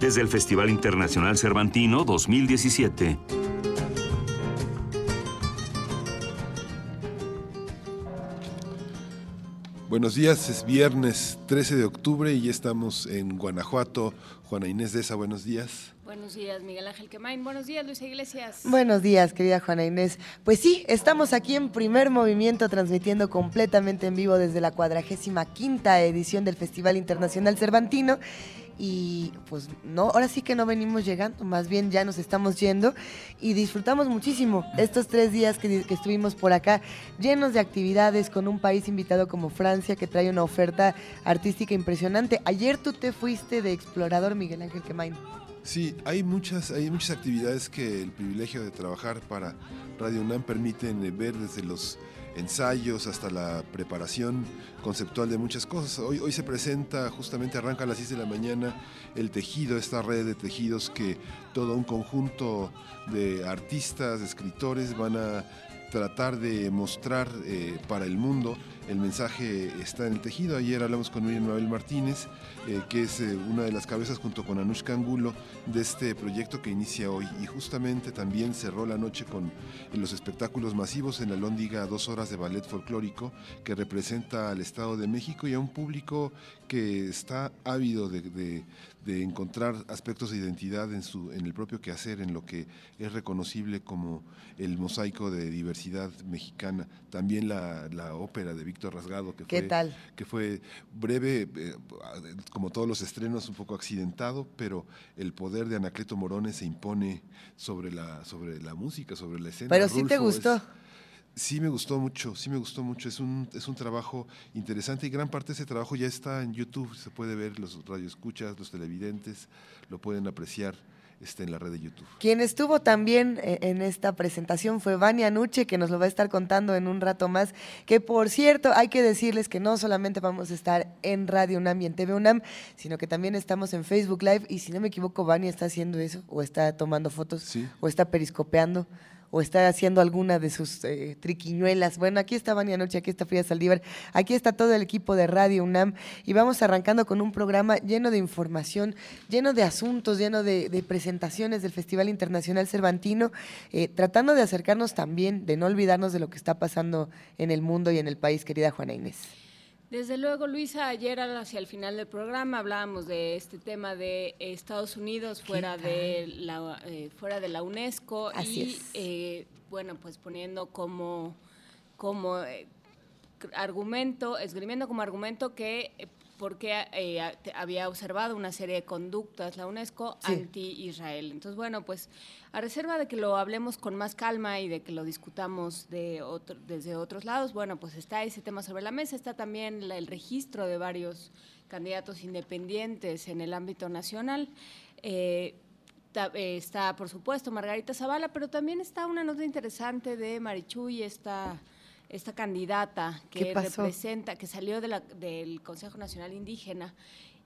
Desde el Festival Internacional Cervantino 2017. Buenos días, es viernes 13 de octubre y ya estamos en Guanajuato. Juana Inés de esa, buenos días. Buenos días, Miguel Ángel Quemain. Buenos días, Luisa Iglesias. Buenos días, querida Juana Inés. Pues sí, estamos aquí en primer movimiento transmitiendo completamente en vivo desde la cuadragésima quinta edición del Festival Internacional Cervantino y pues no, ahora sí que no venimos llegando, más bien ya nos estamos yendo y disfrutamos muchísimo estos tres días que, que, estuvimos por acá, llenos de actividades con un país invitado como Francia que trae una oferta artística impresionante. Ayer tú te fuiste de explorador, Miguel Ángel Quemain. Sí, hay muchas, hay muchas actividades que el privilegio de trabajar para Radio UNAM permiten ver desde los ensayos hasta la preparación conceptual de muchas cosas. Hoy, hoy se presenta, justamente arranca a las 6 de la mañana, el tejido, esta red de tejidos que todo un conjunto de artistas, escritores van a tratar de mostrar eh, para el mundo. El mensaje está en el tejido. Ayer hablamos con Miriam Mabel Martínez, eh, que es eh, una de las cabezas junto con Anushka Angulo de este proyecto que inicia hoy. Y justamente también cerró la noche con los espectáculos masivos en la Lóndiga, dos horas de ballet folclórico, que representa al Estado de México y a un público que está ávido de, de, de encontrar aspectos de identidad en, su, en el propio quehacer, en lo que es reconocible como el mosaico de diversidad mexicana. También la, la ópera de Víctor Rasgado, que ¿Qué fue, tal? que fue breve, eh, como todos los estrenos, un poco accidentado, pero el poder de Anacleto Morones se impone sobre la, sobre la música, sobre la escena. Pero sí te gustó. es- Sí me gustó mucho, sí me gustó mucho. Es un, es un trabajo interesante y gran parte de ese trabajo ya está en YouTube. Se puede ver los radioescuchas, los televidentes, lo pueden apreciar este, en la red de YouTube. Quien estuvo también eh, en esta presentación fue Vania Nuche, que nos lo va a estar contando en un rato más. Que por cierto, hay que decirles que no solamente vamos a estar en Radio UNAM y en TV UNAM, sino que también estamos en Facebook Live. Y si no me equivoco, Vania está haciendo eso, o está tomando fotos, Sí. o está periscopeando, o está haciendo alguna de sus eh, triquiñuelas. Bueno, aquí está Vania Noche, aquí está Frida Saldívar, aquí está todo el equipo de Radio UNAM y vamos arrancando con un programa lleno de información, lleno de asuntos, lleno de, de presentaciones del Festival Internacional Cervantino, eh, tratando de acercarnos también, de no olvidarnos de lo que está pasando en el mundo y en el país, querida Juana Inés. Desde luego, Luisa, ayer hacia el final del programa hablábamos de este tema de Estados Unidos fuera de la eh, fuera de la UNESCO Así y es. eh, bueno, pues poniendo como como eh, argumento, esgrimiendo como argumento que porque eh, había observado una serie de conductas la UNESCO Sí. anti-Israel. Entonces, bueno, pues a reserva de que lo hablemos con más calma y de que lo discutamos de otro- desde otros lados, bueno, pues está ese tema sobre la mesa, está también la- el registro de varios candidatos independientes en el ámbito nacional. Eh, eh, está, por supuesto, Margarita Zavala, pero también está una nota interesante de Marichuy, esta, esta candidata ¿Qué que representa, que salió de la- del Consejo Nacional Indígena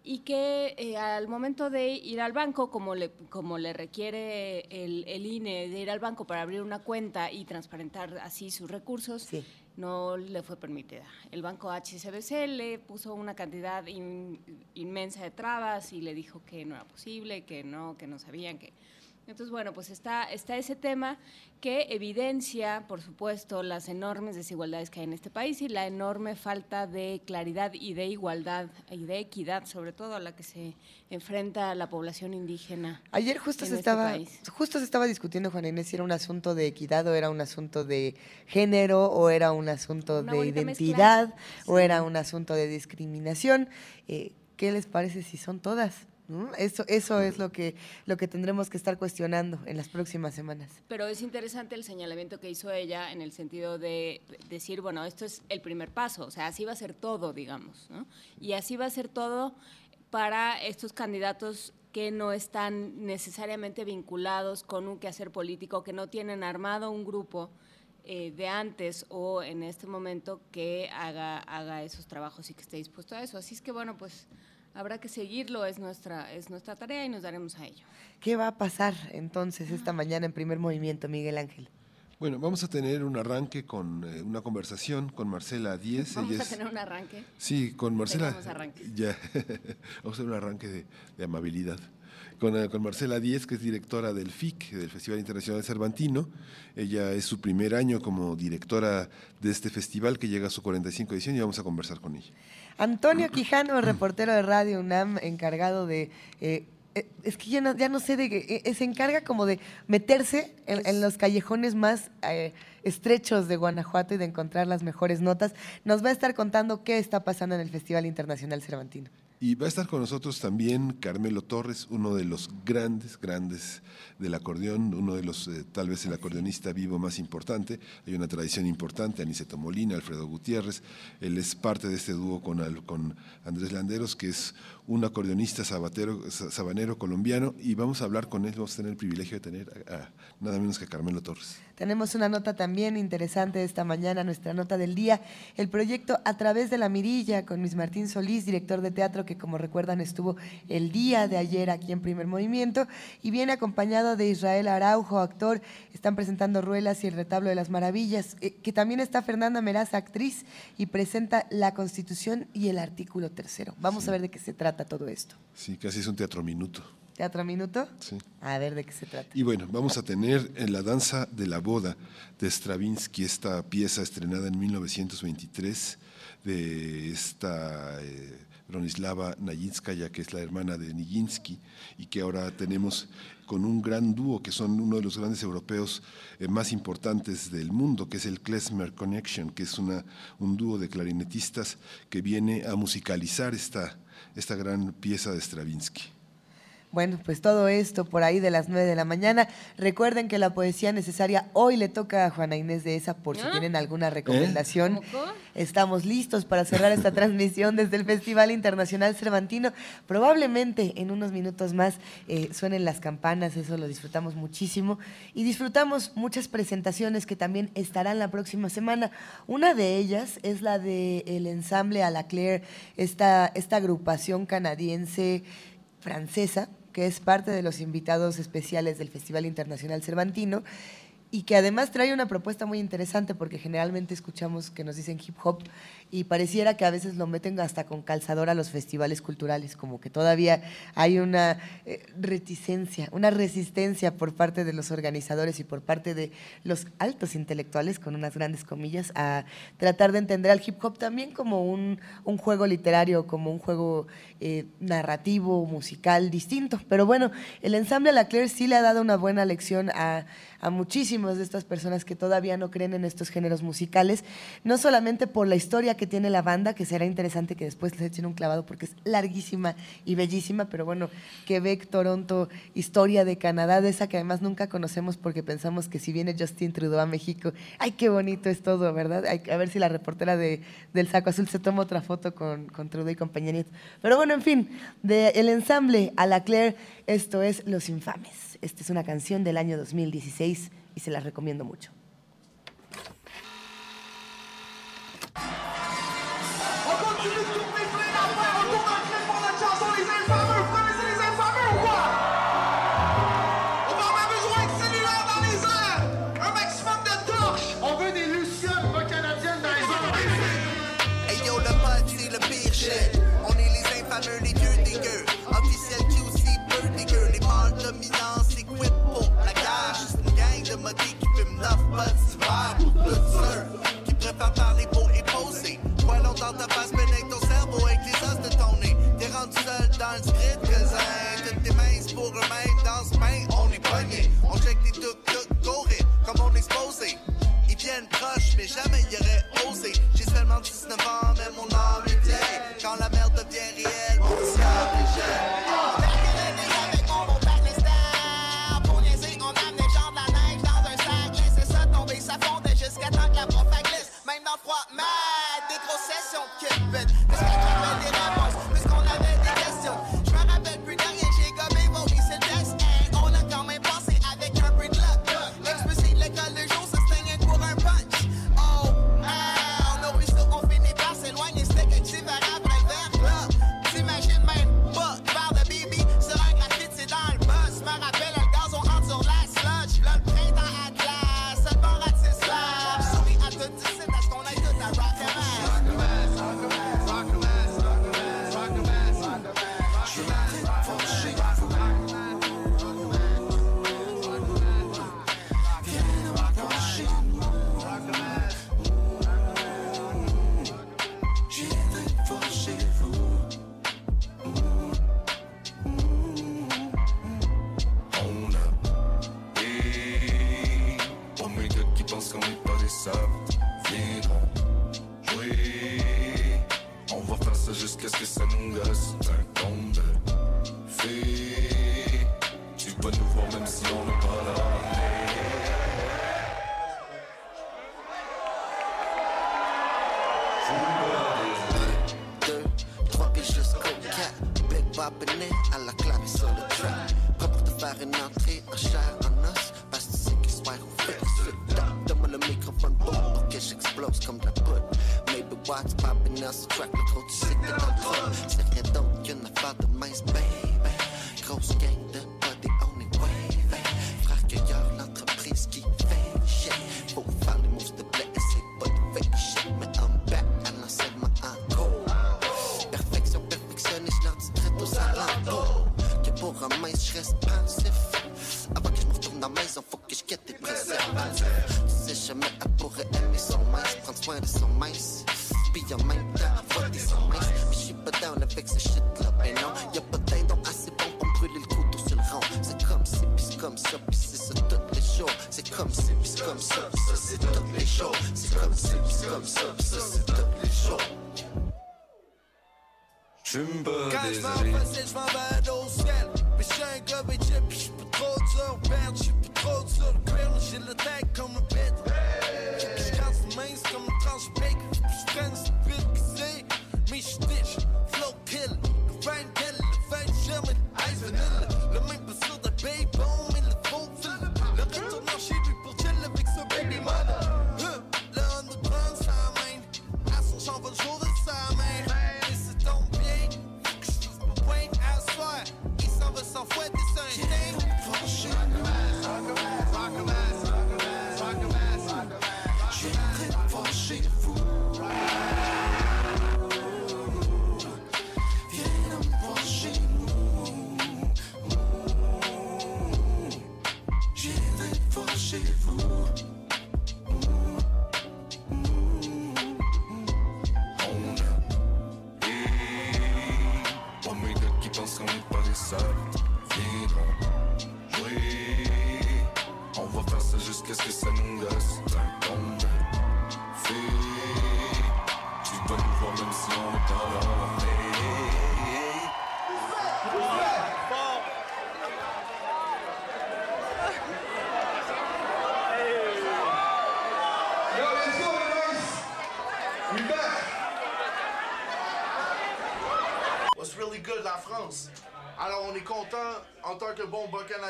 y que eh, al momento de ir al banco, como le, como le requiere el, el INE de ir al banco para abrir una cuenta y transparentar así sus recursos, Sí. no le fue permitida. El banco HSBC le puso una cantidad in- inmensa de trabas y le dijo que no era posible, que no, que no sabían que... Entonces, bueno, pues está, está ese tema que evidencia, por supuesto, las enormes desigualdades que hay en este país y la enorme falta de claridad y de igualdad y de equidad, sobre todo a la que se enfrenta la población indígena. Ayer justo en se este estaba país. justo se estaba discutiendo Juan Inés si era un asunto de equidad o era un asunto de género o era un asunto Una de mezcla. identidad o Sí. era un asunto de discriminación. Eh, ¿Qué les parece si son todas? Eso, eso es lo que, lo que tendremos que estar cuestionando en las próximas semanas. Pero es interesante el señalamiento que hizo ella en el sentido de decir, bueno, esto es el primer paso, o sea, así va a ser todo, digamos, ¿no? Y así va a ser todo para estos candidatos que no están necesariamente vinculados con un quehacer político, que no tienen armado un grupo eh, de antes o en este momento que haga, haga esos trabajos y que esté dispuesto a eso. Así es que bueno, pues habrá que seguirlo, es nuestra, es nuestra tarea y nos daremos a ello. ¿Qué va a pasar entonces esta mañana en primer movimiento, Miguel Ángel? Bueno, vamos a tener un arranque con eh, una conversación con Marcela Díez. ¿Vamos a tener un arranque? Sí, con Marcela. Ya, vamos a hacer un arranque de, amabilidad. Con, eh, con, Marcela Díez, que es directora del FIC, del Festival Internacional Cervantino. Ella es su primer año como directora de este festival que llega a su 45 edición y vamos a conversar con ella. Antonio Quijano, reportero de Radio UNAM, encargado de eh, eh, es que ya no, ya no sé de qué, se encarga como de meterse en, los callejones más eh, estrechos de Guanajuato y de encontrar las mejores notas. Nos va a estar contando qué está pasando en el Festival Internacional Cervantino. Y va a estar con nosotros también Carmelo Torres, uno de los grandes, grandes del acordeón, uno de los, eh, tal vez el acordeonista vivo más importante. Hay una tradición importante, Aniceto Molina, Alfredo Gutiérrez. Él es parte de este dúo con, con Andrés Landeros, que es un acordeonista sabatero, sabanero colombiano. Y vamos a hablar con él, vamos a tener el privilegio de tener a nada menos que a Carmelo Torres. Tenemos una nota también interesante esta mañana, nuestra nota del día, el proyecto A través de la mirilla con Luis Martín Solís, director de teatro que como recuerdan estuvo el día de ayer aquí en Primer Movimiento y viene acompañado de Israel Araujo, actor, están presentando Ruelas y el retablo de las maravillas, eh, que también está Fernanda Meraza, actriz, y presenta la Constitución y el artículo tercero. Vamos a ver de qué se trata todo esto. Sí, casi es un teatro minuto. Teatro Minuto. Sí. A ver de qué se trata. Y bueno, vamos a tener en la danza de la boda de Stravinsky, esta pieza estrenada en 1923 de esta eh, Bronislava Nayinskaya, que es la hermana de Nijinsky, y que ahora tenemos con un gran dúo que son uno de los grandes europeos eh, más importantes del mundo, que es el Klezmer Connection, que es una, un dúo de clarinetistas que viene a musicalizar esta, esta gran pieza de Stravinsky. Bueno, pues todo esto por ahí de las 9 de la mañana. Recuerden que la poesía necesaria hoy le toca a Juana Inés de esa por si ¿Ah? tienen alguna recomendación. Estamos listos para cerrar esta transmisión desde el Festival Internacional Cervantino. Probablemente en unos minutos más eh, suenen las campanas, eso lo disfrutamos muchísimo. Y disfrutamos muchas presentaciones que también estarán la próxima semana. Una de ellas es la del el ensamble A la Claire, esta, esta agrupación canadiense francesa que es parte de los invitados especiales del Festival Internacional Cervantino y que además trae una propuesta muy interesante porque generalmente escuchamos que nos dicen hip hop y pareciera que a veces lo meten hasta con calzador a los festivales culturales, como que todavía hay una eh, reticencia, una resistencia por parte de los organizadores y por parte de los altos intelectuales, con unas grandes comillas, a tratar de entender al hip hop también como un, un juego literario, como un juego eh, narrativo, musical distinto. Pero bueno, el ensamble La Claire sí le ha dado una buena lección a, a muchísimas de estas personas que todavía no creen en estos géneros musicales, no solamente por la historia que tiene la banda, que será interesante que después les echen un clavado porque es larguísima y bellísima, pero bueno, Quebec, Toronto, historia de Canadá, de esa que además nunca conocemos porque pensamos que si viene Justin Trudeau a México, ay, qué bonito es todo, ¿verdad? a ver si la reportera de, del Saco Azul se toma otra foto con, con Trudeau y compañía. Pero bueno, en fin, del el ensamble a la Claire, esto es Los Infames. Esta es una canción del año 2016 y se la recomiendo mucho. Navam est mon âme abonnés à la clave sur le track. Prêt pour te faire une entrée en chair, en os. Parce que c'est qu'il soit ouvert sur le. Donne-moi le microphone pour que j'explose comme la poudre. Maybe what's popping us, track le gros, tu sais que t'es dans le. C'est rien d'autre qu'une affaire de mince, baby. Grosse gang de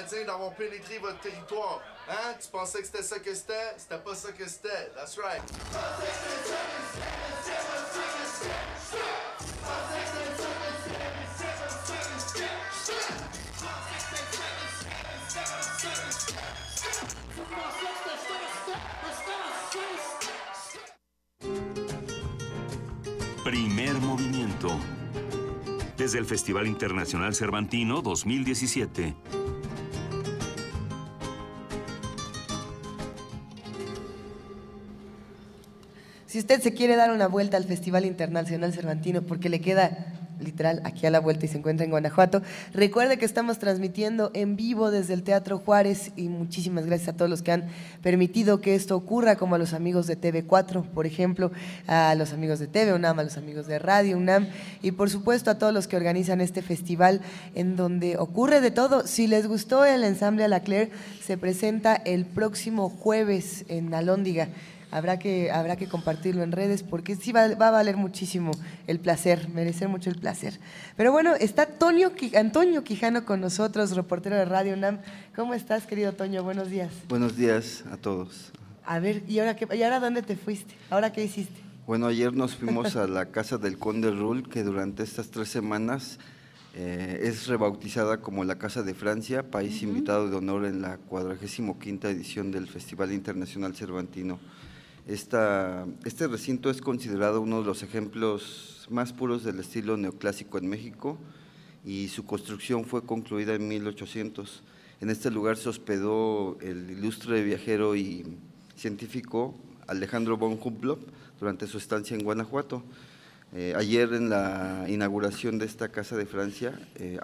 bon bas canadien d'avoir pénétré votre territoire. Hein? Tu pensais que c'était ça que c'était? C'était pas ça que c'était. That's right. Primer movimiento. Desde el Festival Internacional Cervantino 2017. Si usted se quiere dar una vuelta al Festival Internacional Cervantino, porque le queda literal aquí a la vuelta y se encuentra en Guanajuato, recuerde que estamos transmitiendo en vivo desde el Teatro Juárez y muchísimas gracias a todos los que han permitido que esto ocurra, como a los amigos de TV4, por ejemplo, a los amigos de TV UNAM, a los amigos de Radio UNAM y por supuesto a todos los que organizan este festival en donde ocurre de todo. Si les gustó el ensamble a la Claire, se presenta el próximo jueves en Alóndiga. Habrá que, habrá que compartirlo en redes porque sí va, va a valer muchísimo el placer, merecer mucho el placer. Pero bueno, está Antonio, Antonio Quijano con nosotros, reportero de Radio UNAM. ¿Cómo estás, querido Toño? Buenos días. Buenos días a todos. A ver, ¿y ahora, qué, ¿y ahora dónde te fuiste? ¿Ahora qué hiciste? Bueno, ayer nos fuimos a la casa del Conde Rul, que durante estas tres semanas eh, es rebautizada como la Casa de Francia, país invitado de honor en la 45 edición del Festival Internacional Cervantino. Este recinto es considerado uno de los ejemplos más puros del estilo neoclásico en México y su construcción fue concluida en 1800. En este lugar se hospedó el ilustre viajero y científico Alejandro von Humboldt durante su estancia en Guanajuato. Eh, ayer en la inauguración de esta Casa de Francia, eh,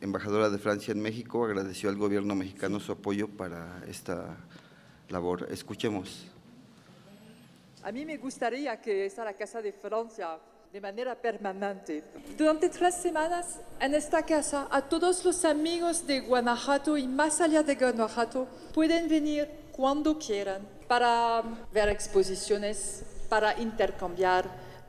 embajadora de Francia en México, agradeció al gobierno mexicano su apoyo para esta labor. Escuchemos. A mí me gustaría que esta la Casa de Francia de manera permanente. Durante tres semanas en esta casa, a todos los amigos de Guanajuato y más allá de Guanajuato pueden venir cuando quieran para ver exposiciones, para intercambiar,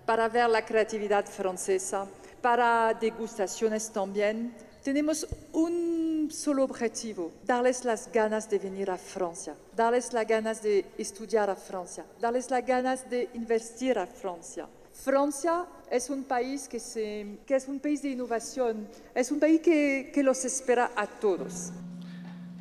para ver la creatividad francesa, para degustaciones también. Tenemos un solo objetivo, darles las ganas de venir a Francia, darles las ganas de estudiar a Francia, darles las ganas de investir a Francia. Francia es un país que, se, es un país de innovación, es un país que los espera a todos.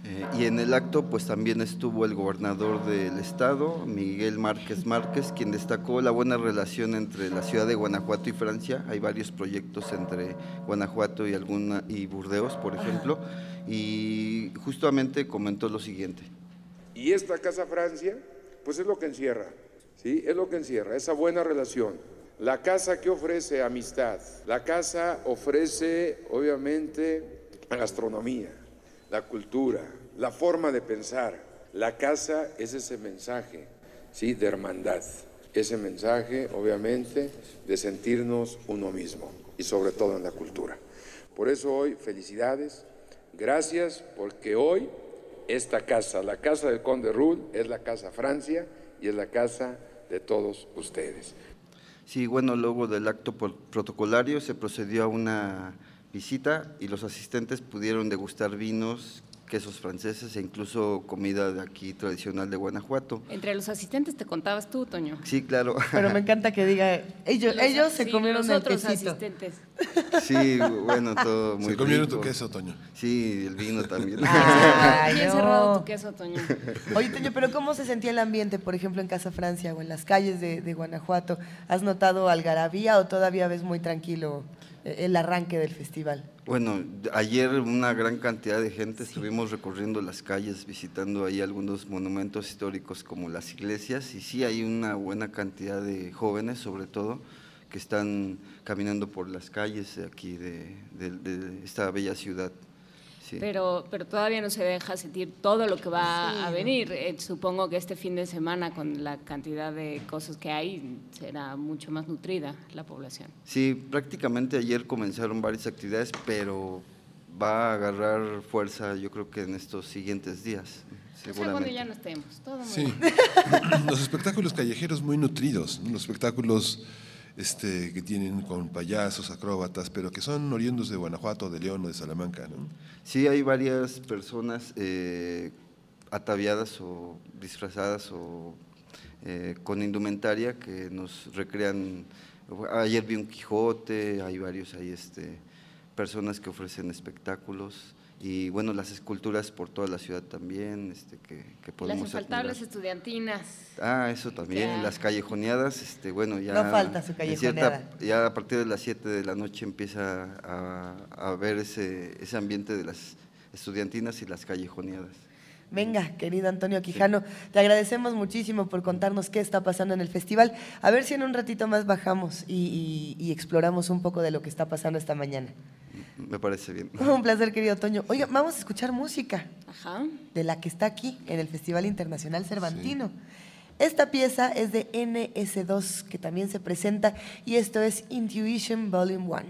Eh, y en el acto pues también estuvo el gobernador del estado, Miguel Márquez Márquez, quien destacó la buena relación entre la ciudad de Guanajuato y Francia. Hay varios proyectos entre Guanajuato y, alguna, y Burdeos, por ejemplo, y justamente comentó lo siguiente. Y esta Casa Francia, pues es lo que encierra, ¿sí? Es lo que encierra, esa buena relación. La casa que ofrece amistad, la casa ofrece obviamente gastronomía, la cultura, la forma de pensar. La casa es ese mensaje, ¿sí? De hermandad. Ese mensaje, obviamente, de sentirnos uno mismo y sobre todo en la cultura. Por eso hoy, felicidades, gracias, porque hoy esta casa, la casa del Conde Rull, es la casa Francia y es la casa de todos ustedes. Sí, bueno, luego del acto protocolario se procedió a una visita y los asistentes pudieron degustar vinos, quesos franceses e incluso comida de aquí tradicional de Guanajuato. Entre los asistentes te contabas tú, Toño. Sí, claro. Pero me encanta que diga, ellos, ellos se Sí, comieron los el otros quesito. asistentes. Sí, bueno, todo muy Se comieron rico. tu queso, Toño. Sí, el vino también. Ay, Bien no. cerrado tu queso, Toño. Oye, Toño, pero ¿cómo se sentía el ambiente, por ejemplo, en Casa Francia o en las calles de, de Guanajuato? ¿Has notado algarabía o todavía ves muy tranquilo el arranque del festival? Bueno, ayer una gran cantidad de gente estuvimos recorriendo las calles, visitando ahí algunos monumentos históricos como las iglesias y sí hay una buena cantidad de jóvenes, sobre todo, que están caminando por las calles aquí de, de- de esta bella ciudad. Sí. Pero, pero todavía no se deja sentir todo lo que va Sí, a ¿no? venir. Eh, supongo que este fin de semana, con la cantidad de cosas que hay, será mucho más nutrida la población. Sí, prácticamente ayer comenzaron varias actividades, pero va a agarrar fuerza yo creo que en estos siguientes días, O sea, cuando seguramente. ya no estemos, todo muy Sí. bien. Los espectáculos callejeros muy nutridos, ¿no? los espectáculos este, que tienen con payasos, acróbatas, pero que son oriundos de Guanajuato, de León o de Salamanca. ¿no? Sí, hay varias personas eh, ataviadas o disfrazadas o eh, con indumentaria que nos recrean. Ayer vi un Quijote, hay varios, hay este, personas que ofrecen espectáculos y bueno, las esculturas por toda la ciudad también, este, que, que Las podemos infaltables admirar. estudiantinas. Ah, eso también, Ya. las callejoneadas, este, bueno, ya... No falta su cierta- callejoneada. ya a partir de las 7 de la noche empieza a, a ver ese, ese ambiente de las estudiantinas y las callejoneadas. Venga, querido Antonio Quijano, te agradecemos muchísimo por contarnos qué está pasando en el festival. A ver si en un ratito más bajamos y, y- y exploramos un poco de lo que está pasando esta mañana. Me parece bien. Un placer, querido Toño. Oiga, vamos a escuchar música Ajá. de la que está aquí en el Festival Internacional Cervantino. Esta pieza es de NS2, que también se presenta, y esto es Intuition Volume 1.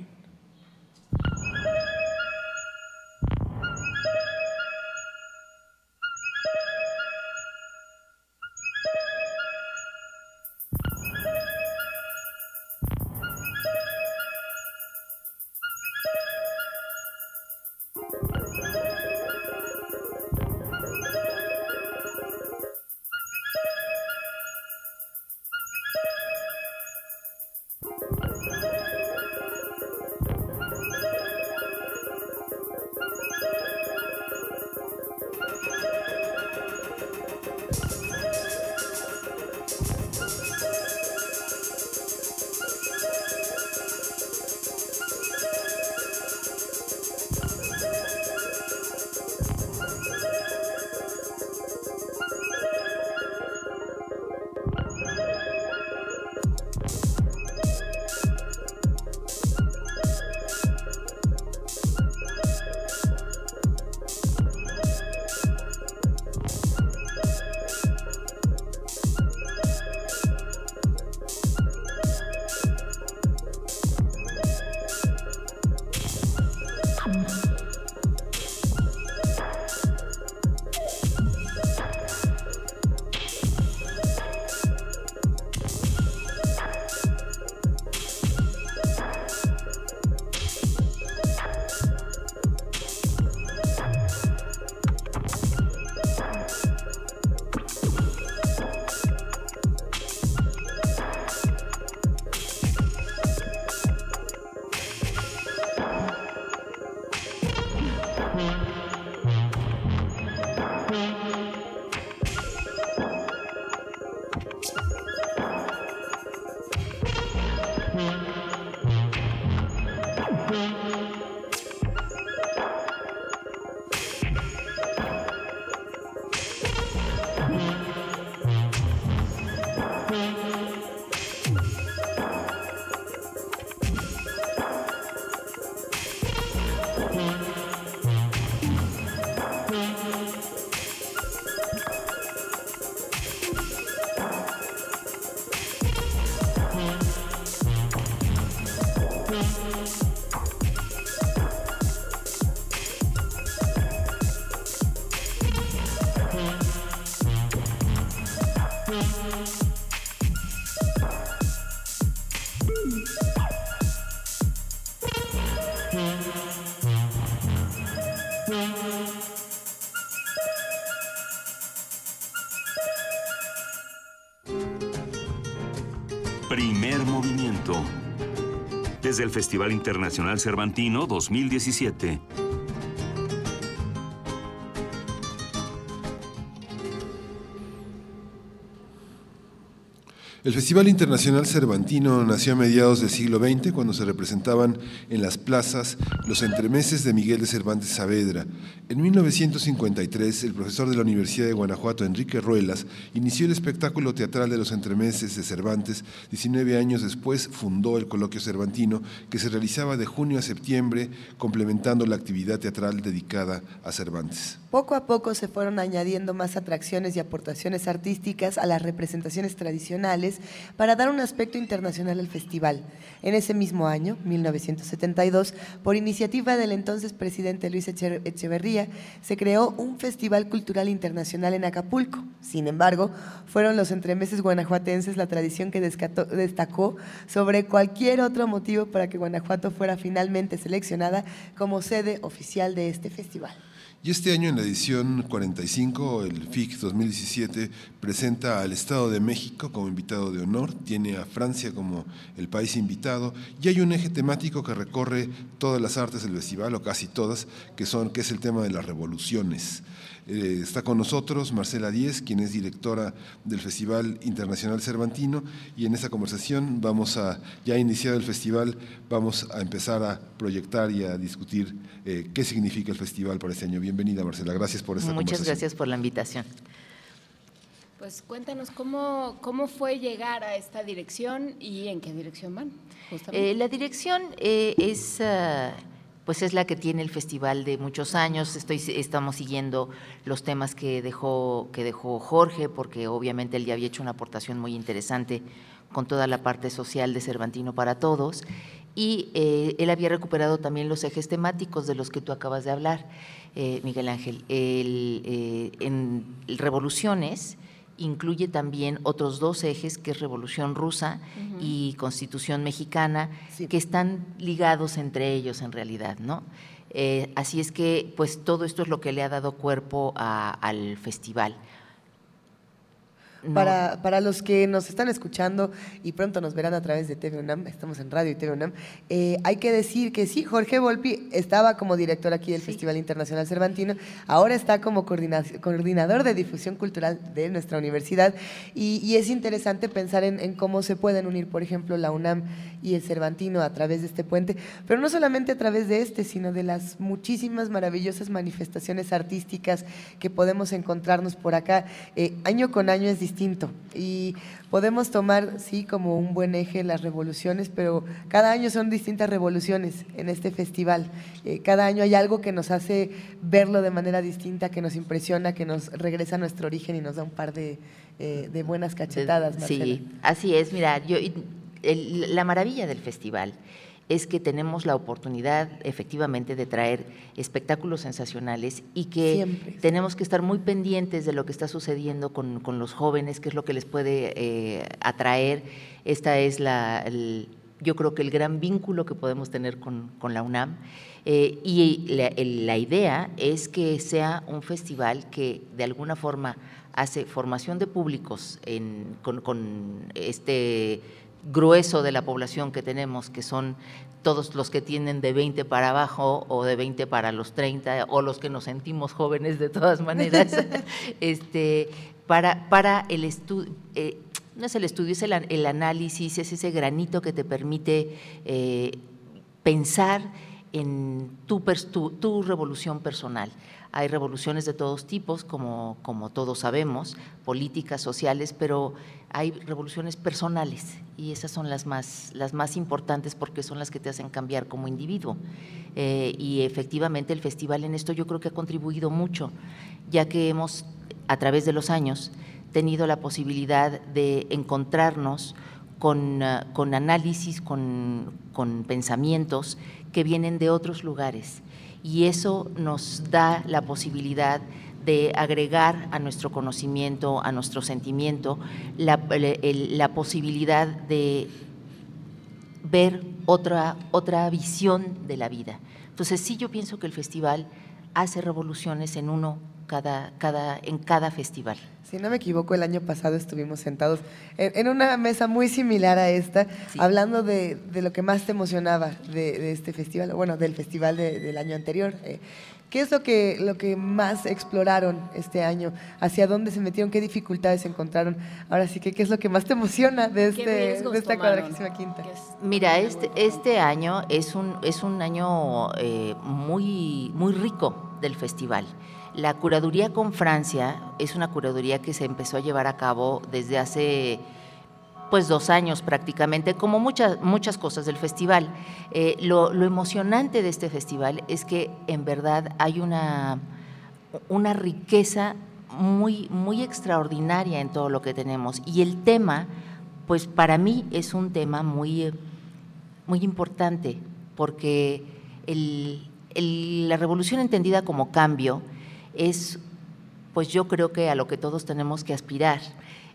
Desde el Festival Internacional Cervantino 2017. El Festival Internacional Cervantino nació a mediados del siglo XX cuando se representaban en las plazas los entremeses de Miguel de Cervantes Saavedra. En 1953, el profesor de la Universidad de Guanajuato, Enrique Ruelas, inició el espectáculo teatral de los entremeses de Cervantes. 19 años después fundó el Coloquio Cervantino, que se realizaba de junio a septiembre, complementando la actividad teatral dedicada a Cervantes. Poco a poco se fueron añadiendo más atracciones y aportaciones artísticas a las representaciones tradicionales para dar un aspecto internacional al festival. En ese mismo año, 1972, por iniciativa del entonces presidente Luis Echeverría, se creó un Festival Cultural Internacional en Acapulco. Sin embargo, fueron los entremeses guanajuatenses la tradición que destacó sobre cualquier otro motivo para que Guanajuato fuera finalmente seleccionada como sede oficial de este festival. Y este año en la edición 45, el FIC 2017 presenta al Estado de México como invitado de honor, tiene a Francia como el país invitado y hay un eje temático que recorre todas las artes del festival o casi todas, que son que es el tema de las revoluciones. Eh, está con nosotros Marcela Díez, quien es directora del Festival Internacional Cervantino, y en esta conversación vamos a, ya iniciado el festival, vamos a empezar a proyectar y a discutir eh, qué significa el festival para este año. Bienvenida, Marcela, gracias por esta Muchas gracias por la invitación. Pues cuéntanos cómo, cómo fue llegar a esta dirección y en qué dirección van. Eh, la dirección es... Ah, pues es la que tiene el festival de muchos años. Estoy, estamos siguiendo los temas que dejó, que dejó Jorge, porque obviamente él ya había hecho una aportación muy interesante con toda la parte social de Cervantino para Todos. Y eh, él había recuperado también los ejes temáticos de los que tú acabas de hablar, eh, Miguel Ángel. Eh, en Revoluciones, incluye también otros dos ejes, que es Revolución Rusa y Constitución Mexicana, que están ligados entre ellos en realidad, ¿no? Eh, así es que, pues todo esto es lo que le ha dado cuerpo al festival. Para, para, los que nos están escuchando y pronto nos verán a través de TV UNAM, estamos en radio y TV UNAM, eh, hay que decir que sí, Jorge Volpi estaba como director aquí del Festival Internacional Cervantino, ahora está como coordinador de difusión cultural de nuestra universidad y, es interesante pensar en, en, cómo se pueden unir, por ejemplo, la UNAM y el Cervantino a través de este puente, pero no solamente a través de este, sino de las muchísimas maravillosas manifestaciones artísticas que podemos encontrarnos por acá. Eh, año con año es distinto y podemos tomar, sí, como un buen eje las revoluciones, pero cada año son distintas revoluciones en este festival. Eh, cada año hay algo que nos hace verlo de manera distinta, que nos impresiona, que nos regresa a nuestro origen y nos da un par de, eh, de buenas cachetadas. Sí, así es. Mira, yo la maravilla del festival es que tenemos la oportunidad efectivamente de traer espectáculos sensacionales y que tenemos que estar muy pendientes de lo que está sucediendo con, los jóvenes, qué es lo que les puede eh, atraer. Esta es la, yo creo que el gran vínculo que podemos tener con, la UNAM. Eh, y la, idea es que sea un festival que de alguna forma hace formación de públicos con, con este grueso de la población que tenemos, que son todos los que tienen de 20 para abajo o de 20 para los 30 o los que nos sentimos jóvenes de todas maneras, este, para, para el estudio, eh, no es el estudio, es el, análisis, es ese granito que te permite eh, pensar en tu, tu, tu revolución personal. Hay revoluciones de todos tipos, como, como todos sabemos, políticas, sociales, pero hay revoluciones personales y esas son las más, las más importantes porque son las que te hacen cambiar como individuo. Eh, y efectivamente el festival en esto yo creo que ha contribuido mucho, ya que hemos, a través de los años, tenido la posibilidad de encontrarnos con, ah, con análisis, con, con pensamientos que vienen de otros lugares y eso nos da la posibilidad de agregar a nuestro conocimiento, a nuestro sentimiento, la, posibilidad de ver otra, otra visión de la vida. Entonces sí yo pienso que el festival hace revoluciones en uno cada, cada, en cada festival. Si no me equivoco, el año pasado estuvimos sentados en, una mesa muy similar a esta, hablando de, lo que más te emocionaba de, este festival, bueno, del festival del año anterior. Eh, ¿Qué es lo que, lo que más exploraron este año? ¿Hacia dónde se metieron? ¿Qué dificultades encontraron? Ahora sí que, ¿qué es lo que más te emociona de, este, de esta cuadragésima quinta? Mira, este, este año es un, es un año eh, muy, muy rico del festival. La curaduría con Francia es una curaduría que se empezó a llevar a cabo desde hace pues dos años prácticamente, como muchas, muchas cosas del festival. Eh, lo, emocionante de este festival es que en verdad hay una, una riqueza muy, muy extraordinaria en todo lo que tenemos. Y el tema, pues para mí es un tema muy, muy importante, porque la revolución entendida como cambio, es, pues yo creo que a lo que todos tenemos que aspirar.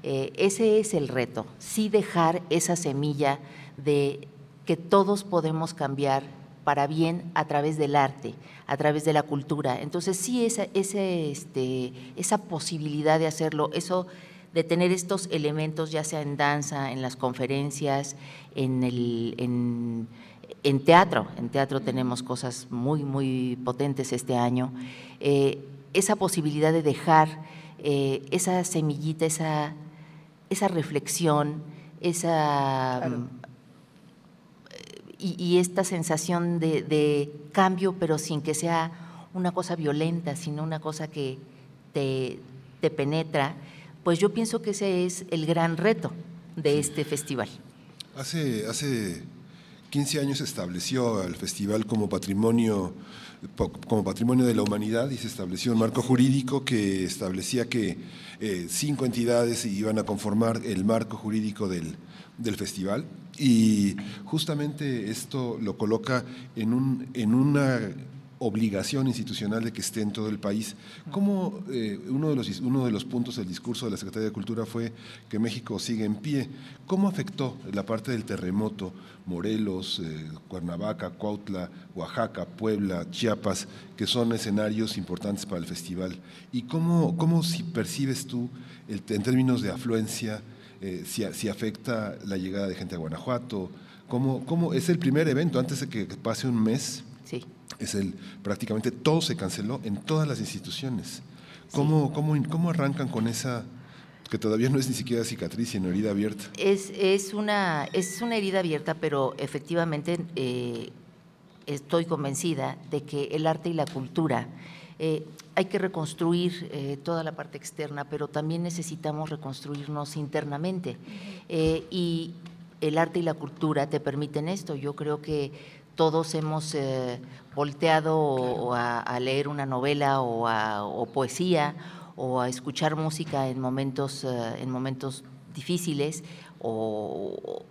Eh, ese es el reto, sí dejar esa semilla de que todos podemos cambiar para bien a través del arte, a través de la cultura. Entonces sí, esa, este, esa posibilidad de hacerlo, eso de tener estos elementos, ya sea en danza, en las conferencias, en, el, en teatro, en teatro tenemos cosas muy, muy potentes este año, eh, esa posibilidad de dejar eh, esa semillita, esa, esa reflexión, esa... Y, esta sensación de, cambio, pero sin que sea una cosa violenta, sino una cosa que te, te penetra, pues yo pienso que ese es el gran reto de este festival. Hace, hace 15 años se estableció el festival como patrimonio como patrimonio de la humanidad y se estableció un marco jurídico que establecía que eh, cinco entidades iban a conformar el marco jurídico del, del festival. Y justamente esto lo coloca en, un, en una obligación institucional de que esté en todo el país. Como eh, uno, de los, uno de los puntos del discurso de la Secretaría de Cultura fue que México sigue en pie. ¿Cómo afectó la parte del terremoto Morelos, eh, Cuernavaca, Cuautla, Oaxaca, Puebla, Chiapas, que son escenarios importantes para el festival? ¿Y cómo, cómo si percibes tú, en términos de afluencia, eh, si, si afecta la llegada de gente a Guanajuato? ¿Cómo, ¿Cómo, es el primer evento antes de que pase un mes? Es el prácticamente todo se canceló en todas las instituciones. ¿Cómo, cómo, cómo arrancan con esa que todavía no es ni siquiera cicatriz, sino herida abierta? Es, es, una, es una herida abierta, pero efectivamente eh, estoy convencida de que el arte y la cultura eh, hay que reconstruir eh, toda la parte externa, pero también necesitamos reconstruirnos internamente. y el arte y la cultura te permiten esto. Yo creo que todos hemos eh, volteado a, leer una novela o, poesía o a escuchar música en momentos, eh, en momentos difíciles o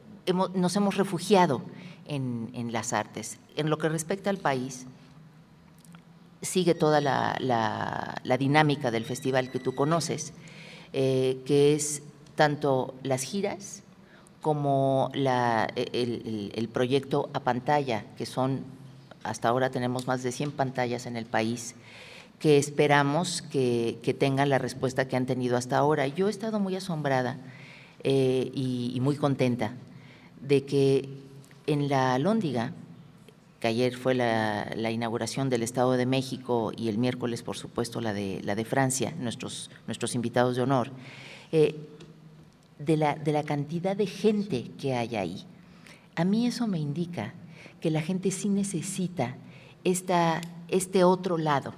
nos hemos refugiado en, las artes. En lo que respecta al país, sigue toda la, dinámica del festival que tú conoces, eh, que es tanto las giras, como e, el, proyecto a pantalla, que son, hasta ahora tenemos más de 100 pantallas en el país, que esperamos que, tengan la respuesta que han tenido hasta ahora. Yo he estado muy asombrada eh, y, muy contenta de que en la Lóndiga, que ayer fue la, inauguración del Estado de México y el miércoles, por supuesto, la de, la de Francia, nuestros, nuestros invitados de honor, eh, de la, de la cantidad de gente que hay ahí. A mí eso me indica que la gente sí necesita esta, este otro lado,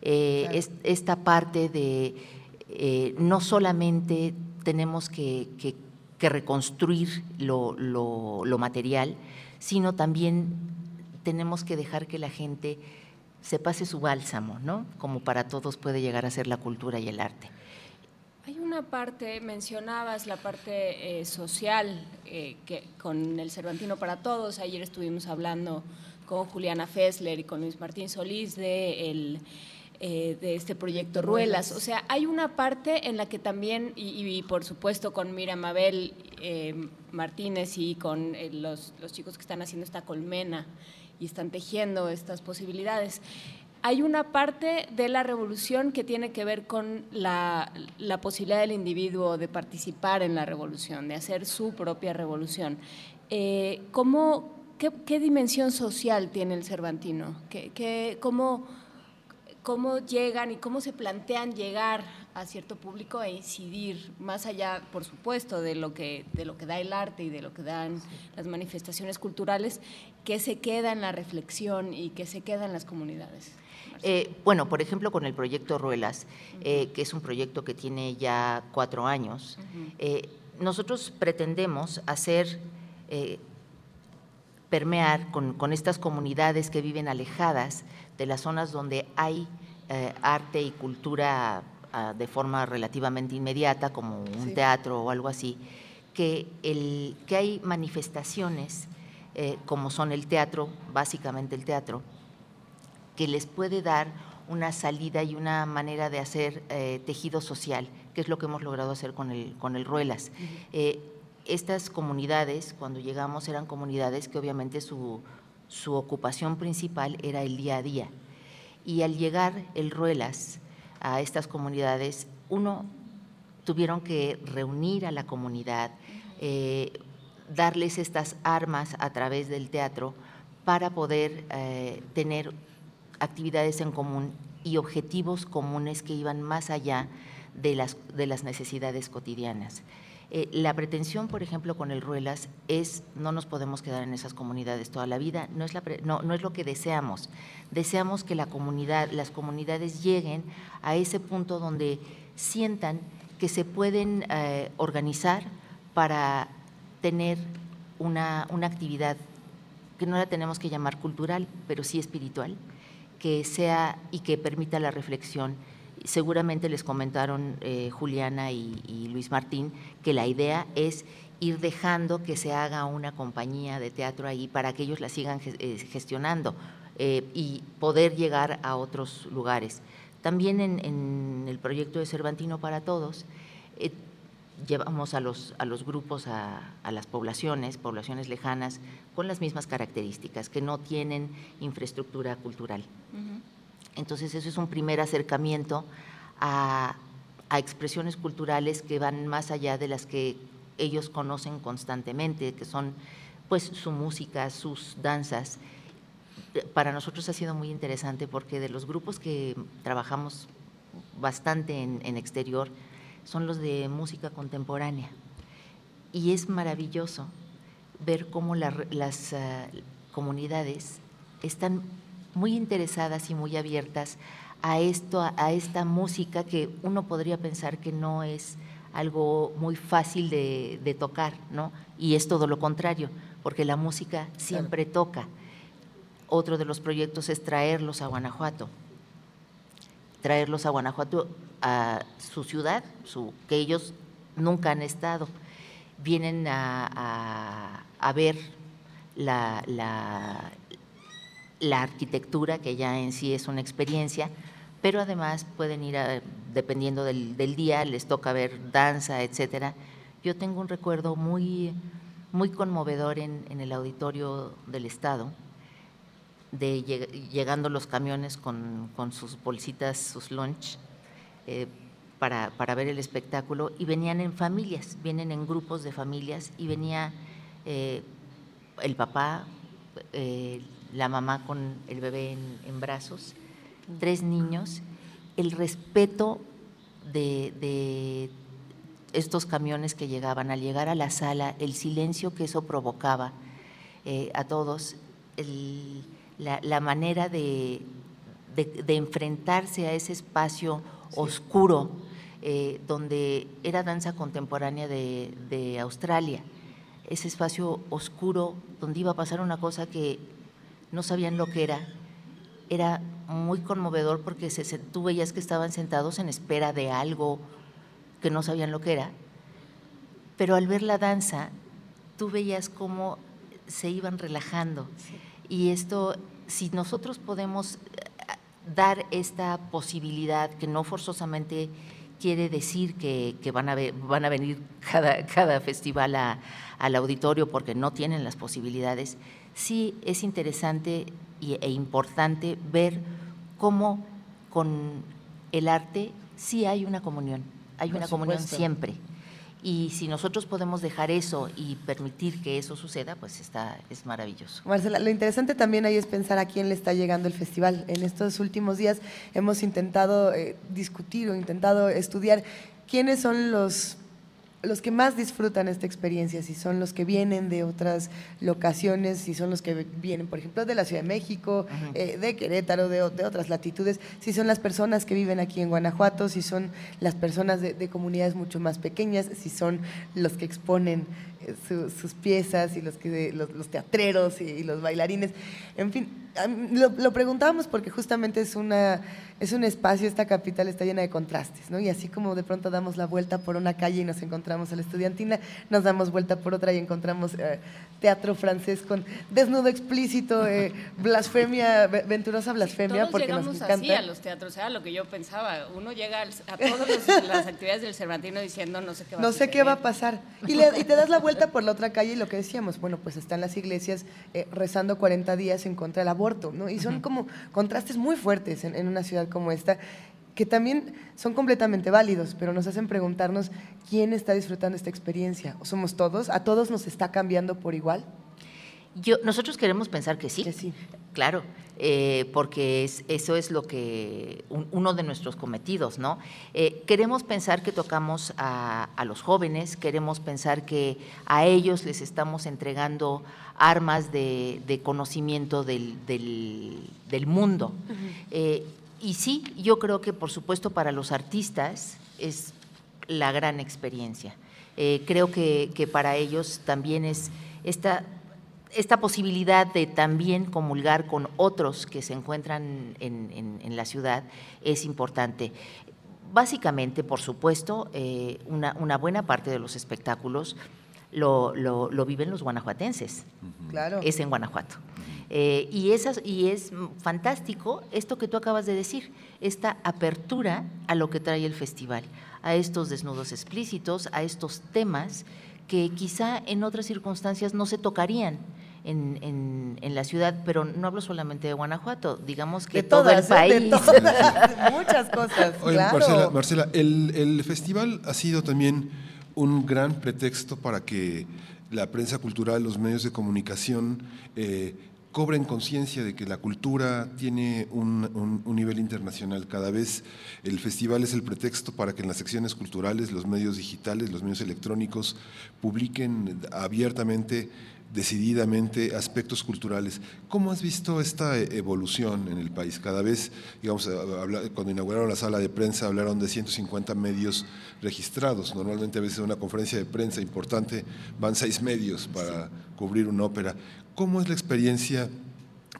eh, esta parte de eh, no solamente tenemos que, reconstruir lo, lo, material, sino también tenemos que dejar que la gente se pase su bálsamo, ¿no? Como para todos puede llegar a ser la cultura y el arte. Hay una parte, mencionabas la parte eh, social eh, que, con el Cervantino para Todos. Ayer estuvimos hablando con Juliana Fessler y con Luis Martín Solís de, el, eh, de este proyecto Ruelas. O sea, hay una parte en la que también, y, por supuesto con Mira Mabel Martínez y con los, los chicos que están haciendo esta colmena y están tejiendo estas posibilidades hay una parte de la revolución que tiene que ver con la, posibilidad del individuo de participar en la revolución, de hacer su propia revolución. Eh, ¿cómo, qué, dimensión social tiene el Cervantino? ¿Qué, cómo, ¿Cómo llegan y cómo se plantean llegar a cierto público e incidir más allá, por supuesto, de lo que, de lo que da el arte y de lo que dan las manifestaciones culturales, que se queda en la reflexión y que se queda en las comunidades? Eh, bueno, por ejemplo, con el proyecto Ruelas, eh, que es un proyecto que tiene ya cuatro años, eh, nosotros pretendemos hacer, permear con, estas comunidades que viven alejadas de las zonas donde hay arte y cultura ah, de forma relativamente inmediata, como un teatro o algo así, que, el, que hay manifestaciones como son el teatro, básicamente el teatro, que les puede dar una salida y una manera de hacer eh, tejido social, que es lo que hemos logrado hacer con el, con el Ruelas. Eh, estas comunidades, cuando llegamos, eran comunidades que obviamente su, su ocupación principal era el día a día. Y al llegar el Ruelas a estas comunidades, uno, tuvieron que reunir a la comunidad, eh, darles estas armas a través del teatro para poder tener actividades en común y objetivos comunes que iban más allá de las, de las necesidades cotidianas. Eh, la pretensión, por ejemplo, con el Ruelas es no nos podemos quedar en esas comunidades toda la vida, no es, la no, no es lo que deseamos. Deseamos que la comunidad, las comunidades lleguen a ese punto donde sientan que se pueden eh, organizar para tener una, una actividad que no la tenemos que llamar cultural, pero sí espiritual, que sea y que permita la reflexión. Seguramente les comentaron eh, Juliana y, Luis Martín que la idea es ir dejando que se haga una compañía de teatro ahí para que ellos la sigan eh, gestionando eh, y poder llegar a otros lugares. También en, el proyecto de Cervantino para Todos, llevamos a los, a los grupos, a, las poblaciones, poblaciones lejanas, con las mismas características, que no tienen infraestructura cultural. Entonces, eso es un primer acercamiento a, expresiones culturales que van más allá de las que ellos conocen constantemente, que son pues su música, sus danzas. Para nosotros ha sido muy interesante porque de los grupos que trabajamos bastante en exterior, son los de música contemporánea. Y es maravilloso ver cómo las eh, comunidades están muy interesadas y muy abiertas a, esto, a esta música que uno podría pensar que no es algo muy fácil de, tocar, ¿no? Y es todo lo contrario, porque la música siempre toca. Otro de los proyectos es traerlos a Guanajuato. Traerlos a Guanajuato a su ciudad, su, que ellos nunca han estado. Vienen a, ver la, arquitectura, que ya en sí es una experiencia, pero además pueden ir, dependiendo del, día, les toca ver danza, etcétera. Yo tengo un recuerdo muy, muy conmovedor en el auditorio del Estado, de llegando los camiones con, con sus bolsitas, sus lunch, eh, para, ver el espectáculo. Y venían en familias, vienen en grupos de familias y venía eh, el papá, eh, la mamá con el bebé en, brazos, tres niños, el respeto de, estos camiones que llegaban, al llegar a la sala, el silencio que eso provocaba a todos, la, manera de, de, enfrentarse a ese espacio oscuro, eh, donde era danza contemporánea de, Australia. Ese espacio oscuro donde iba a pasar una cosa que no sabían lo que era, era muy conmovedor porque se, tú veías que estaban sentados en espera de algo que no sabían lo que era, pero al ver la danza, tú veías cómo se iban relajando. Y esto, si nosotros podemos dar esta posibilidad que no forzosamente quiere decir que, van, a van a venir cada, cada festival al auditorio porque no tienen las posibilidades, sí es interesante e importante ver cómo con el arte sí hay una comunión, hay una comunión siempre. Y si nosotros podemos dejar eso y permitir que eso suceda, pues está, es maravilloso. Marcela, lo interesante también ahí es pensar a quién le está llegando el festival. En estos últimos días hemos intentado eh, discutir o intentado estudiar quiénes son los los que más disfrutan esta experiencia, si son los que vienen de otras locaciones, si son los que vienen, por ejemplo, de la Ciudad de México, eh, de Querétaro, de, otras latitudes, si son las personas que viven aquí en Guanajuato, si son las personas de, comunidades mucho más pequeñas, si son los que exponen eh, sus piezas y los, que, los, teatreros y, los bailarines. En fin, lo, lo preguntábamos porque justamente es una es un espacio, esta capital está llena de contrastes, ¿no? Y así como de pronto damos la vuelta por una calle y nos encontramos a la estudiantina, nos damos vuelta por otra y encontramos eh, teatro francés con desnudo explícito, eh, blasfemia, venturosa blasfemia, porque nos encanta. así a los teatros, era lo que yo pensaba. Uno llega a todas las actividades del Cervantino diciendo no sé qué va no a sé qué va a pasar. Y, y, te das la vuelta por la otra calle y lo que decíamos, bueno, pues están las iglesias eh, rezando 40 días en contra del aborto, ¿no? Y son como contrastes muy fuertes en, en una ciudad como esta, que también son completamente válidos, pero nos hacen preguntarnos quién está disfrutando esta experiencia. ¿O somos todos? ¿A todos nos está cambiando por igual? Yo, nosotros queremos pensar que sí. Que sí. Claro, eh, porque eso es lo que uno de nuestros cometidos, ¿no? Eh, queremos pensar que tocamos a, los jóvenes, queremos pensar que a ellos les estamos entregando armas de, conocimiento del, mundo. Y sí, yo creo que por supuesto para los artistas es la gran experiencia. Eh, creo que, para ellos también es esta, esta posibilidad de también comulgar con otros que se encuentran en, la ciudad es importante. Básicamente, por supuesto, eh, una, buena parte de los espectáculos lo, lo viven los guanajuatenses. Claro. Es en Guanajuato. Eh, y, esas, y es fantástico esto que tú acabas de decir, esta apertura a lo que trae el festival, a estos desnudos explícitos, a estos temas que quizá en otras circunstancias no se tocarían. En, en, la ciudad, pero no hablo solamente de Guanajuato, digamos que todo el país. muchas cosas. Marcela, el, el, festival ha sido también un gran pretexto para que la prensa cultural, los medios de comunicación eh, cobren conciencia de que la cultura tiene un, nivel internacional. Cada vez el festival es el pretexto para que en las secciones culturales, los medios digitales, los medios electrónicos publiquen abiertamente decididamente aspectos culturales. ¿Cómo has visto esta evolución en el país? Cada vez, digamos, cuando inauguraron la sala de prensa hablaron de 150 medios registrados. Normalmente a veces en una conferencia de prensa importante van seis medios para cubrir una ópera. ¿Cómo es la experiencia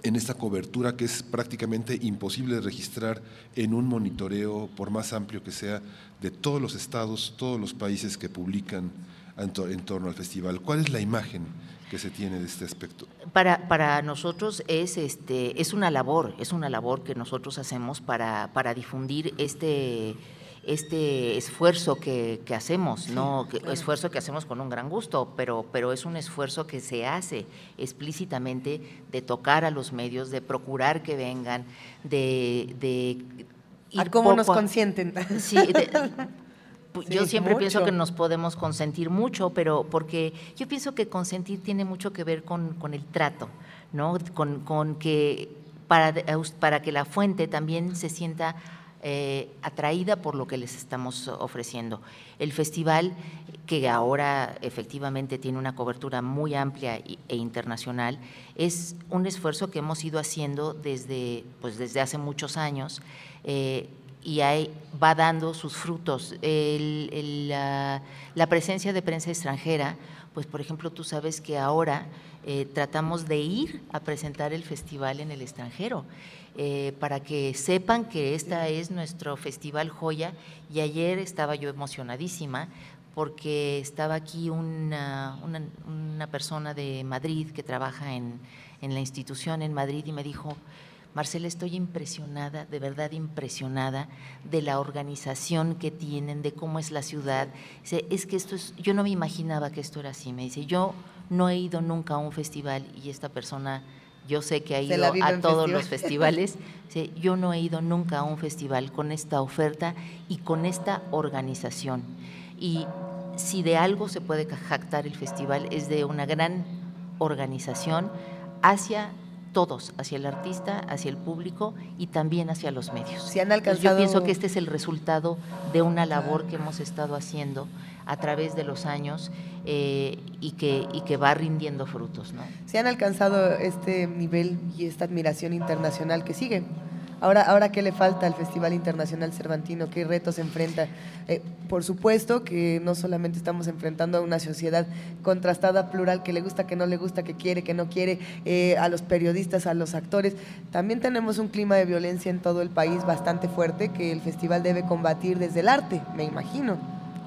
en esta cobertura que es prácticamente imposible de registrar en un monitoreo, por más amplio que sea, de todos los estados, todos los países que publican en, torno al festival? ¿Cuál es la imagen que se tiene de este aspecto? Para, para nosotros es, este, es una labor, es una labor que nosotros hacemos para, para difundir este este esfuerzo que, hacemos, no esfuerzo que hacemos con un gran gusto, pero, pero es un esfuerzo que se hace explícitamente de tocar a los medios, de procurar que vengan, de... de a cómo nos consienten. Sí, yo siempre pienso que nos podemos consentir mucho, pero porque yo pienso que consentir tiene mucho que ver con, con el trato, ¿no? Con, con que para, para que la fuente también se sienta eh, atraída por lo que les estamos ofreciendo. El festival, que ahora efectivamente tiene una cobertura muy amplia e internacional, es un esfuerzo que hemos ido haciendo desde, pues desde hace muchos años. Eh, y ahí va dando sus frutos. la, presencia de prensa extranjera, pues por ejemplo tú sabes que ahora eh, tratamos de ir a presentar el festival en el extranjero eh, para que sepan que esta es nuestro festival joya. Y ayer estaba yo emocionadísima porque estaba aquí una, una, persona de Madrid que trabaja en, en la institución en Madrid y me dijo, Marcela, estoy impresionada, de verdad impresionada de la organización que tienen, de cómo es la ciudad. Es que esto es, yo no me imaginaba que esto era así. Me dice, yo no he ido nunca a un festival y esta persona yo sé que ha ido a todos los festivales. yo no he ido nunca a un festival con esta oferta y con esta organización. Y si de algo se puede jactar el festival es de una gran organización hacia todos, hacia el artista, hacia el público y también hacia los medios. Se han alcanzado... Yo pienso que este es el resultado de una labor que hemos estado haciendo a través de los años eh, y, que, y que va rindiendo frutos. ¿no? Se han alcanzado este nivel y esta admiración internacional que sigue. Ahora, ahora ¿qué le falta al Festival Internacional Cervantino? ¿Qué retos enfrenta? Eh, por supuesto que no solamente estamos enfrentando a una sociedad contrastada, plural, que le gusta, que no le gusta, que quiere, que no quiere, eh, a los periodistas, a los actores. También tenemos un clima de violencia en todo el país bastante fuerte que el festival debe combatir desde el arte, me imagino.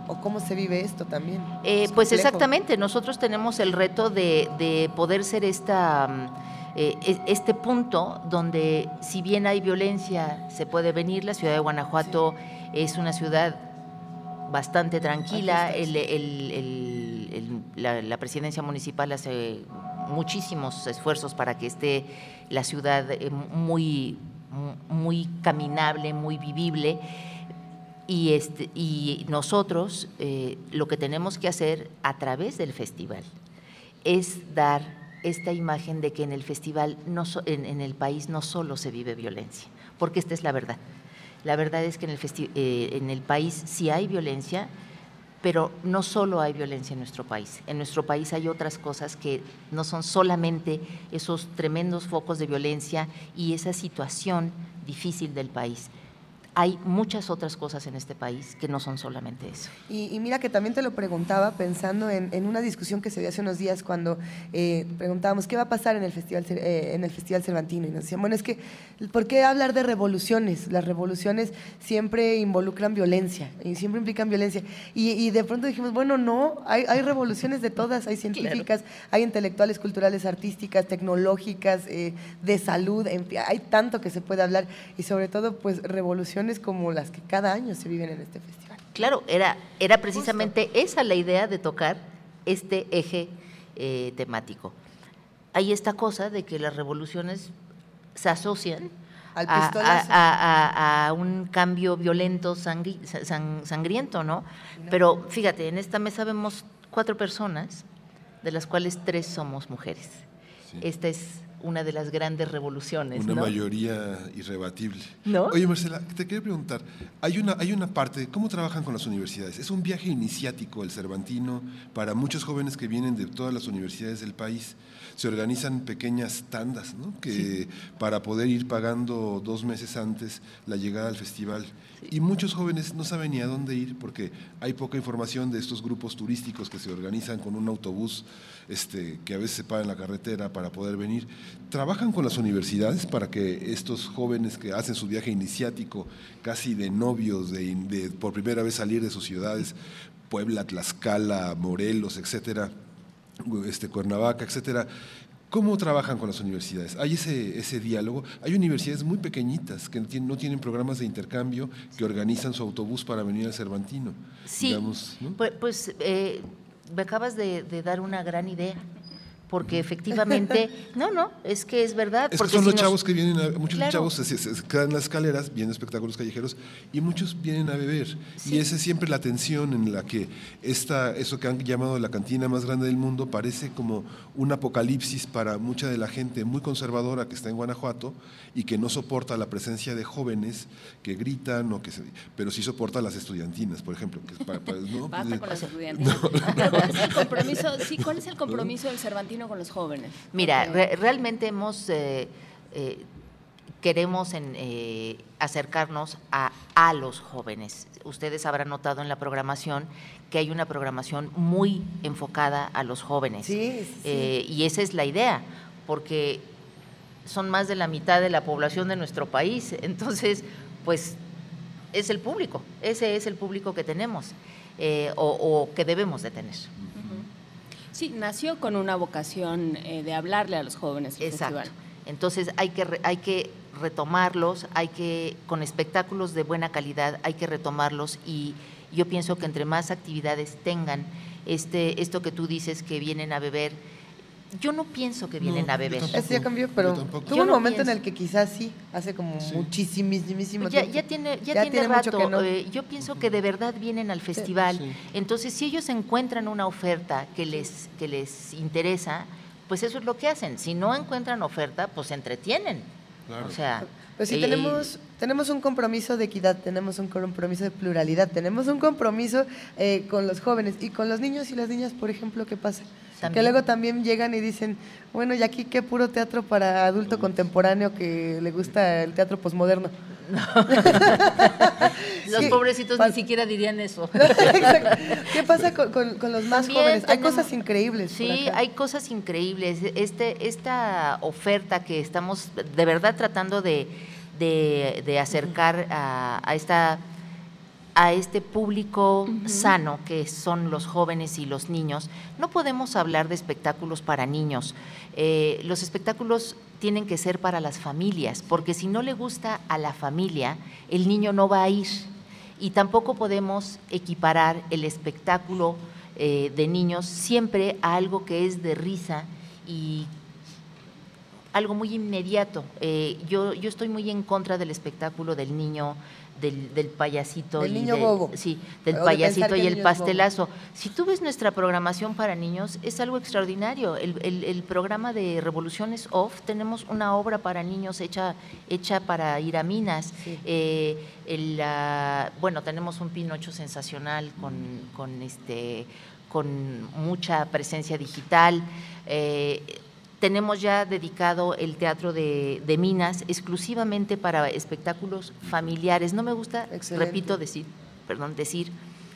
¿O cómo se vive esto también? Eh, pues exactamente, nosotros tenemos el reto de, de poder ser esta mm, eh, este punto donde si bien hay violencia se puede venir, la ciudad de Guanajuato es una ciudad bastante tranquila, la, presidencia municipal hace muchísimos esfuerzos para que esté la ciudad eh, muy, muy caminable, muy vivible. Y, este, y nosotros eh, lo que tenemos que hacer a través del festival es dar esta imagen de que en el festival, no en, el país, no solo se vive violencia, porque esta es la verdad. La verdad es que en el, eh, en el país sí hay violencia, pero no solo hay violencia en nuestro país. En nuestro país hay otras cosas que no son solamente esos tremendos focos de violencia y esa situación difícil del país hay muchas otras cosas en este país que no son solamente eso. Y, mira que también te lo preguntaba pensando en, una discusión que se dio hace unos días cuando eh, preguntábamos qué va a pasar en el Festival, eh, en el Festival Cervantino. Y nos decían, bueno, es que, ¿por qué hablar de revoluciones? Las revoluciones siempre involucran violencia y siempre implican violencia. Y, de pronto dijimos, bueno, no, hay, revoluciones de todas, hay científicas, hay intelectuales, culturales, artísticas, tecnológicas, eh, de salud, hay tanto que se puede hablar y sobre todo, pues, revoluciones como las que cada año se viven en este festival. Claro, era, era precisamente esa la idea de tocar este eje eh, temático. Hay esta cosa de que las revoluciones se asocian a, un cambio violento, sangriento, ¿no? Pero fíjate, en esta mesa vemos cuatro personas, de las cuales tres somos mujeres. Esta es una de las grandes revoluciones. Una mayoría irrebatible. ¿No? Oye, Marcela, te quería preguntar, hay una, hay una parte, ¿cómo trabajan con las universidades? Es un viaje iniciático el Cervantino para muchos jóvenes que vienen de todas las universidades del país. Se organizan pequeñas tandas, ¿no? Que para poder ir pagando dos meses antes la llegada al festival. Y muchos jóvenes no saben ni a dónde ir porque hay poca información de estos grupos turísticos que se organizan con un autobús este, que a veces se para en la carretera para poder venir. ¿Trabajan con las universidades para que estos jóvenes que hacen su viaje iniciático, casi de novios, de, por primera vez salir de sus ciudades, Puebla, Tlaxcala, Morelos, etcétera, este, Cuernavaca, etcétera, ¿Cómo trabajan con las universidades? ¿Hay ese, ese diálogo? Hay universidades muy pequeñitas que no tienen, programas de intercambio que organizan su autobús para venir al Cervantino. Sí, pues, pues eh, me acabas de, dar una gran idea porque efectivamente, no, no, es que es verdad. Es que son los chavos que vienen, a, muchos chavos se, quedan en las escaleras viendo espectáculos callejeros y muchos vienen a beber. Y esa es siempre la tensión en la que esta, eso que han llamado la cantina más grande del mundo parece como un apocalipsis para mucha de la gente muy conservadora que está en Guanajuato y que no soporta la presencia de jóvenes que gritan, o que se, pero sí soporta las estudiantinas, por ejemplo. Que para, ¿no? Basta con las estudiantinas. ¿Cuál es el compromiso del Cervantino con los jóvenes? Mira, realmente hemos... Eh, eh, queremos eh, acercarnos a, a, los jóvenes. Ustedes habrán notado en la programación que hay una programación muy enfocada a los jóvenes. Sí, sí. y esa es la idea, porque son más de la mitad de la población de nuestro país. Entonces, pues es el público, ese es el público que tenemos eh, o, que debemos de tener. Sí, nació con una vocación eh, de hablarle a los jóvenes. Exacto. Entonces hay que, hay que retomarlos, hay que, con espectáculos de buena calidad, hay que retomarlos y yo pienso que entre más actividades tengan, este, esto que tú dices que vienen a beber, yo no pienso que vienen a beber. Eso ya cambió, pero tuvo un momento en el que quizás sí, hace como muchísimísimo ya, Ya tiene, ya, tiene, rato. Eh, yo pienso que de verdad vienen al festival. Entonces, si ellos encuentran una oferta que les, que les interesa, pues eso es lo que hacen. Si no encuentran oferta, pues se entretienen. O sea, pues sí, tenemos, tenemos un compromiso de equidad, tenemos un compromiso de pluralidad, tenemos un compromiso eh, con los jóvenes y con los niños y las niñas, por ejemplo, ¿qué pasa? Que luego también llegan y dicen, bueno, y aquí qué puro teatro para adulto contemporáneo que le gusta el teatro posmoderno. los pobrecitos ni siquiera dirían eso. ¿Qué pasa con, los más jóvenes? hay cosas increíbles. Sí, hay cosas increíbles. Este, esta oferta que estamos de verdad tratando de, acercar a esta a este público sano que son los jóvenes y los niños, no podemos hablar de espectáculos para niños. Eh, los espectáculos tienen que ser para las familias, porque si no le gusta a la familia, el niño no va a ir. Y tampoco podemos equiparar el espectáculo eh, de niños siempre a algo que es de risa y algo muy inmediato. Eh, yo, yo estoy muy en contra del espectáculo del niño del, payasito. Del niño bobo. Sí, del payasito y el pastelazo. Si tú ves nuestra programación para niños, es algo extraordinario. El, programa de Revoluciones Off, tenemos una obra para niños hecha, hecha para ir a minas. Eh, bueno, tenemos un Pinocho sensacional con, con, este, con mucha presencia digital. Eh, tenemos ya dedicado el Teatro de, Minas exclusivamente para espectáculos familiares. No me gusta, repito, decir, perdón, decir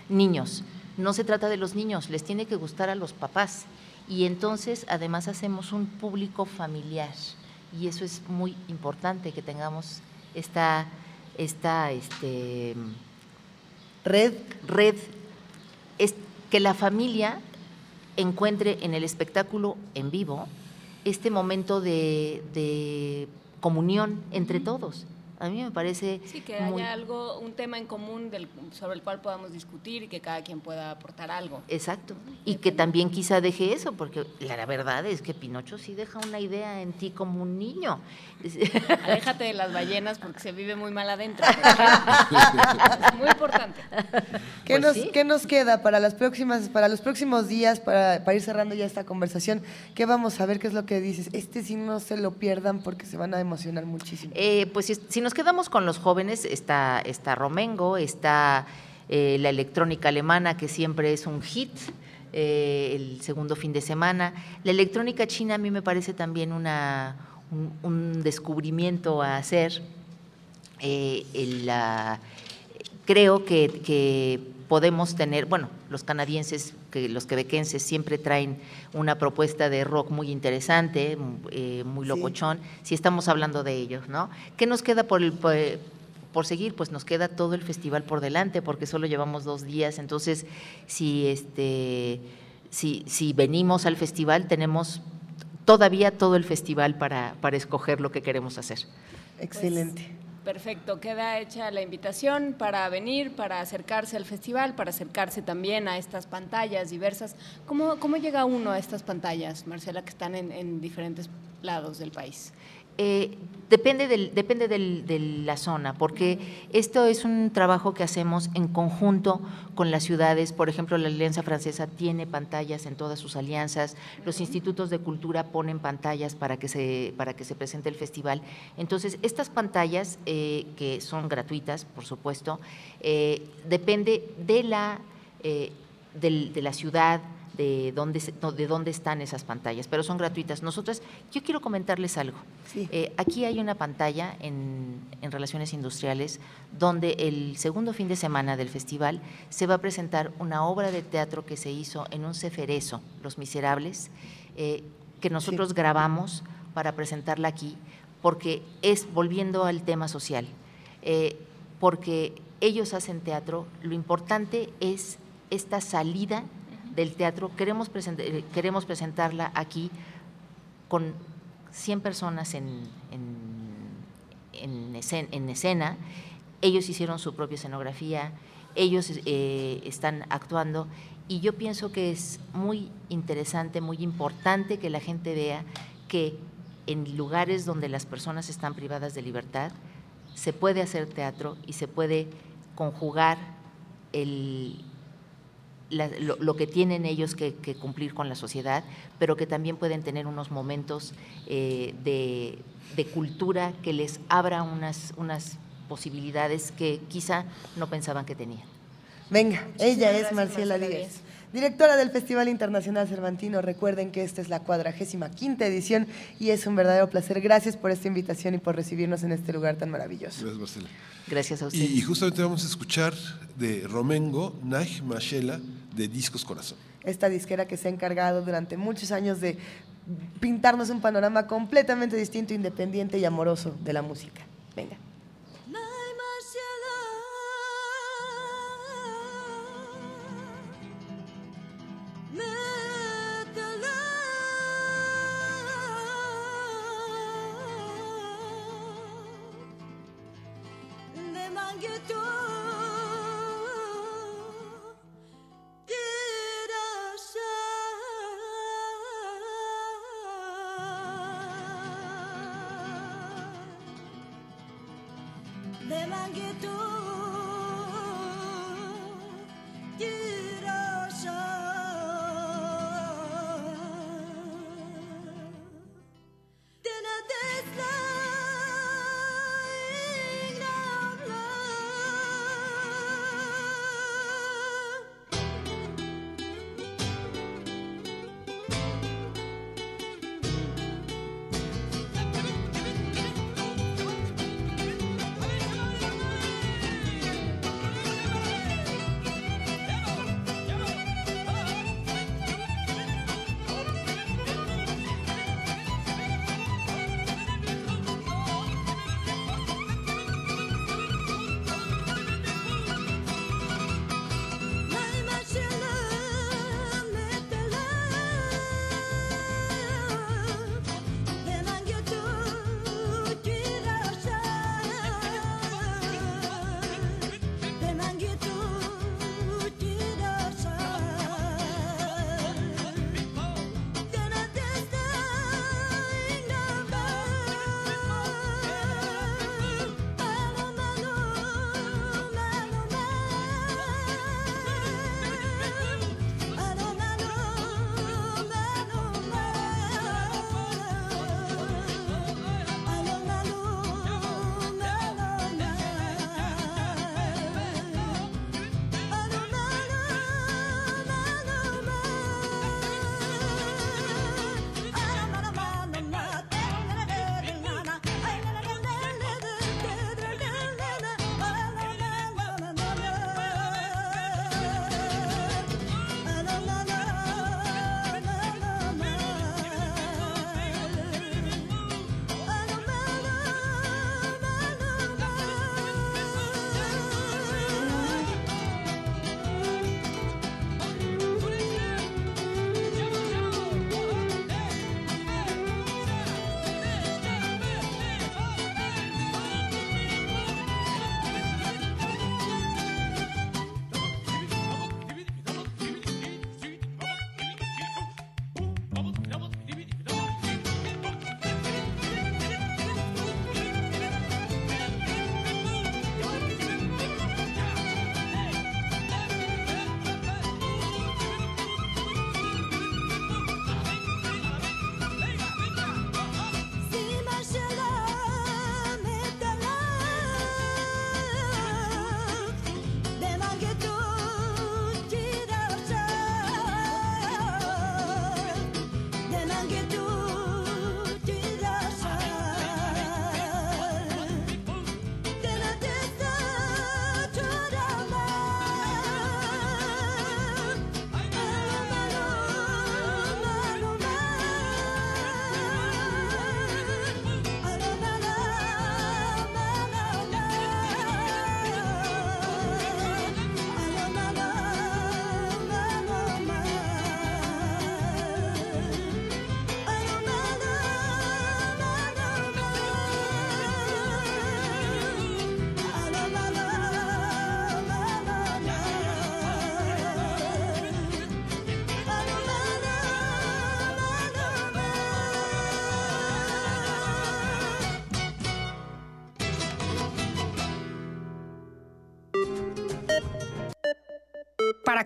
niños. No se trata de los niños, les tiene que gustar a los papás. Y entonces, además, hacemos un público familiar. Y eso es muy importante que tengamos esta, esta este, red. red es que la familia encuentre en el espectáculo en vivo este momento de, comunión entre todos. A mí me parece. Sí, que haya algo, un tema en común del, sobre el cual podamos discutir y que cada quien pueda aportar algo. Exacto. Y que también quizá deje eso, porque la verdad es que Pinocho sí deja una idea en ti como un niño. Aléjate de las ballenas porque se vive muy mal adentro. es muy importante. ¿Qué, pues nos, ¿Qué nos queda para las próximas, para los próximos días, para, para ir cerrando ya esta conversación? ¿Qué vamos a ver? ¿Qué es lo que dices? Este sí no se lo pierdan porque se van a emocionar muchísimo. Eh, pues si, si nos quedamos con los jóvenes, está, está Romengo, está eh, la electrónica alemana, que siempre es un hit. Eh, el segundo fin de semana. La electrónica china a mí me parece también una, un, descubrimiento a hacer. Eh, creo que, podemos tener, bueno, los canadienses, que los quebequenses siempre traen una propuesta de rock muy interesante, eh, muy locochón, si estamos hablando de ellos, ¿no? ¿Qué nos queda por, por, seguir? Pues nos queda todo el festival por delante, porque solo llevamos dos días, entonces si, este, si, si venimos al festival tenemos todavía todo el festival para, para escoger lo que queremos hacer. Excelente. Perfecto, queda hecha la invitación para venir, para acercarse al festival, para acercarse también a estas pantallas diversas. ¿Cómo, cómo llega uno a estas pantallas, Marcela, que están en, en diferentes lados del país? Eh, depende, del, depende de la zona, porque esto es un trabajo que hacemos en conjunto con las ciudades. Por ejemplo, la Alianza Francesa tiene pantallas en todas sus alianzas, los institutos de cultura ponen pantallas para que se, para que se presente el festival. Entonces, estas pantallas, eh, que son gratuitas, por supuesto, eh, depende de la, de la ciudad, de dónde, de dónde están esas pantallas, pero son gratuitas. Nosotras, yo quiero comentarles algo. Eh, aquí hay una pantalla en, Relaciones Industriales donde el segundo fin de semana del festival se va a presentar una obra de teatro que se hizo en un ceferezo, Los Miserables, eh, que nosotros grabamos para presentarla aquí, porque es, volviendo al tema social, eh, porque ellos hacen teatro, lo importante es esta salida del teatro, queremos, eh, queremos presentarla aquí con 100 personas en, en, escena, Ellos hicieron su propia escenografía, ellos eh, están actuando y yo pienso que es muy interesante, muy importante que la gente vea que en lugares donde las personas están privadas de libertad se puede hacer teatro y se puede conjugar el, lo, que tienen ellos que, cumplir con la sociedad, pero que también pueden tener unos momentos eh, de, cultura que les abra unas, unas posibilidades que quizá no pensaban que tenían. Venga, ella es Marcela Díaz. Directora del Festival Internacional Cervantino, recuerden que esta es la cuadragésima quinta edición y es un verdadero placer. Gracias por esta invitación y por recibirnos en este lugar tan maravilloso. Gracias, Marcela. Gracias a usted. Y, justamente vamos a escuchar de Romengo, Naj Machela, de Discos Corazón. Esta disquera que se ha encargado durante muchos años de pintarnos un panorama completamente distinto, independiente y amoroso de la música. Venga.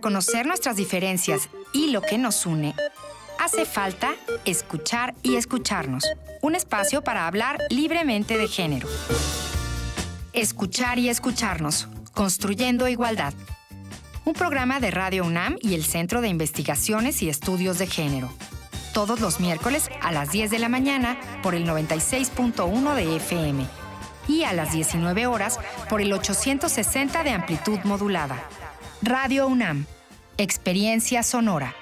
Conocer nuestras diferencias y lo que nos une, hace falta escuchar y escucharnos. Un espacio para hablar libremente de género. Escuchar y escucharnos, construyendo igualdad. Un programa de Radio UNAM y el Centro de Investigaciones y Estudios de Género. Todos los miércoles a las 10 de la mañana por el 96.1 de FM y a las 19 horas por el 860 de amplitud modulada. Radio UNAM. Experiencia sonora.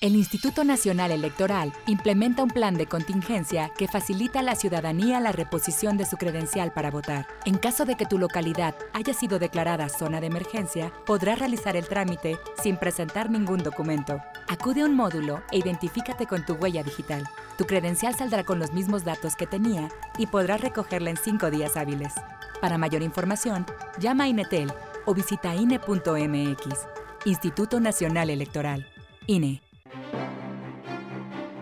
El Instituto Nacional Electoral implementa un plan de contingencia que facilita a la ciudadanía la reposición de su credencial para votar. En caso de que tu localidad haya sido declarada zona de emergencia, podrás realizar el trámite sin presentar ningún documento. Acude a un módulo e identifícate con tu huella digital. Tu credencial saldrá con los mismos datos que tenía y podrás recogerla en cinco días hábiles. Para mayor información, llama a Inetel o visita INE.mx. Instituto Nacional Electoral. INE.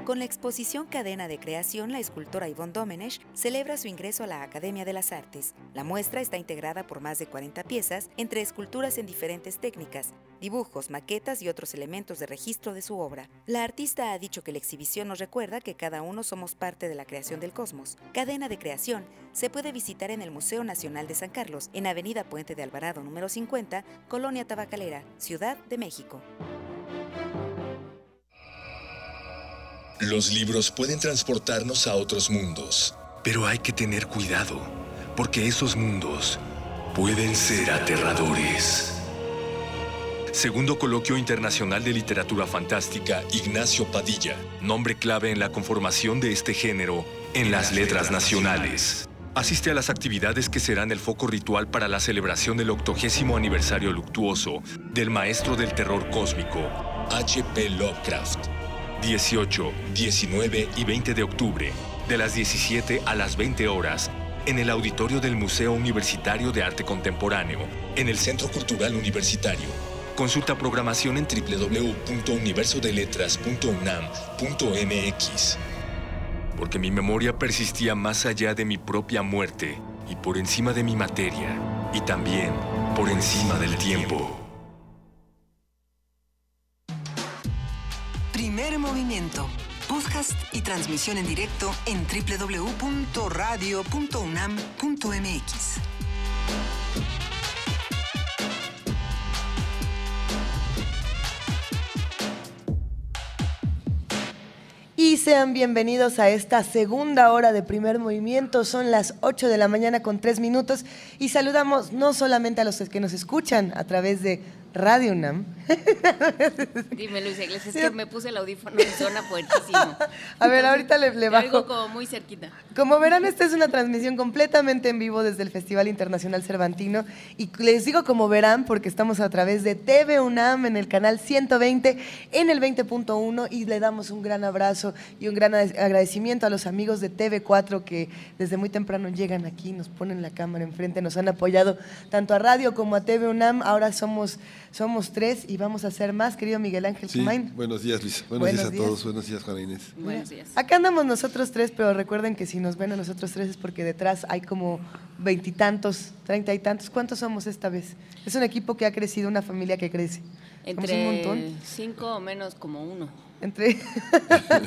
Con la exposición Cadena de Creación, la escultora Yvonne Domenech celebra su ingreso a la Academia de las Artes. La muestra está integrada por más de 40 piezas, entre esculturas en diferentes técnicas, dibujos, maquetas y otros elementos de registro de su obra. La artista ha dicho que la exhibición nos recuerda que cada uno somos parte de la creación del cosmos. Cadena de Creación se puede visitar en el Museo Nacional de San Carlos, en Avenida Puente de Alvarado número 50, Colonia Tabacalera, Ciudad de México. Los libros pueden transportarnos a otros mundos, pero hay que tener cuidado, porque esos mundos pueden ser aterradores. Segundo Coloquio Internacional de Literatura Fantástica Ignacio Padilla, nombre clave en la conformación de este género en las letras nacionales. Asiste a las actividades que serán el foco ritual para la celebración del octogésimo aniversario luctuoso del maestro del terror cósmico, H.P. Lovecraft 18, 19 y 20 de octubre, de las 17 a las 20 horas, en el auditorio del Museo Universitario de Arte Contemporáneo, en el Centro Cultural Universitario. Consulta programación en www.universodeletras.unam.mx. Porque mi memoria persistía más allá de mi propia muerte y por encima de mi materia, y también por encima del tiempo. Podcast y transmisión en directo en www.radio.unam.mx. Y sean bienvenidos a esta segunda hora de primer movimiento. Son las 8 de la mañana con 3 minutos y saludamos no solamente a los que nos escuchan a través de Radio UNAM. Dime, Luis Iglesias, es que me puse el audífono en zona fuertísimo. A ver, ahorita le, le bajo. Algo como muy cerquita. Como verán, esta es una transmisión completamente en vivo desde el Festival Internacional Cervantino. Y les digo como verán porque estamos a través de TV UNAM en el canal 120, en el 20.1 y le damos un gran abrazo y un gran agradecimiento a los amigos de TV4 que desde muy temprano llegan aquí, nos ponen la cámara enfrente, nos han apoyado tanto a radio como a TV UNAM. Ahora somos somos tres y vamos a hacer más, querido Miguel Ángel sí, Buenos días, Luis. Buenos, días a todos. Buenos días, Juana Inés. Buenos días. Acá andamos nosotros tres, pero recuerden que si nos ven a nosotros tres es porque detrás hay como veintitantos, treinta y tantos. ¿Cuántos somos esta vez? Es un equipo que ha crecido, una familia que crece. Entre un montón. cinco o menos como uno. Entre...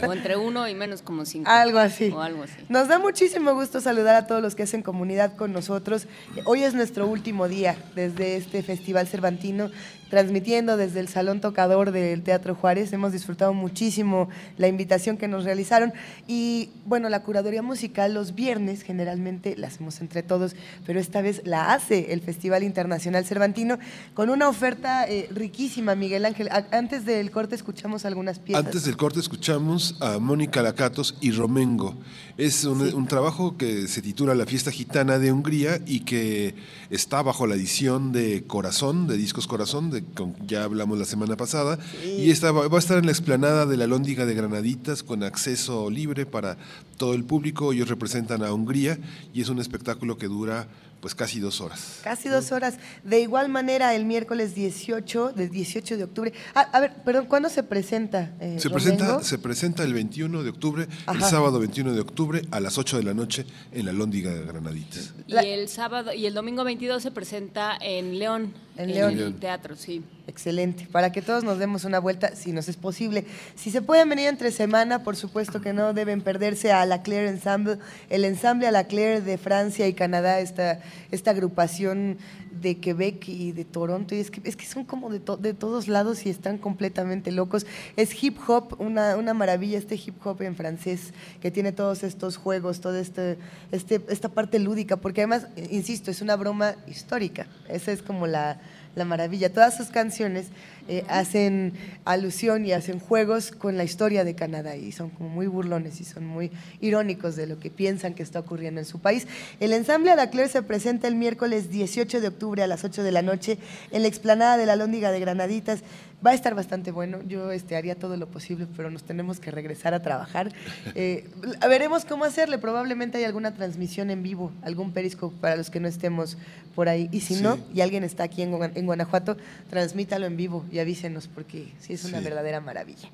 o entre uno y menos como cinco. Algo así. O algo así. Nos da muchísimo gusto saludar a todos los que hacen comunidad con nosotros. Hoy es nuestro último día desde este Festival Cervantino transmitiendo desde el Salón Tocador del Teatro Juárez. Hemos disfrutado muchísimo la invitación que nos realizaron y bueno, la curaduría musical los viernes generalmente la hacemos entre todos, pero esta vez la hace el Festival Internacional Cervantino con una oferta eh, riquísima, Miguel Ángel. antes del corte escuchamos algunas piezas. Antes del corte escuchamos a Mónica Lacatos y Romengo. Es un, un trabajo que se titula La Fiesta Gitana de Hungría y que está bajo la edición de Corazón, de Discos Corazón, de ya hablamos la semana pasada, y esta, va a estar en la explanada de la Lóndiga de Granaditas con acceso libre para todo el público. Ellos representan a Hungría y es un espectáculo que dura pues casi dos horas. Casi dos horas. De igual manera, el miércoles 18, del 18 de octubre. Ah, a ver, perdón, ¿cuándo se presenta? Eh, se, presenta, se presenta el 21 de octubre, el sábado 21 de octubre a las 8 de la noche en la Lóndiga de Granaditas. Y el sábado y el domingo 22 se presenta en León, en, León. el teatro, sí. Excelente, para que todos nos demos una vuelta, si nos es posible. Si se pueden venir entre semana, por supuesto que no deben perderse a la Claire Ensemble, el ensamble a la Claire de Francia y Canadá, esta, esta agrupación de Quebec y de Toronto, y es que, es que son como de, de todos lados y están completamente locos. Es hip hop, una, una, maravilla este hip hop en francés, que tiene todos estos juegos, toda este, este, esta parte lúdica, porque además, insisto, es una broma histórica. Esa es como la, la maravilla. Todas sus canciones eh, hacen alusión y hacen juegos con la historia de Canadá y son como muy burlones y son muy irónicos de lo que piensan que está ocurriendo en su país. El ensamble Adacler se presenta el miércoles 18 de octubre a las 8 de la noche en la explanada de la Lóndiga de Granaditas. Va a estar bastante bueno. Yo este, haría todo lo posible, pero nos tenemos que regresar a trabajar. Eh, veremos cómo hacerle. Probablemente hay alguna transmisión en vivo, algún periscope para los que no estemos por ahí. Y si no, y alguien está aquí en, en Guanajuato, transmítalo en vivo y avísenos, porque sí es una verdadera maravilla.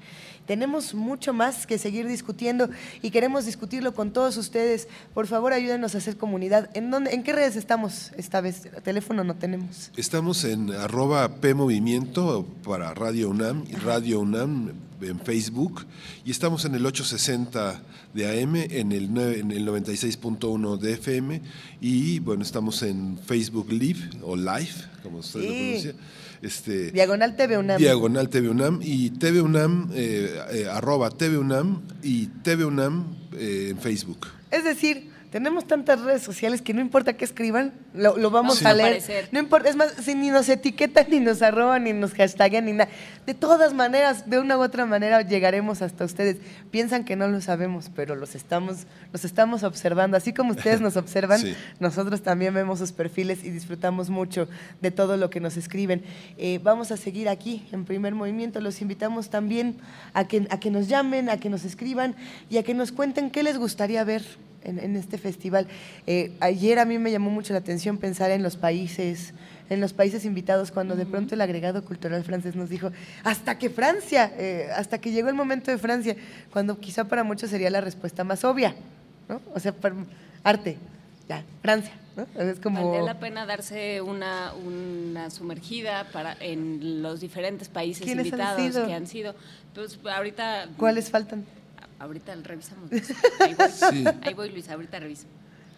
Tenemos mucho más que seguir discutiendo y queremos discutirlo con todos ustedes. Por favor, ayúdenos a hacer comunidad. ¿En, dónde, en qué redes estamos esta vez? Teléfono no tenemos. Estamos en arroba PMovimiento para Radio UNAM, Radio UNAM en Facebook y estamos en el 860 de AM, en el, en el 96.1 de FM y bueno, estamos en Facebook Live o Live, como usted lo pronuncia este, Diagonal TV UNAM. Diagonal TV UNAM y TV UNAM, eh, eh, arroba TV UNAM y TV UNAM eh, en Facebook. Es decir, tenemos tantas redes sociales que no importa qué escriban, lo, vamos a leer. No importa, es más, si ni nos etiquetan, ni nos arroban, ni nos hashtagan, ni nada. De todas maneras, de una u otra manera, llegaremos hasta ustedes. Piensan que no lo sabemos, pero los estamos, los estamos observando. Así como ustedes nos observan, nosotros también vemos sus perfiles y disfrutamos mucho de todo lo que nos escriben. Eh, vamos a seguir aquí en primer movimiento. Los invitamos también a que, a que nos llamen, a que nos escriban y a que nos cuenten qué les gustaría ver en, este festival. Eh, ayer a mí me llamó mucho la atención pensar en los países, en los países invitados, cuando de pronto el agregado cultural francés nos dijo, hasta que Francia, eh, hasta que llegó el momento de Francia, cuando quizá para muchos sería la respuesta más obvia, ¿no? O sea, arte, ya, Francia. ¿no? Es como... Valdría la pena darse una, una sumergida para, en los diferentes países invitados que han sido. Pues ahorita... ¿Cuáles faltan? Ahorita revisamos. Ahí voy, Ahí voy Luis, ahorita reviso.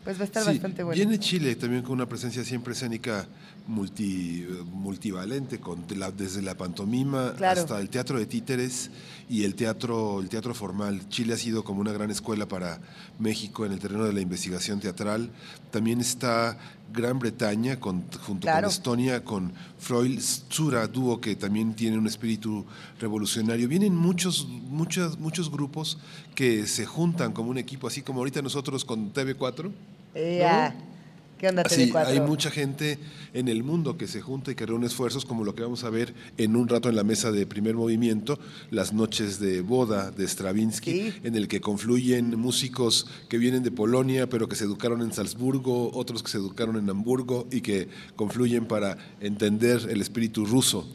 Pues va a estar bastante bueno. Viene Chile también con una presencia siempre escénica multi, multivalente, con desde la pantomima hasta el teatro de títeres y el teatro, el teatro formal. Chile ha sido como una gran escuela para México en el terreno de la investigación teatral. También está Gran Bretaña con, junto con Estonia, con Freud Zura, dúo que también tiene un espíritu revolucionario. Vienen muchos, muchos, muchos grupos que se juntan como un equipo, así como ahorita nosotros con TV4. ¿Qué onda, Así, hay mucha gente en el mundo que se junta y que reúne esfuerzos, como lo que vamos a ver en un rato en la mesa de primer movimiento, las noches de boda de Stravinsky, en el que confluyen músicos que vienen de Polonia, pero que se educaron en Salzburgo, otros que se educaron en Hamburgo y que confluyen para entender el espíritu ruso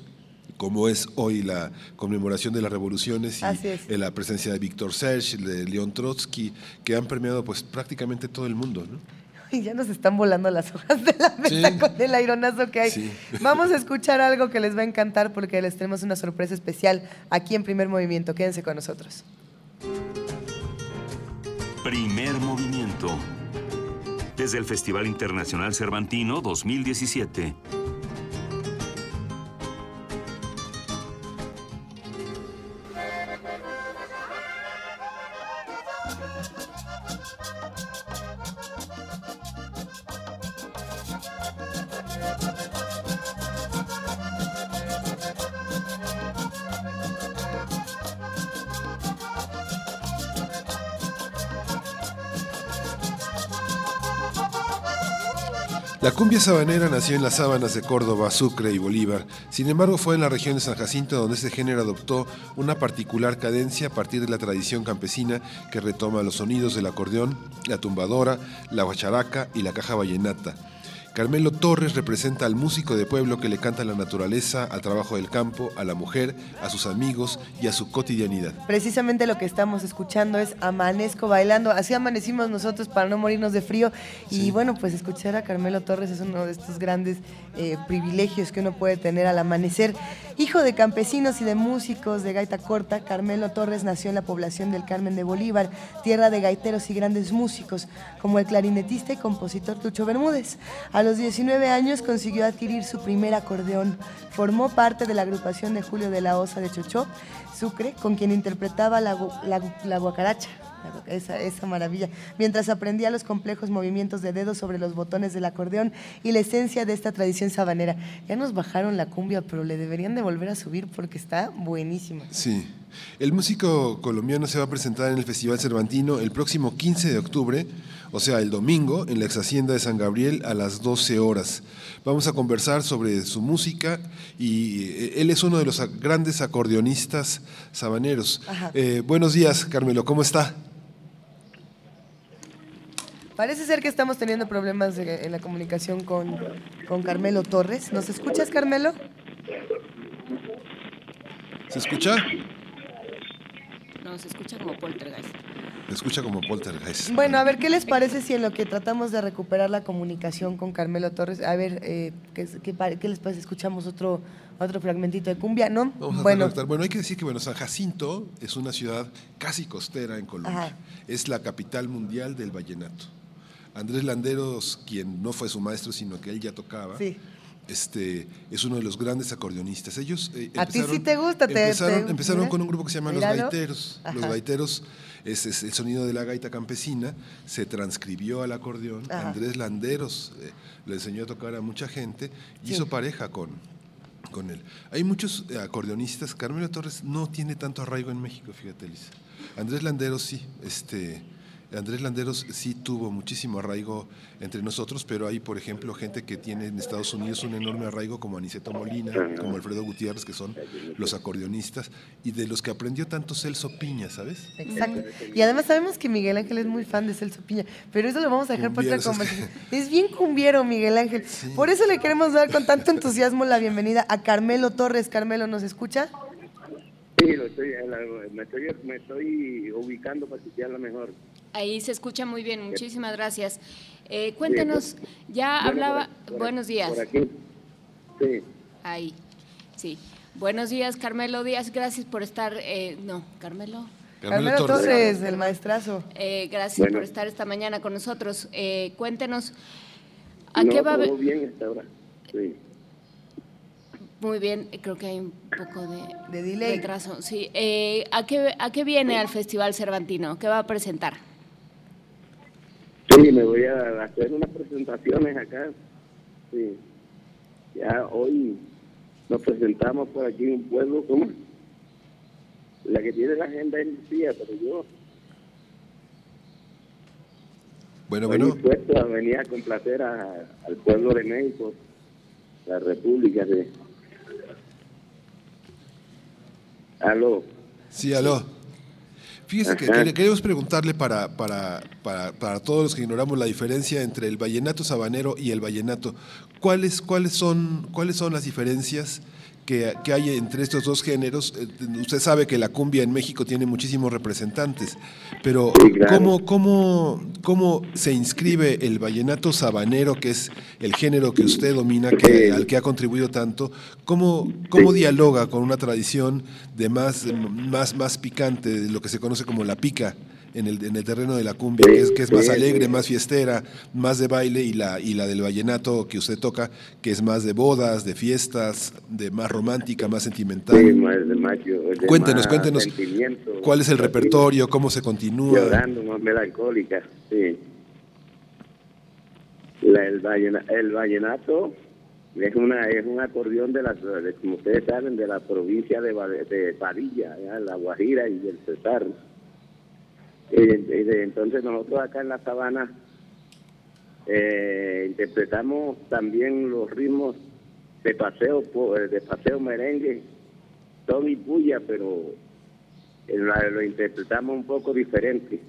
como es hoy la conmemoración de las revoluciones y la presencia de Víctor Serge, de León Trotsky, que han permeado pues prácticamente todo el mundo. ¿no? Y ya nos están volando las hojas de la mesa con el aironazo que hay. Vamos a escuchar algo que les va a encantar porque les tenemos una sorpresa especial aquí en Primer Movimiento. Quédense con nosotros. Primer Movimiento. Desde el Festival Internacional Cervantino 2017. La cumbia sabanera nació en las sábanas de Córdoba, Sucre y Bolívar. Sin embargo, fue en la región de San Jacinto donde este género adoptó una particular cadencia a partir de la tradición campesina que retoma los sonidos del acordeón, la tumbadora, la guacharaca y la caja vallenata Carmelo Torres representa al músico de pueblo que le canta a la naturaleza, al trabajo del campo, a la mujer, a sus amigos y a su cotidianidad. Precisamente lo que estamos escuchando es Amanezco bailando. Así amanecimos nosotros para no morirnos de frío. Y bueno, pues escuchar a Carmelo Torres es uno de estos grandes eh, privilegios que uno puede tener al amanecer. Hijo de campesinos y de músicos de gaita corta, Carmelo Torres nació en la población del Carmen de Bolívar, tierra de gaiteros y grandes músicos, como el clarinetista y compositor Tucho Bermúdez. Los 19 años consiguió adquirir su primer acordeón. Formó parte de la agrupación de Julio de la Osa de Chochó, Sucre, con quien interpretaba la, la, la guacaracha esa, esa maravilla, mientras aprendía los complejos movimientos de dedos sobre los botones del acordeón y la esencia de esta tradición sabanera. Ya nos bajaron la cumbia, pero le deberían de volver a subir porque está buenísima. Sí. El músico colombiano se va a presentar en el Festival Cervantino el próximo 15 de octubre, o sea, el domingo, en la ex hacienda de San Gabriel a las 12 horas. Vamos a conversar sobre su música y eh, él es uno de los grandes acordeonistas sabaneros. Eh, buenos días, Carmelo, ¿cómo está? Parece ser que estamos teniendo problemas en la comunicación con, con Carmelo Torres. ¿Nos escuchas, Carmelo? ¿Se escucha? No, se escucha como poltergeist. Escucha como poltergeist. Bueno, a ver, ¿qué les parece si en lo que tratamos de recuperar la comunicación con Carmelo Torres, a ver, eh, ¿qué, qué, les parece? Escuchamos otro, otro fragmentito de cumbia, ¿no? bueno. bueno, hay que decir que bueno, San Jacinto es una ciudad casi costera en Colombia. Es la capital mundial del vallenato. Andrés Landeros, quien no fue su maestro, sino que él ya tocaba, este, es uno de los grandes acordeonistas. Ellos eh, a ti sí te gusta, empezaron, empezaron con un grupo que se llama Los Gaiteros. Los Gaiteros es, el sonido de la gaita campesina, se transcribió al acordeón. Andrés Landeros eh, le enseñó a tocar a mucha gente, hizo pareja con, con él. Hay muchos eh, acordeonistas. Carmelo Torres no tiene tanto arraigo en México, fíjate, Lisa. Andrés Landeros sí, este Andrés Landeros sí tuvo muchísimo arraigo entre nosotros, pero hay, por ejemplo, gente que tiene en Estados Unidos un enorme arraigo, como Aniceto Molina, como Alfredo Gutiérrez, que son los acordeonistas, y de los que aprendió tanto Celso Piña, ¿sabes? Exacto. Y además sabemos que Miguel Ángel es muy fan de Celso Piña, pero eso lo vamos a dejar para otra conversación. Es bien cumbiero, Miguel Ángel. Por eso le queremos dar con tanto entusiasmo la bienvenida a Carmelo Torres. Carmelo, ¿nos escucha? Sí, estoy, me, estoy, me estoy ubicando para la mejor. Ahí se escucha muy bien, muchísimas gracias. Eh, cuéntanos, ya hablaba, buenos días. Por aquí. Sí. Ahí, sí. Buenos días, Carmelo Díaz, gracias por estar, eh, no, Carmelo. Carmelo, Torres, el maestrazo. Eh, gracias por estar esta mañana con nosotros. cuéntenos, ¿a qué va a bien esta hora, sí. Muy bien, creo que hay un poco de, de delay. retraso. Sí. ¿a, qué, ¿A qué viene al Festival Cervantino? ¿Qué va a presentar? Sí, me voy a hacer unas presentaciones acá. Sí. Ya hoy nos presentamos por aquí en un pueblo como la que tiene la agenda es Lucía, pero yo bueno, bueno. dispuesto a venir a complacer al pueblo de México, la República de... Aló. Sí, aló. Fíjese que queremos preguntarle para, para, para, para, todos los que ignoramos la diferencia entre el vallenato sabanero y el vallenato, ¿cuáles, cuáles, son, cuáles son las diferencias que, hay entre estos dos géneros. Eh, usted sabe que la cumbia en México tiene muchísimos representantes, pero ¿cómo, cómo, cómo se inscribe el vallenato sabanero, que es el género que usted domina, que, al que ha contribuido tanto? ¿Cómo, cómo dialoga con una tradición de más, más, más picante, de lo que se conoce como la pica? En el, en el terreno de la cumbia, que es, que es más alegre, más fiestera, más de baile, y la, y la del vallenato que usted toca, que es más de bodas, de fiestas, de más romántica, más sentimental. cuéntenos, cuéntenos, ¿cuál es el repertorio, cómo se continúa? Llorando, más melancólica, sí. el, vallenato, es una es un acordeón de la como ustedes saben de la provincia de, de Padilla la Guajira y el Cesar entonces nosotros acá en la sabana eh, interpretamos también los ritmos de paseo eh, de paseo merengue, son y puya, pero lo interpretamos un poco diferente.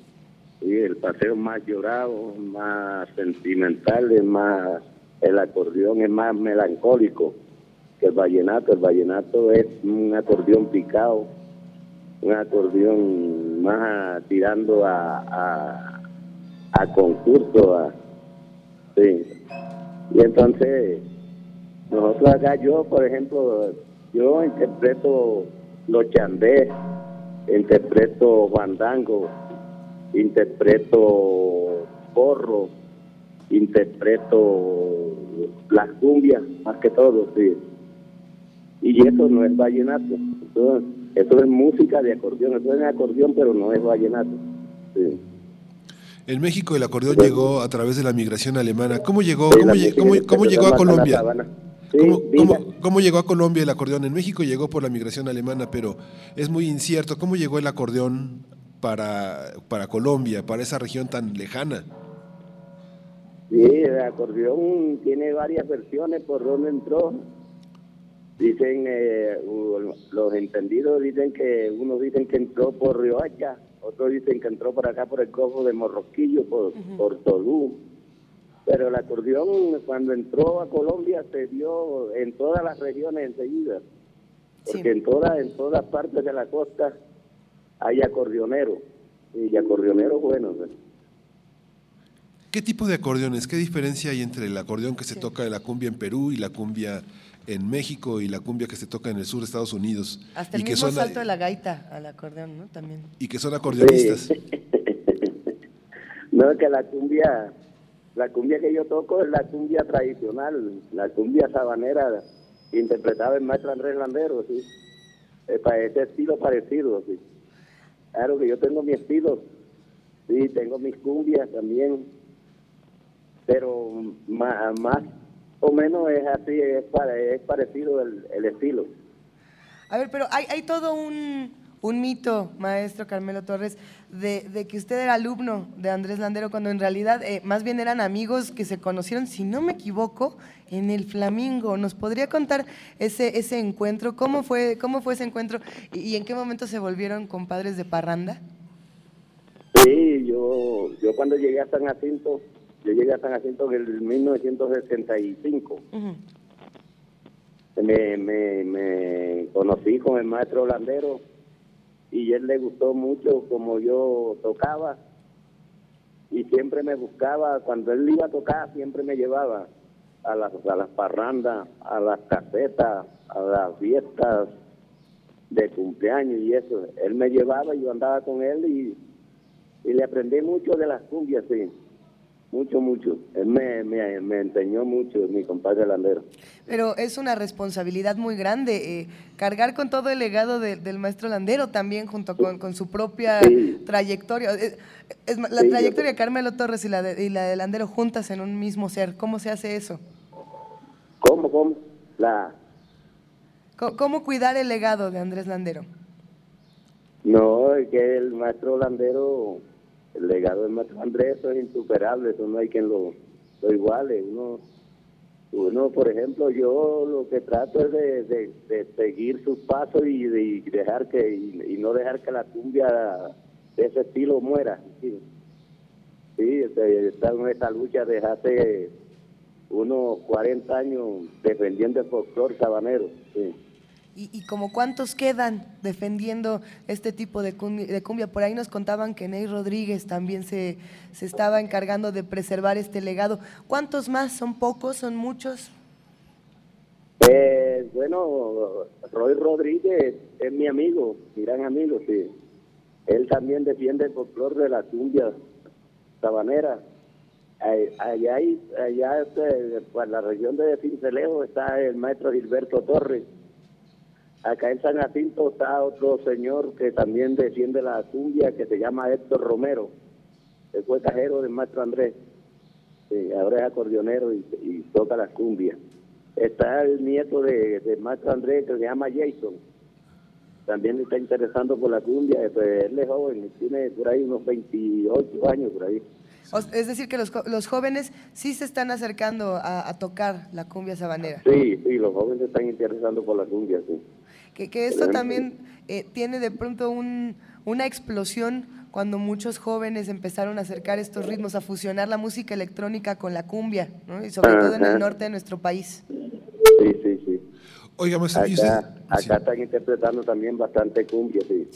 el paseo más llorado, más sentimental, más el acordeón es más melancólico que el vallenato. El vallenato es un acordeón picado, un acordeón más tirando a, a, a concurso. A, sí. Y entonces, nosotros acá, yo, por ejemplo, yo interpreto los chandés, interpreto bandango, interpreto porro, interpreto las cumbias, más que todo, sí. Y eso no es vallenato. Eso, eso es música de acordeón, eso es acordeón, pero no es vallenato. Sí. En México el acordeón llegó a través de la migración alemana. ¿Cómo llegó? ¿Cómo, lle- cómo- cómo llegó a Colombia? ¿Cómo, cómo- cómo llegó a Colombia el acordeón? En México llegó por la migración alemana, pero es muy incierto. ¿Cómo llegó el acordeón para, para Colombia, para esa región tan lejana? Sí, el acordeón tiene varias versiones por donde entró. Dicen, eh, los entendidos dicen que, unos dicen que entró por Riohacha, otros dicen que entró por acá por el Cojo de Morroquillo, por, por Tolú. Pero el acordeón cuando entró a Colombia se dio en todas las regiones enseguida. Porque en, todas en todas partes de la costa hay acordeoneros. Y acordeoneros buenos. ¿eh? ¿Qué tipo de acordeones? ¿Qué diferencia hay entre el acordeón que se toca en la cumbia en Perú y la cumbia en México y la cumbia que se toca en el sur de Estados Unidos? Hasta y el que mismo son, salto de la gaita al acordeón, ¿no? También. y que son acordeonistas. No, es que la cumbia, la cumbia que yo toco es la cumbia tradicional, la cumbia sabanera, interpretada en maestro Andrés Landero, sí. Eh, pa- ese estilo parecido, sí. Claro que yo tengo mi estilo, sí, tengo mis cumbias también, pero más, o menos es así, es, pare- es parecido el, el estilo. A ver, pero hay, hay todo un, un mito, maestro Carmelo Torres, de, de que usted era alumno de Andrés Landero, cuando en realidad eh, más bien eran amigos que se conocieron, si no me equivoco, en el Flamingo. ¿Nos podría contar ese, ese encuentro? ¿Cómo fue, ¿Cómo fue ese encuentro y, y en qué momento se volvieron compadres de parranda? Sí, yo, yo cuando llegué a San Jacinto, yo llegué a San Jacinto en el 1965. Me, me, me conocí con el maestro holandero y él le gustó mucho como yo tocaba y siempre me buscaba, cuando él iba a tocar siempre me llevaba a las, a las parrandas, a las casetas, a las fiestas de cumpleaños y eso. Él me llevaba y yo andaba con él y, y le aprendí mucho de las cumbias, sí. Mucho, mucho. Él me, me, me enseñó mucho, mi compadre Landero. Pero es una responsabilidad muy grande eh, cargar con todo el legado de- del maestro Landero también junto con, con su propia trayectoria. Es, la Sí, trayectoria de Carmelo Torres y la, de, y la de Landero juntas en un mismo ser. ¿Cómo se hace eso? ¿Cómo, cómo? La, Co- ¿Cómo, cuidar el legado de Andrés Landero? no, es que el maestro Landero, el legado del maestro Andrés, es insuperable, eso no hay quien lo, iguale. Uno, uno, por ejemplo, yo lo que trato es de, de- de seguir sus pasos y, de, dejar que y, no dejar que la cumbia de ese estilo muera. Sí, sí este, está en esta lucha de hace unos 40 años defendiendo el folclore sabanero. Sí. ¿Y, como cuántos quedan defendiendo este tipo de cumbia? Por ahí nos contaban que Ney Rodríguez también se, se estaba encargando de preservar este legado. ¿Cuántos más? ¿Son pocos? ¿Son muchos? Eh, bueno, Roy Rodríguez es mi amigo, mi gran amigo, sí. Él también defiende el folclore de la cumbia sabanera. Allá, hay- allá este, pues, la región de Cincelejo está el maestro Gilberto Torres. Acá en San Jacinto está otro señor que también defiende la cumbia que se llama Héctor Romero. Él fue cajero del maestro Andrés. Sí, ahora es acordeonero y, y toca la cumbia. Está el nieto de, de maestro Andrés que se llama Jason. También está interesando por la cumbia. Pues, él es joven, tiene por ahí unos 28 años por ahí. Es decir, que los, los jóvenes sí se están acercando a, a tocar la cumbia sabanera. Sí, sí, los jóvenes se están interesando por la cumbia, sí. Que, que esto también eh, tiene de pronto un- una explosión cuando muchos jóvenes empezaron a acercar estos ritmos, a fusionar la música electrónica con la cumbia, ¿no? y sobre todo en el norte de nuestro país. Sí, sí, sí. Oiga, acá, acá están interpretando también bastante cumbia, sí.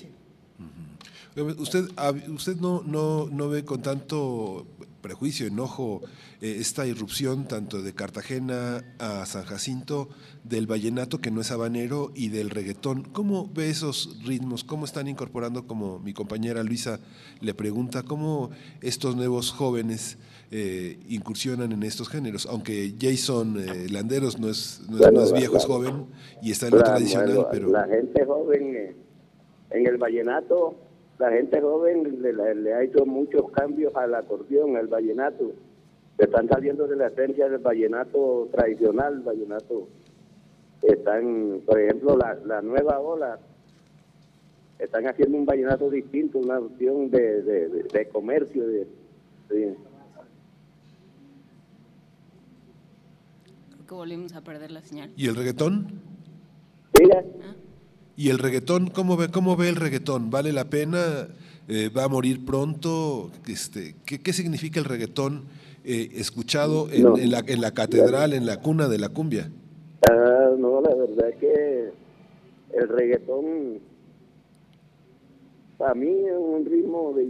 Usted, usted no, no, no ve con tanto prejuicio, enojo, eh, esta irrupción tanto de Cartagena a San Jacinto, del vallenato que no es habanero y del reggaetón. ¿Cómo ve esos ritmos? ¿Cómo están incorporando, como mi compañera Luisa le pregunta, cómo estos nuevos jóvenes eh, incursionan en estos géneros? Aunque Jason eh, Landeros no es, no, es viejo, es joven y está en lo tradicional, pero... La gente joven en el vallenato la gente joven le, ha hecho muchos cambios al acordeón, al vallenato. Se están saliendo de la esencia del vallenato tradicional, vallenato. Están, por ejemplo, la, nueva ola, están haciendo un vallenato distinto, una opción de, comercio. De, Creo que volvimos a perder la señal. ¿Y el reggaetón? Mira. ¿Ah? ¿Y el reggaetón, cómo ve, cómo ve el reggaetón? ¿Vale la pena? Eh, ¿Va a morir pronto? Este, ¿qué, ¿Qué significa el reggaetón eh, escuchado en, la, en la catedral, en la cuna de la cumbia? Ah, no, la verdad es que el reggaetón para mí es un ritmo de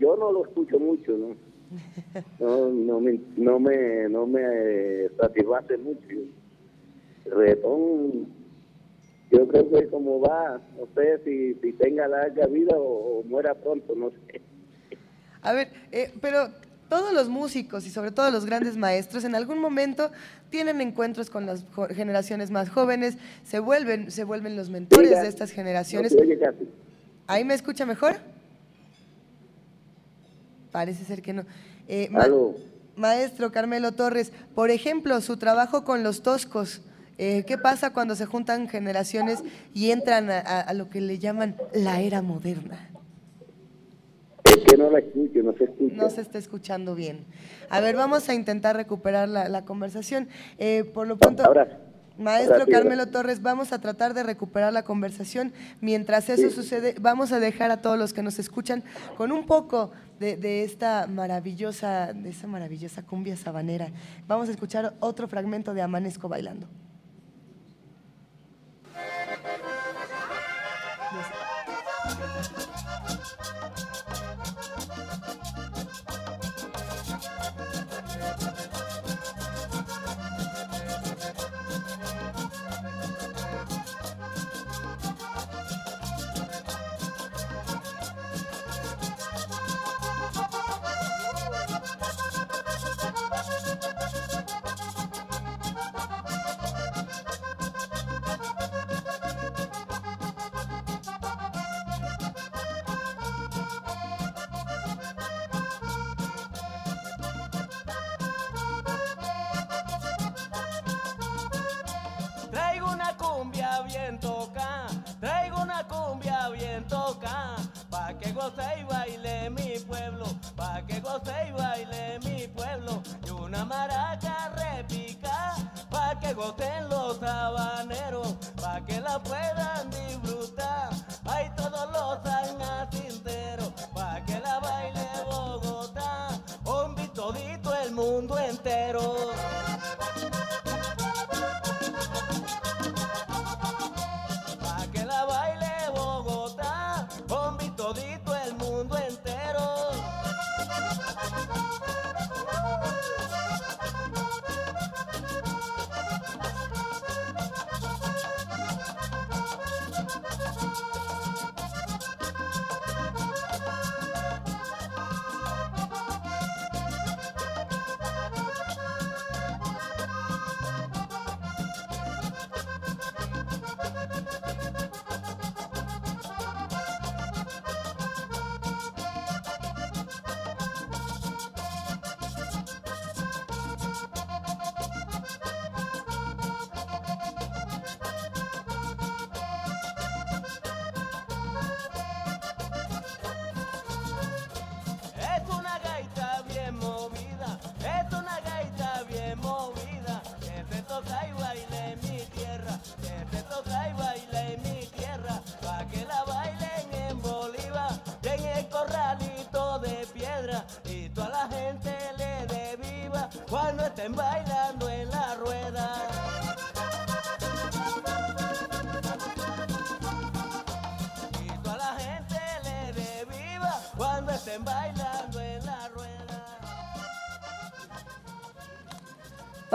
yo, no lo escucho mucho no no, no me no me no me satisface mucho el reggaetón yo creo que como va, no sé si, si tenga larga vida o, muera pronto, no sé. A ver, eh, pero todos los músicos y sobre todo los grandes maestros en algún momento tienen encuentros con las generaciones más jóvenes, se vuelven, se vuelven los mentores de estas generaciones. ¿Ahí me escucha mejor? Parece ser que no. Eh, maestro Carmelo Torres, por ejemplo, su trabajo con los toscos. Eh, ¿Qué pasa cuando se juntan generaciones y entran a, lo que le llaman la era moderna? Es que no la escucho, no se escucha. No se está escuchando bien. A ver, vamos a intentar recuperar la, conversación. Eh, por lo pronto, maestro Carmelo Torres, vamos a tratar de recuperar la conversación. Mientras eso sucede, vamos a dejar a todos los que nos escuchan con un poco de, de, esta maravillosa, de esa maravillosa cumbia sabanera. Vamos a escuchar otro fragmento de Amanezco bailando.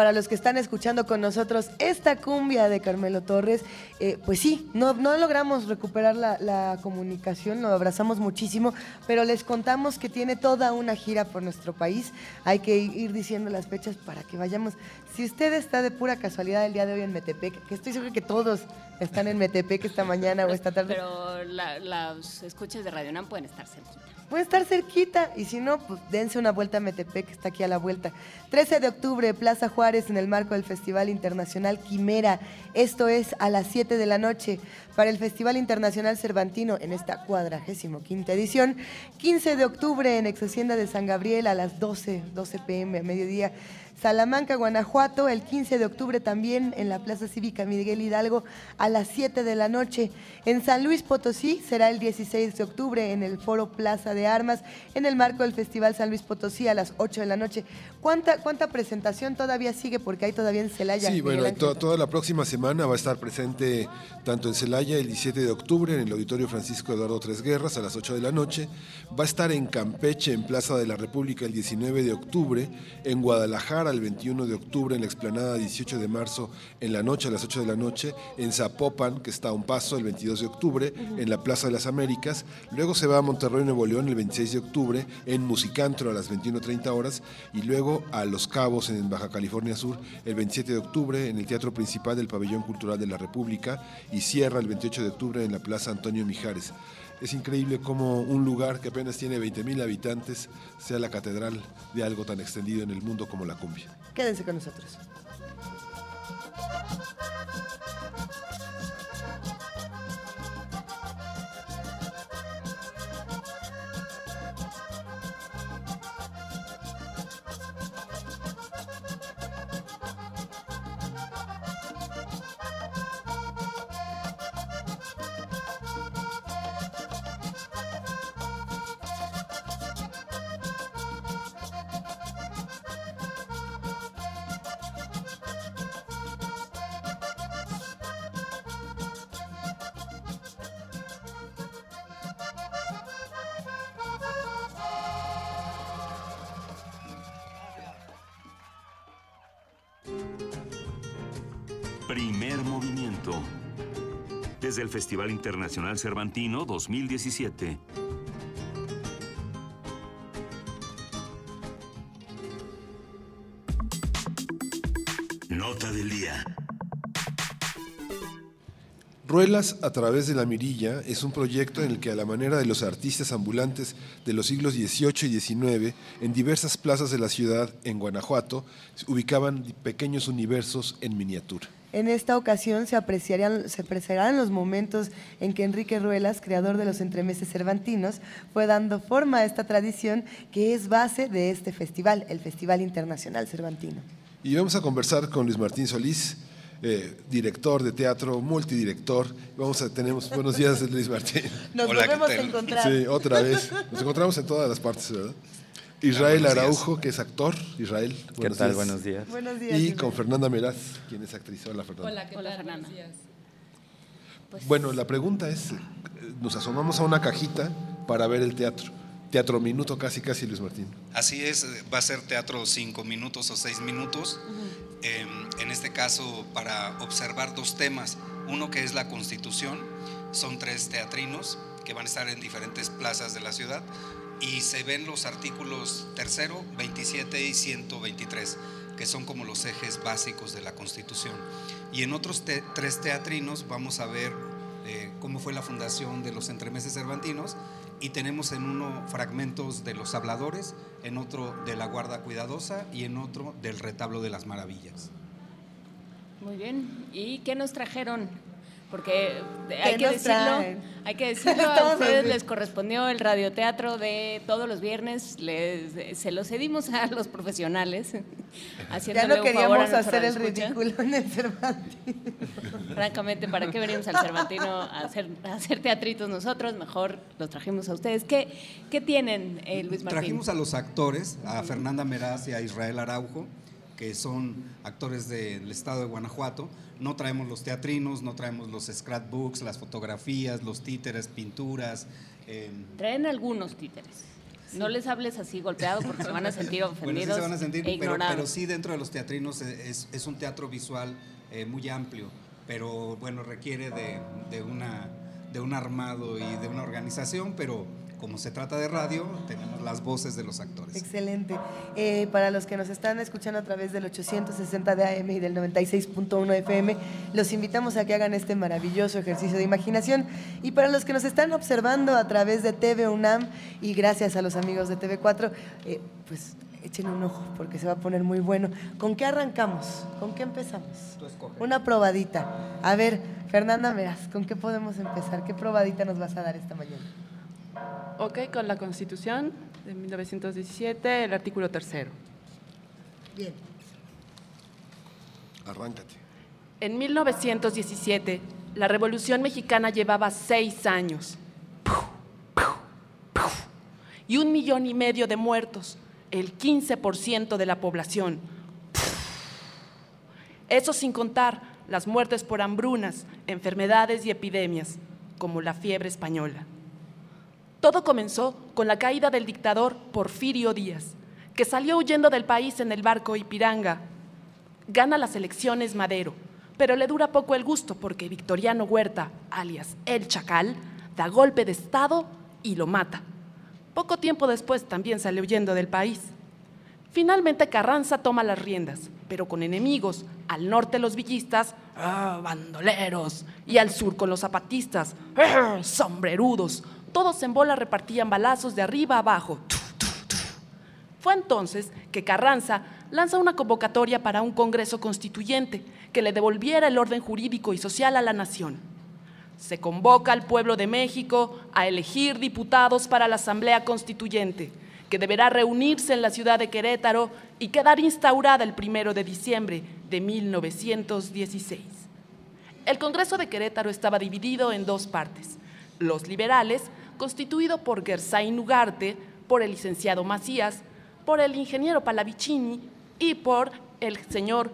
Para los que están escuchando con nosotros esta cumbia de Carmelo Torres, eh, pues sí, no, no logramos recuperar la, la, comunicación, lo abrazamos muchísimo, pero les contamos que tiene toda una gira por nuestro país. Hay que ir diciendo las fechas para que vayamos. Si usted está de pura casualidad el día de hoy en Metepec, que estoy seguro que todos están en Metepec esta mañana o esta tarde. Pero las escuchas de Radio NAM pueden estar cerquita. Puede estar cerquita y si no, pues dense una vuelta a Metepec, que está aquí a la vuelta. 13 de octubre, Plaza Juárez, en el marco del Festival Internacional Quimera. Esto es a las 7 de la noche para el Festival Internacional Cervantino en esta cuadragésimo quinta edición. 15 de octubre en Ex Hacienda de San Gabriel a las 12, 12 pm, a mediodía. Salamanca, Guanajuato, el 15 de octubre también en la Plaza Cívica Miguel Hidalgo a las 7 de la noche. En San Luis Potosí será el 16 de octubre en el Foro Plaza de Armas en el marco del Festival San Luis Potosí a las 8 de la noche. ¿Cuánta, cuánta presentación todavía sigue? Porque hay todavía en Celaya. Sí, bueno, toda la próxima semana va a estar presente tanto en Celaya el 17 de octubre en el Auditorio Francisco Eduardo Tres Guerras a las 8 de la noche. Va a estar en Campeche, en Plaza de la República, el 19 de octubre. En Guadalajara, el 21 de octubre, en la explanada 18 de marzo, en la noche, a las 8 de la noche. En Zapopan, que está a un paso, el 22 de octubre. En la Plaza de las Américas. Luego se va a Monterrey, Nuevo León, el 26 de octubre. En Musicantro, a las 21.30 horas. Y luego a Los Cabos, en Baja California Sur, el 27 de octubre en el Teatro Principal del Pabellón Cultural de la República y cierra el 28 de octubre en la Plaza Antonio Mijares. Es increíble cómo un lugar que apenas tiene 20.000 habitantes sea la catedral de algo tan extendido en el mundo como la cumbia. Quédense con nosotros. Desde el Festival Internacional Cervantino 2017. Nota del día. Ruelas a través de la mirilla es un proyecto en el que a la manera de los artistas ambulantes de los siglos XVIII y XIX, en diversas plazas de la ciudad, en Guanajuato, ubicaban pequeños universos en miniatura. En esta ocasión se, apreciarían, se apreciarán los momentos en que Enrique Ruelas, creador de los entremeses cervantinos, fue dando forma a esta tradición que es base de este festival, el Festival Internacional Cervantino. Y vamos a conversar con Luis Martín Solís, eh, director de teatro, multidirector. Vamos a tenemos buenos días, Luis Martín. Nos volvemos a encontrar. Sí, otra vez. Nos encontramos en todas las partes, ¿verdad? Israel Araujo, que es actor. Israel, ¿qué tal? Buenos días. Buenos días. Y con Fernanda Meraz, quien es actriz. Hola, Fernanda. Hola, ¿qué tal? Fernanda. Pues bueno, la pregunta es, nos asomamos a una cajita para ver el teatro. Teatro minuto casi, casi, Luis Martín. Así es, va a ser teatro cinco minutos o seis minutos. eh, en este caso, para observar dos temas. Uno que es la Constitución. Son tres teatrinos que van a estar en diferentes plazas de la ciudad y se ven los artículos tercero, 27 y 123, que son como los ejes básicos de la Constitución. Y en otros tres teatrinos vamos a ver eh, cómo fue la fundación de los entremeses cervantinos y tenemos en uno fragmentos de los habladores, en otro de la guarda cuidadosa y en otro del retablo de las maravillas. Muy bien. ¿Y qué nos trajeron? Porque hay que, decirlo, hay que decirlo, a ustedes les correspondió el radioteatro de todos los viernes, les, se lo cedimos a los profesionales. Ya no queríamos hacer el ridículo en el Cervantino. Francamente, ¿para qué venimos al Cervantino a hacer, a hacer teatritos nosotros? Mejor los trajimos a ustedes. ¿Qué, qué tienen, eh, Luis Martín? Trajimos a los actores, a Fernanda Meraz y a Israel Araujo, que son actores del estado de Guanajuato. No traemos los teatrinos, no traemos los scrapbooks, las fotografías, los títeres, pinturas. Eh, Traen algunos títeres. No les hables así golpeado porque se van a sentir ofendidos. Bueno, sí se van a sentir, e pero, pero, sí dentro de los teatrinos es, es un teatro visual eh, muy amplio, pero bueno, requiere de, de, una, de un armado y de una organización, pero como se trata de radio, tenemos las voces de los actores. Excelente. Eh, para los que nos están escuchando a través del 860 de AM y del 96.1 FM, los invitamos a que hagan este maravilloso ejercicio de imaginación. Y para los que nos están observando a través de TV UNAM y gracias a los amigos de TV4, eh, pues echen un ojo porque se va a poner muy bueno. ¿Con qué arrancamos? ¿Con qué empezamos? Una probadita. A ver, Fernanda Meras, ¿con qué podemos empezar? ¿Qué probadita nos vas a dar esta mañana? Ok, con la Constitución de 1917, el artículo tercero. Bien. Arráncate. En 1917, la Revolución Mexicana llevaba seis años. Y un millón y medio de muertos, el 15% de la población. Eso sin contar las muertes por hambrunas, enfermedades y epidemias, como la fiebre española. Todo comenzó con la caída del dictador Porfirio Díaz, que salió huyendo del país en el barco Ipiranga. Gana las elecciones Madero, pero le dura poco el gusto porque Victoriano Huerta, alias El Chacal, da golpe de Estado y lo mata. Poco tiempo después también sale huyendo del país. Finalmente Carranza toma las riendas, pero con enemigos, al norte los villistas, ¡ah, bandoleros, y al sur con los zapatistas, ¡ah, sombrerudos, todos en bola repartían balazos de arriba a abajo. Fue entonces que Carranza lanza una convocatoria para un Congreso Constituyente que le devolviera el orden jurídico y social a la nación. Se convoca al pueblo de México a elegir diputados para la Asamblea Constituyente, que deberá reunirse en la ciudad de Querétaro y quedar instaurada el primero de diciembre de 1916. El Congreso de Querétaro estaba dividido en dos partes. Los liberales constituido por Gersain Ugarte, por el licenciado Macías, por el ingeniero Palavicini y por el señor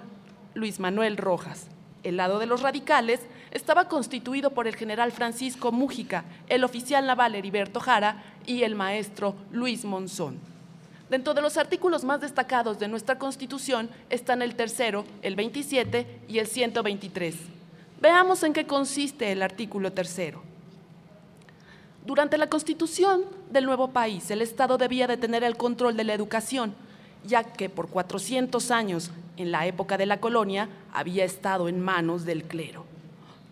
Luis Manuel Rojas. El lado de los radicales estaba constituido por el general Francisco Mújica, el oficial naval Heriberto Jara y el maestro Luis Monzón. Dentro de los artículos más destacados de nuestra Constitución están el tercero, el 27 y el 123. Veamos en qué consiste el artículo tercero. Durante la constitución del nuevo país, el Estado debía de tener el control de la educación, ya que por 400 años, en la época de la colonia, había estado en manos del clero.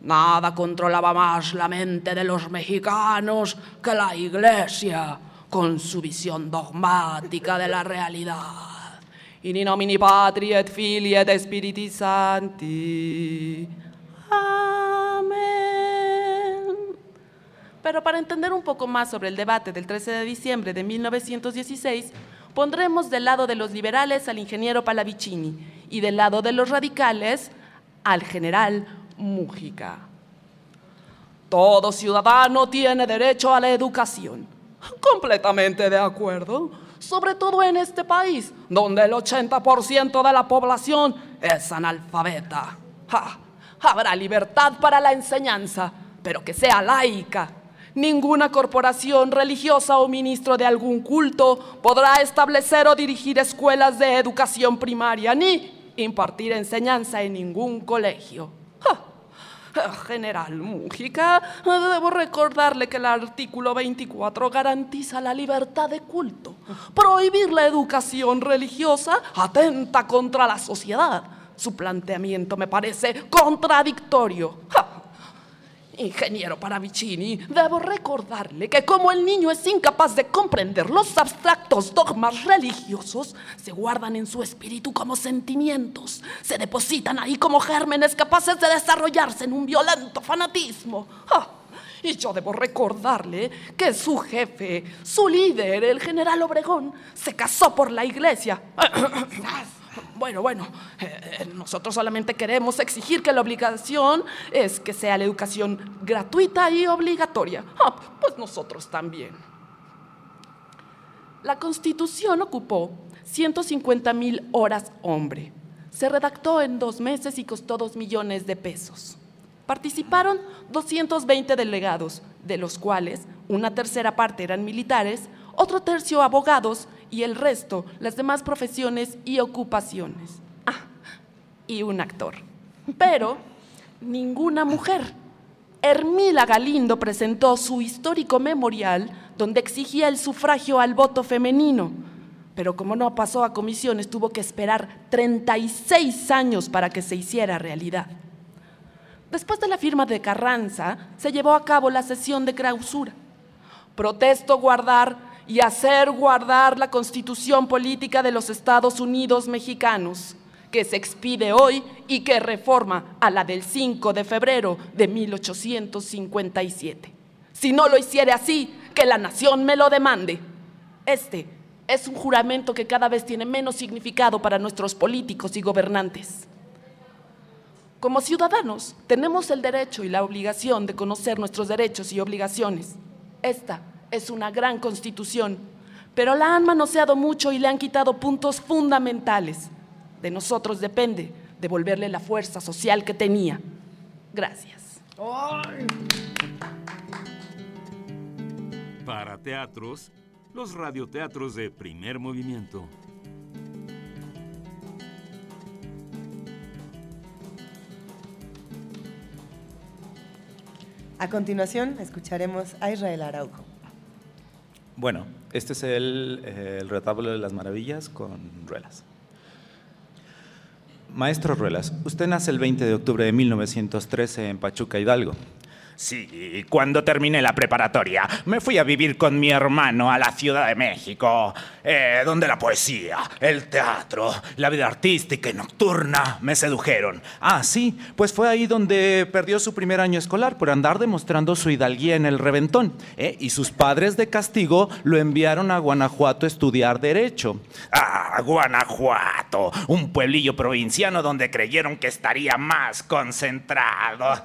Nada controlaba más la mente de los mexicanos que la Iglesia, con su visión dogmática de la realidad. In nomine Patri et Filii et Sancti. Pero para entender un poco más sobre el debate del 13 de diciembre de 1916, pondremos del lado de los liberales al ingeniero Palavicini y del lado de los radicales al general Mújica. Todo ciudadano tiene derecho a la educación. Completamente de acuerdo. Sobre todo en este país, donde el 80% de la población es analfabeta. Habrá libertad para la enseñanza, pero que sea laica Ninguna corporación religiosa o ministro de algún culto podrá establecer o dirigir escuelas de educación primaria ni impartir enseñanza en ningún colegio. General Mújica, debo recordarle que el artículo 24 garantiza la libertad de culto. Prohibir la educación religiosa atenta contra la sociedad. Su planteamiento me parece contradictorio. Ingeniero Paravicini, debo recordarle que como el niño es incapaz de comprender los abstractos dogmas religiosos, se guardan en su espíritu como sentimientos, se depositan ahí como gérmenes capaces de desarrollarse en un violento fanatismo. Ah, y yo debo recordarle que su jefe, su líder, el general Obregón, se casó por la iglesia. Bueno, bueno, eh, eh, nosotros solamente queremos exigir que la obligación es que sea la educación gratuita y obligatoria. Ah, pues nosotros también. La Constitución ocupó 150 mil horas hombre. Se redactó en dos meses y costó dos millones de pesos. Participaron 220 delegados, de los cuales una tercera parte eran militares, otro tercio abogados y el resto las demás profesiones y ocupaciones. Ah, y un actor. Pero ninguna mujer. Hermila Galindo presentó su histórico memorial donde exigía el sufragio al voto femenino, pero como no pasó a comisiones tuvo que esperar 36 años para que se hiciera realidad. Después de la firma de Carranza, se llevó a cabo la sesión de clausura. Protesto guardar y hacer guardar la constitución política de los Estados Unidos mexicanos que se expide hoy y que reforma a la del 5 de febrero de 1857. Si no lo hiciere así, que la nación me lo demande. Este es un juramento que cada vez tiene menos significado para nuestros políticos y gobernantes. Como ciudadanos, tenemos el derecho y la obligación de conocer nuestros derechos y obligaciones. Esta es una gran constitución, pero la han manoseado mucho y le han quitado puntos fundamentales de nosotros depende devolverle la fuerza social que tenía. Gracias. Para teatros, los radioteatros de primer movimiento. A continuación, escucharemos a Israel Araujo. Bueno, este es el, el retablo de las maravillas con ruelas. Maestro Ruelas, usted nace el 20 de octubre de 1913 en Pachuca, Hidalgo. Sí, cuando terminé la preparatoria, me fui a vivir con mi hermano a la Ciudad de México, eh, donde la poesía, el teatro, la vida artística y nocturna me sedujeron. Ah, sí, pues fue ahí donde perdió su primer año escolar por andar demostrando su hidalguía en el reventón. ¿eh? Y sus padres de castigo lo enviaron a Guanajuato a estudiar Derecho. Ah, Guanajuato, un pueblillo provinciano donde creyeron que estaría más concentrado.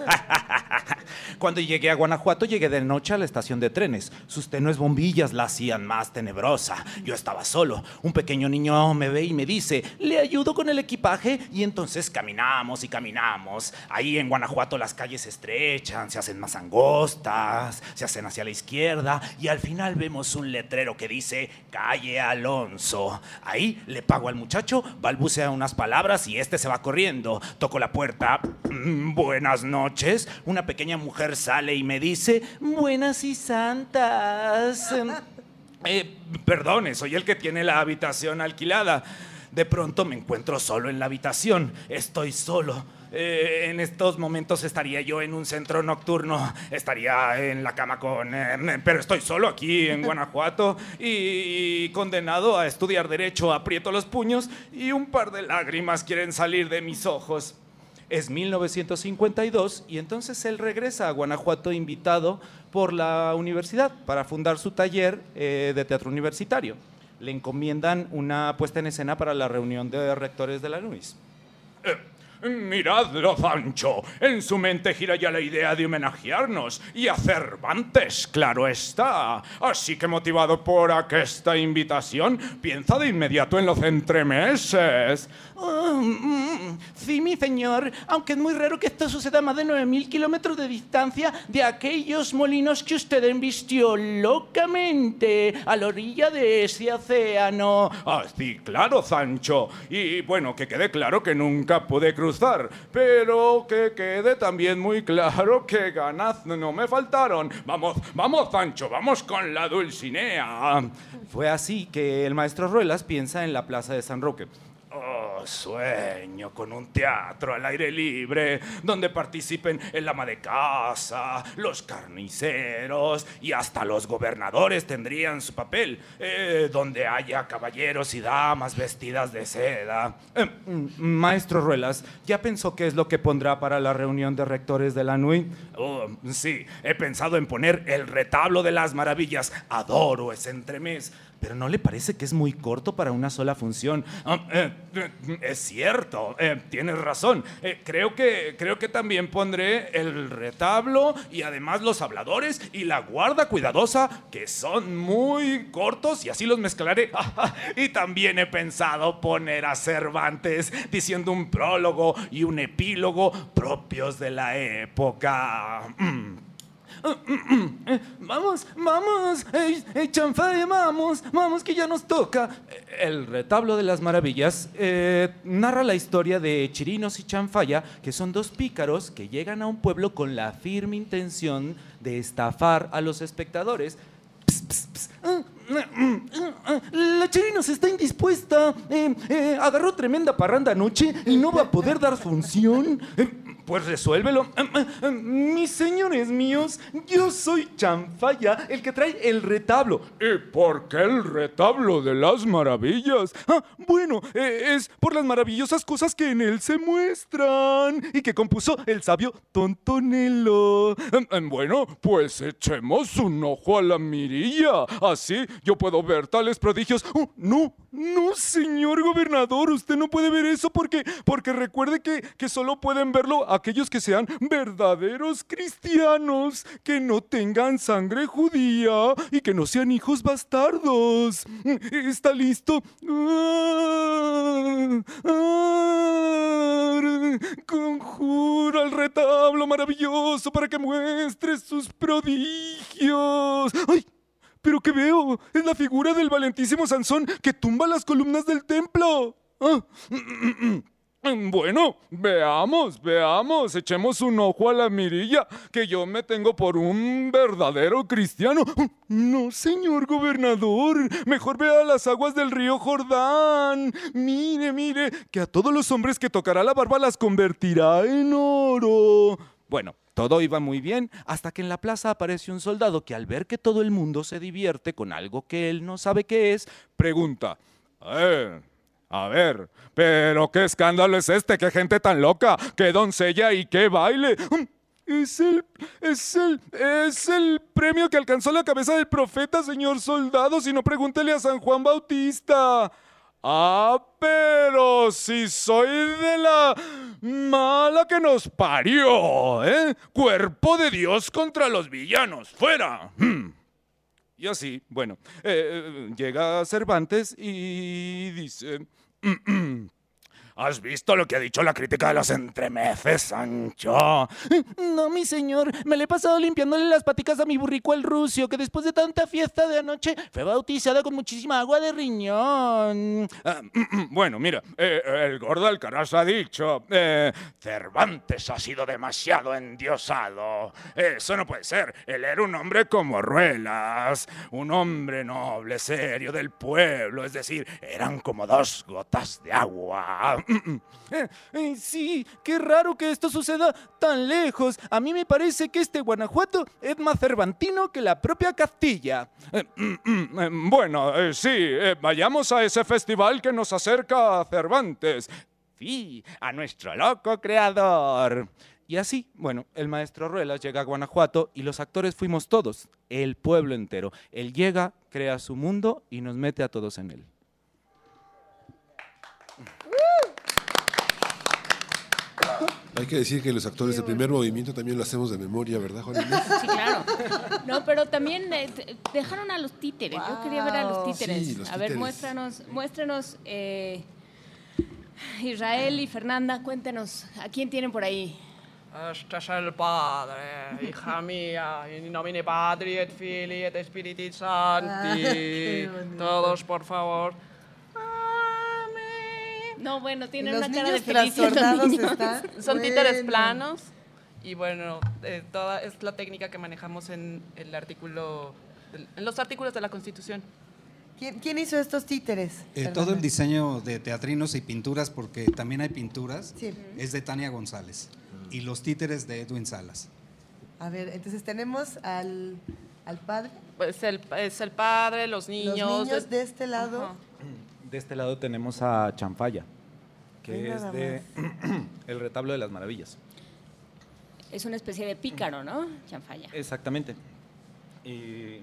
Cuando llegué a Guanajuato, llegué de noche a la estación de trenes. Sus tenues bombillas la hacían más tenebrosa. Yo estaba solo. Un pequeño niño me ve y me dice, ¿le ayudo con el equipaje? Y entonces caminamos y caminamos. Ahí en Guanajuato las calles se estrechan, se hacen más angostas, se hacen hacia la izquierda y al final vemos un letrero que dice Calle Alonso. Ahí le pago al muchacho, balbucea unas palabras y este se va corriendo. Toco la puerta. Mm, buenas noches. Una pequeña mujer sale y me dice, buenas y santas. Eh, perdone, soy el que tiene la habitación alquilada. De pronto me encuentro solo en la habitación. Estoy solo. Eh, en estos momentos estaría yo en un centro nocturno, estaría en la cama con... Eh, pero estoy solo aquí en Guanajuato y, condenado a estudiar derecho, aprieto los puños y un par de lágrimas quieren salir de mis ojos. Es 1952 y entonces él regresa a Guanajuato invitado por la universidad para fundar su taller eh, de teatro universitario. Le encomiendan una puesta en escena para la reunión de rectores de la NUIS. Eh, Miradlo, Sancho. En su mente gira ya la idea de homenajearnos y a Cervantes, claro está. Así que motivado por aquesta invitación, piensa de inmediato en los entremeses. Oh, mm, sí, mi señor, aunque es muy raro que esto suceda a más de 9.000 kilómetros de distancia de aquellos molinos que usted embistió locamente a la orilla de ese océano. Ah, sí, claro, Sancho. Y bueno, que quede claro que nunca pude cruzar, pero que quede también muy claro que ganas no me faltaron. Vamos, vamos, Sancho, vamos con la Dulcinea. Fue así que el maestro Ruelas piensa en la plaza de San Roque. Oh, sueño con un teatro al aire libre donde participen el ama de casa, los carniceros y hasta los gobernadores tendrían su papel, eh, donde haya caballeros y damas vestidas de seda. Eh, maestro Ruelas, ¿ya pensó qué es lo que pondrá para la reunión de rectores de la NUI? Oh, sí, he pensado en poner el retablo de las maravillas. Adoro ese entremés. Pero ¿no le parece que es muy corto para una sola función? Ah, eh, eh, es cierto, eh, tienes razón. Creo, que, creo que también pondré el retablo y además los habladores y la guarda cuidadosa, que son muy cortos y así los mezclaré. y también he pensado poner a Cervantes diciendo un prólogo y un epílogo propios de la época. Mm. Vamos, vamos, eh, chanfaya, vamos, vamos, que ya nos toca. El retablo de las maravillas eh, narra la historia de Chirinos y Chanfaya, que son dos pícaros que llegan a un pueblo con la firme intención de estafar a los espectadores. La Chirinos está indispuesta. Eh, agarró tremenda parranda anoche y no va a poder dar función. Pues resuélvelo. Mis señores míos, yo soy Chanfaya, el que trae el retablo. ¿Y por qué el retablo de las maravillas? Ah, bueno, eh, es por las maravillosas cosas que en él se muestran y que compuso el sabio Tontonelo. Bueno, pues echemos un ojo a la mirilla. Así yo puedo ver tales prodigios. Oh, no, no, señor gobernador, usted no puede ver eso porque, porque recuerde que, que solo pueden verlo aquellos que sean verdaderos cristianos, que no tengan sangre judía y que no sean hijos bastardos. ¿Está listo? Conjura el retablo maravilloso para que muestre sus prodigios. ¡Ay! ¿Pero qué veo? Es la figura del valentísimo Sansón que tumba las columnas del templo. Ah. Bueno, veamos, veamos, echemos un ojo a la mirilla, que yo me tengo por un verdadero cristiano. No, señor gobernador, mejor vea las aguas del río Jordán. Mire, mire, que a todos los hombres que tocará la barba las convertirá en oro. Bueno, todo iba muy bien hasta que en la plaza aparece un soldado que al ver que todo el mundo se divierte con algo que él no sabe qué es, pregunta, ¡Eh! A ver, pero qué escándalo es este, qué gente tan loca, qué doncella y qué baile. Es el, es el, es el premio que alcanzó la cabeza del profeta, señor soldado, si no pregúntele a San Juan Bautista. Ah, pero si soy de la mala que nos parió, ¿eh? Cuerpo de Dios contra los villanos, fuera. Hmm. Y así, bueno, eh, eh, llega Cervantes y dice... ¿Has visto lo que ha dicho la crítica de los entremeces, Sancho? No, mi señor. Me le he pasado limpiándole las paticas a mi burrico el rucio, que después de tanta fiesta de anoche fue bautizada con muchísima agua de riñón. Ah, bueno, mira, eh, el gordo Alcaraz ha dicho, eh, Cervantes ha sido demasiado endiosado. Eso no puede ser. Él era un hombre como Ruelas, un hombre noble, serio, del pueblo. Es decir, eran como dos gotas de agua. Eh, eh, sí, qué raro que esto suceda tan lejos. A mí me parece que este Guanajuato es más cervantino que la propia Castilla. Eh, bueno, sí, vayamos a ese festival que nos acerca a Cervantes. Sí, a nuestro loco creador. Y así, bueno, el maestro Ruelas llega a Guanajuato y los actores fuimos todos, el pueblo entero. Él llega, crea su mundo y nos mete a todos en él. Hay que decir que los actores de primer movimiento también lo hacemos de memoria, ¿verdad, Juan Sí, claro. No, pero también eh, dejaron a los títeres. Yo quería ver a los títeres. a ver, muéstranos, muéstranos eh, Israel y Fernanda, cuéntenos, ¿a quién tienen por ahí? Este es el Padre, hija mía, in nomine Patri et Filii et Spiritus Sancti. Todos, por favor. No, bueno, tienen una cara de felicidad. Son títeres planos y bueno, eh, toda es la técnica que manejamos en el artículo, en los artículos de la Constitución. ¿Quién, hizo estos títeres? Eh, todo el diseño de teatrinos y pinturas, porque también hay pinturas, es de Tania González. Y los títeres de Edwin Salas. A ver, entonces tenemos al, padre. Pues el, es el padre, los niños. Los niños de este lado. De este lado tenemos a Chanfaya, que es de El retablo de las maravillas. Es una especie de pícaro, ¿no? Chanfaya. Exactamente. Y,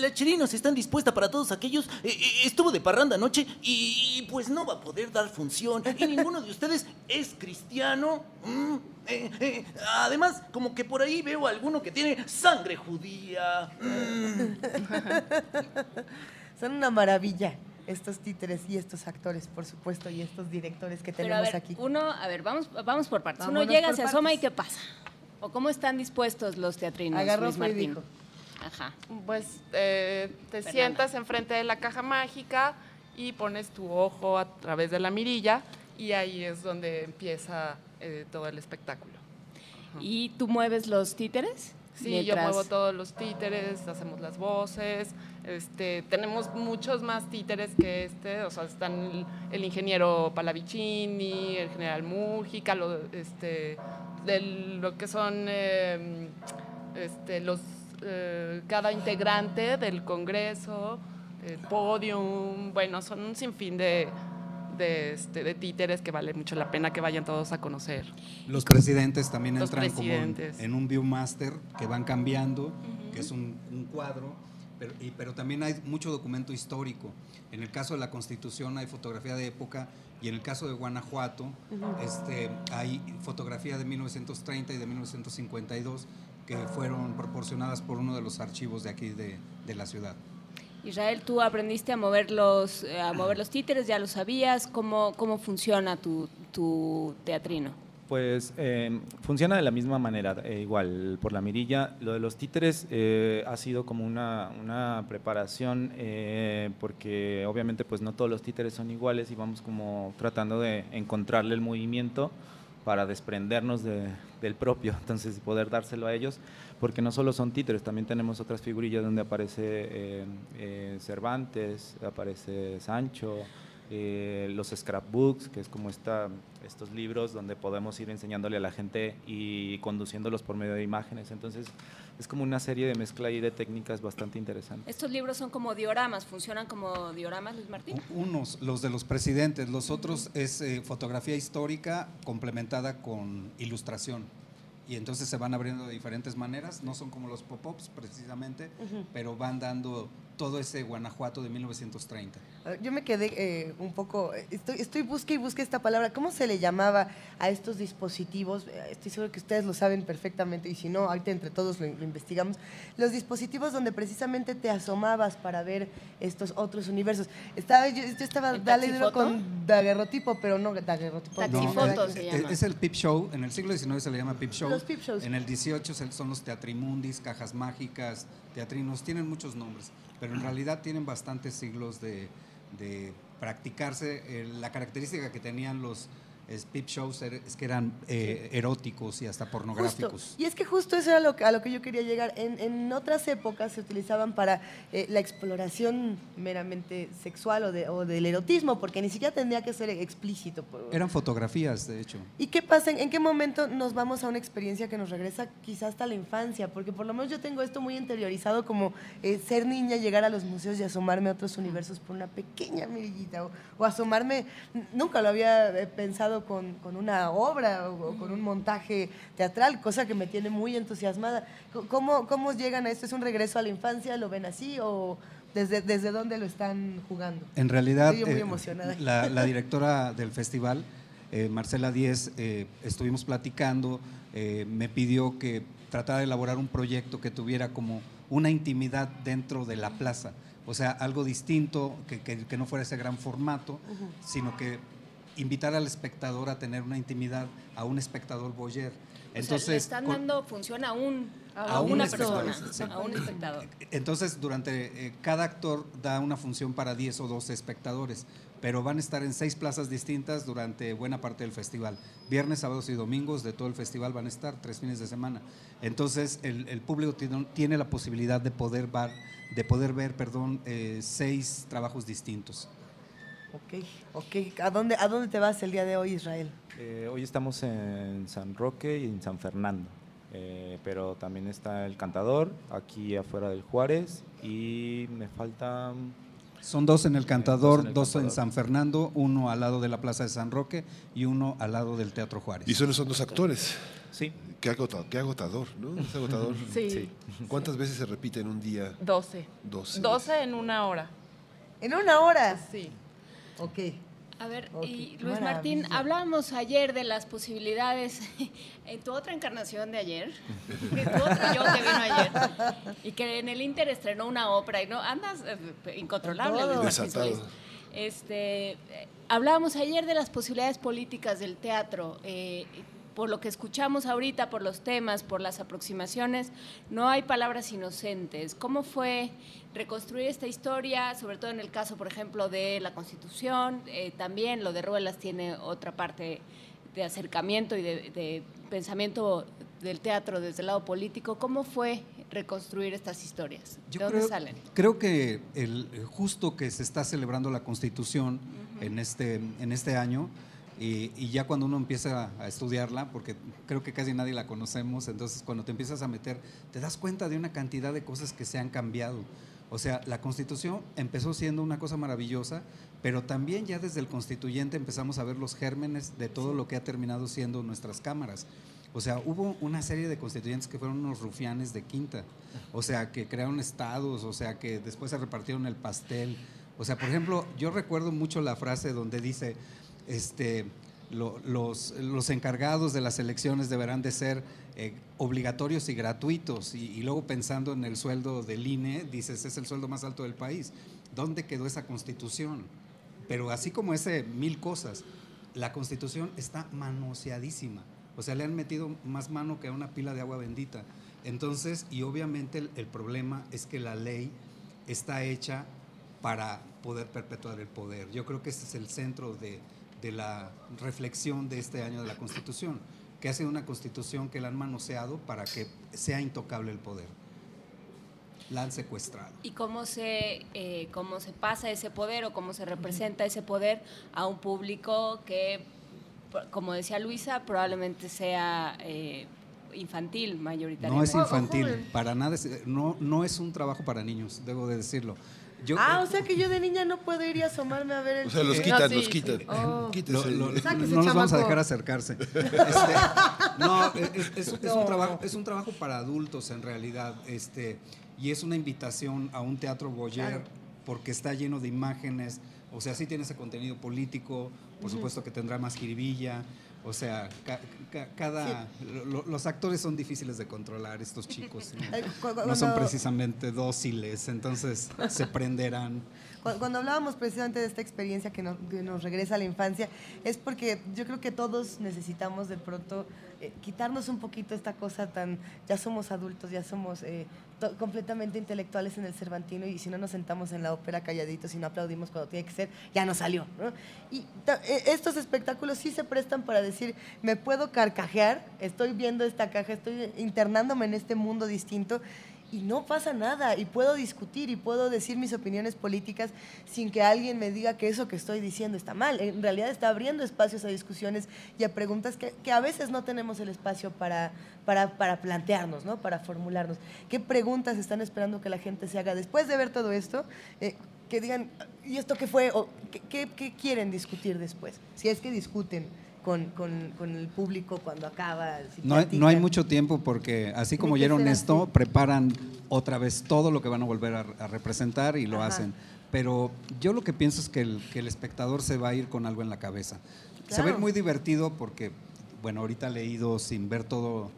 la Chirinos está dispuesta para todos aquellos. Eh, eh, estuvo de parranda anoche y, pues no va a poder dar función. Y ninguno de ustedes es cristiano. Mm, eh, además, como que por ahí veo a alguno que tiene sangre judía. Mm. Son una maravilla. estos títeres y estos actores, por supuesto, y estos directores que tenemos Pero a ver, aquí. Uno, a ver, vamos, vamos por partes. Vámonos uno llega, se asoma y ¿qué pasa? ¿O cómo están dispuestos los teatrinos, Agarró Luis Martín? Ajá. Pues eh, te Fernanda. sientas enfrente de la caja mágica y pones tu ojo a través de la mirilla y ahí es donde empieza eh, todo el espectáculo. ¿Y tú mueves los títeres? Sí, Mientras- yo muevo todos los títeres, hacemos las voces, este, tenemos muchos más títeres que este, o sea, están el, el ingeniero Palavicini, el general Mújica, lo, este, de lo que son eh, este, los, eh, cada integrante del Congreso, el podium, bueno, son un sinfín de, de, este, de títeres que vale mucho la pena que vayan todos a conocer. Los presidentes también Los entran como en- presidentes. un Viewmaster que van cambiando, que es un, un cuadro, pero, y- pero también hay mucho documento histórico. En el caso de la Constitución hay fotografía de época y en el caso de Guanajuato Ujú. este, hay fotografía de 1930 y de 1952 que fueron proporcionadas por uno de los archivos de aquí de, de la ciudad. Israel, tú aprendiste a mover los, eh, a mover los títeres, ya lo sabías. ¿Cómo, cómo funciona tu, tu teatrino? Pues eh, funciona de la misma manera, eh, igual por la mirilla. Lo de los títeres eh, ha sido como una, una preparación eh, porque obviamente pues no todos los títeres son iguales y vamos como tratando de encontrarle el movimiento para desprendernos de- del propio, entonces poder dárselo a ellos, porque no solo son títeres, también tenemos otras figurillas donde aparece eh, eh, Cervantes, aparece Sancho, eh, los scrapbooks, que es como esta, estos libros donde podemos ir enseñándole a la gente y conduciéndolos por medio de imágenes. Entonces es como una serie de mezcla y de técnicas bastante interesante. Estos libros son como dioramas, funcionan como dioramas, Luis Martín. Unos, los de los presidentes, los otros es eh, fotografía histórica complementada con ilustración. Y entonces se van abriendo de diferentes maneras, no son como los pop-ups precisamente, Ujú. pero van dando todo ese Guanajuato de 1930. Yo me quedé eh, un poco, eh, estoy, estoy busque y busque esta palabra, ¿cómo se le llamaba a estos dispositivos? Eh, Estoy seguro que ustedes lo saben perfectamente y si no, ahorita entre todos lo, lo investigamos. Los dispositivos donde precisamente te asomabas para ver estos otros universos. Estaba, yo, yo estaba ¿El dale con daguerrotipo, pero no daguerrotipo. no, Taxifoto no, se Es- llama. Es el peep show, en el siglo XIX se le llama peep show. Los shows. En el XVIII son los teatrimundis, cajas mágicas, teatrinos, tienen muchos nombres, pero en realidad tienen bastantes siglos de, de practicarse. Eh, la característica que tenían los eh, peep shows era- es que eran eh, eróticos y hasta pornográficos. Justo. Y es que justo eso era lo, que- a lo que yo quería llegar. En, en otras épocas se utilizaban para eh, la exploración meramente sexual o, de- o del erotismo, porque ni siquiera tendría que ser explícito. por- Eran fotografías, de hecho. ¿Y qué pasa? ¿En, qué momento nos vamos a una experiencia que nos regresa quizás hasta la infancia? Porque por lo menos yo tengo esto muy interiorizado como eh, ser niña, llegar a los museos y asomarme a otros universos por una pequeña mirillita o, o asomarme, nunca lo había eh, con, con una obra o, o con un montaje teatral, cosa que me tiene muy entusiasmada. ¿Cómo, ¿Cómo llegan a esto? ¿Es un regreso a la infancia? ¿Lo ven así o desde, desde dónde lo están jugando? En realidad, Estoy muy eh, emocionada. la, la directora del festival, eh, Marcela Díez, eh, estuvimos platicando, me pidió que tratara de elaborar un proyecto que tuviera como una intimidad dentro de la plaza, o sea, algo distinto, que, que- que no fuera ese gran formato, sino que invitar al espectador a tener una intimidad, a un espectador boyer. o sea, le Entonces, están con- dando función a, un, a, A un una persona, sí. a un espectador. Entonces, durante eh, cada actor da una función para 10 o 12 espectadores, pero van a estar en seis plazas distintas durante buena parte del festival. Viernes, sábados y domingos de todo el festival van a estar, tres fines de semana. Entonces, el, el público tiene, tiene la posibilidad de poder, var- de poder ver perdón, eh, seis trabajos distintos. Ok, ok. ¿A dónde, ¿A dónde te vas el día de hoy, Israel? Eh, hoy estamos en San Roque y en San Fernando, eh, pero también está el Cantador, aquí afuera del Juárez, y me faltan... Son dos en el Cantador, en el dos en Cantador. San Fernando, uno al lado de la Plaza de San Roque y uno al lado del Teatro Juárez. Y solo son dos actores. Sí. Qué agotador, qué agotador ¿no? Es agotador. Sí. Sí. ¿Cuántas veces se repite en un día? 12. Doce. 12 en una hora. ¿En una hora? Sí. Ok. A ver, y Luis Martín, hablábamos ayer de las posibilidades en tu otra encarnación de ayer, que tu otro yo que vino ayer, y que en el Inter estrenó una ópera y no andas eh, incontrolable, Todo. Luis Martín Desatado. Solís. Este, hablábamos ayer de las posibilidades políticas del teatro. Eh, por lo que escuchamos ahorita, por los temas, por las aproximaciones, no hay palabras inocentes. ¿Cómo fue reconstruir esta historia, sobre todo en el caso, por ejemplo, de la Constitución? Eh, también lo de Ruelas tiene otra parte de acercamiento y de, pensamiento del teatro desde el lado político. ¿Cómo fue reconstruir estas historias? ¿De dónde creo, salen? Creo que el, justo que se está celebrando la Constitución en, este, en este año, y, ya cuando uno empieza a estudiarla, porque creo que casi nadie la conocemos, entonces cuando te empiezas a meter, te das cuenta de una cantidad de cosas que se han cambiado. O sea, la constitución empezó siendo una cosa maravillosa, pero también ya desde el constituyente empezamos a ver los gérmenes de todo lo que ha terminado siendo nuestras cámaras. O sea, hubo una serie de constituyentes que fueron unos rufianes de quinta, o sea, que crearon estados, o sea, que después se repartieron el pastel. O sea, por ejemplo, yo recuerdo mucho la frase donde dice, este, los, encargados de las elecciones deberán de ser eh, obligatorios y gratuitos. Y, luego pensando en el sueldo del INE, dices, es el sueldo más alto del país. ¿Dónde quedó esa constitución? Pero así como ese mil cosas, la constitución está manoseadísima. O sea, le han metido más mano que a una pila de agua bendita. Entonces, y obviamente el problema es que la ley está hecha para poder perpetuar el poder. Yo creo que ese es el centro de, de la reflexión de este año de la Constitución, que ha sido una Constitución que la han manoseado para que sea intocable el poder. La han secuestrado. ¿Y cómo se, eh, cómo se pasa ese poder o cómo se representa ese poder a un público que, como decía Luisa, probablemente sea... Eh, infantil mayoritariamente. No es infantil, para nada, no, no es un trabajo para niños, debo de decirlo ah, o sea que yo de niña no puedo ir y asomarme a ver el. O sea, los quitan, los quitan. Oh. no los vamos a dejar acercarse. Este, no, es, un trabajo, es un trabajo para adultos en realidad. Este, y es una invitación a un teatro Boyer porque está lleno de imágenes. O sea, sí tiene ese contenido político, por supuesto que tendrá más jiribilla. O sea, cada los actores son difíciles de controlar, estos chicos. ¿no? son precisamente dóciles, entonces se prenderán. Cuando hablábamos precisamente de esta experiencia que nos, regresa a la infancia, es porque yo creo que todos necesitamos de pronto eh, quitarnos un poquito esta cosa tan, ya somos adultos, ya somos eh, completamente intelectuales en el Cervantino y si no nos sentamos en la ópera calladitos y no aplaudimos cuando tiene que ser, ya no salió. Y eh, estos espectáculos sí se prestan para decir, me puedo carcajear, estoy viendo esta caja, estoy internándome en este mundo distinto y no pasa nada y puedo discutir y puedo decir mis opiniones políticas sin que alguien me diga que eso que estoy diciendo está mal. En realidad está abriendo espacios a discusiones y a preguntas que, a veces no tenemos el espacio para, para, plantearnos, ¿no? para formularnos. ¿Qué preguntas están esperando que la gente se haga después de ver todo esto? Eh, que digan, ¿y esto qué fue? ¿O qué, qué quieren discutir después? Si es que discuten con, con, el público cuando acaba. no, hay, no hay mucho tiempo porque así como oyeron esto, preparan otra vez todo lo que van a volver a, representar y lo hacen. Pero yo lo que pienso es que el, que el espectador se va a ir con algo en la cabeza. Se va a ir muy divertido porque, bueno, ahorita leído sin ver todo,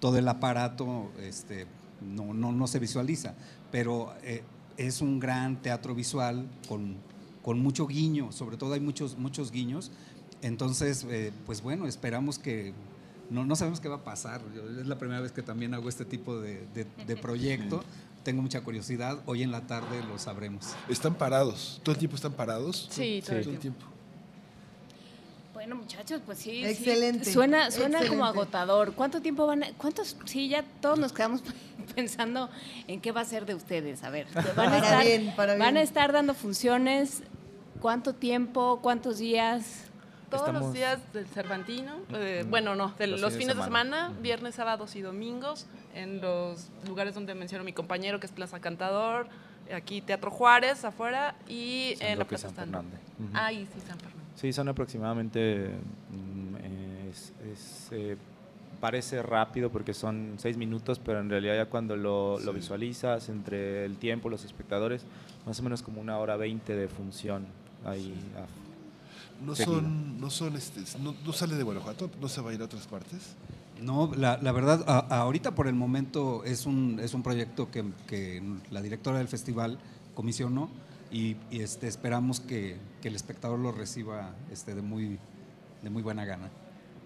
todo el aparato, este, no, no, no se visualiza, pero eh, es un gran teatro visual con, con mucho guiño, sobre todo hay muchos, muchos guiños entonces, eh, pues bueno, esperamos que, no, no sabemos qué va a pasar. es la primera vez que también hago este tipo de, proyecto. Tengo mucha curiosidad. Hoy en la tarde lo sabremos. ¿Están parados? ¿Todo el tiempo están parados? Sí, todo, el, tiempo. Bueno, muchachos, pues sí. Excelente. Suena, suena como agotador. ¿Cuánto tiempo van a.? ¿Cuántos? Sí, ya todos nos quedamos pensando en qué va a ser de ustedes. A ver, van a, estar, Van a estar dando funciones. ¿Cuánto tiempo? ¿Cuántos días? Todos los días del Cervantino, eh, bueno, no, de los, fines, de semana, viernes, sábados y domingos, en los lugares donde mencionó mi compañero, que es Plaza Cantador, aquí Teatro Juárez, afuera, y en la Plaza San Fernando. Ah, sí, San Fernando. Sí, son aproximadamente, mm, eh, parece rápido porque son seis minutos, pero en realidad ya cuando lo, lo, visualizas entre el tiempo, los espectadores, más o menos como una hora veinte de función ahí no son, no son, este, no, sale de Guanajuato, no se va a ir a otras partes. No, la, verdad, ahorita por el momento es un, es un proyecto que, la directora del festival comisionó y, este, esperamos que, el espectador lo reciba este, de, muy, de muy buena gana.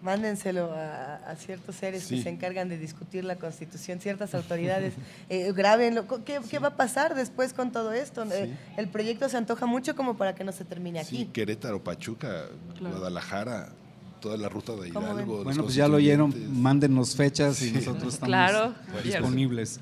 Mándenselo a, ciertos seres que se encargan de discutir la Constitución, ciertas autoridades, eh, grábenlo. ¿Qué, va a pasar después con todo esto? Eh, el proyecto se antoja mucho como para que no se termine aquí. Sí, Querétaro, Pachuca, Guadalajara, toda la ruta de Hidalgo. Bueno, pues ya lo oyeron, mándenos fechas y nosotros estamos disponibles.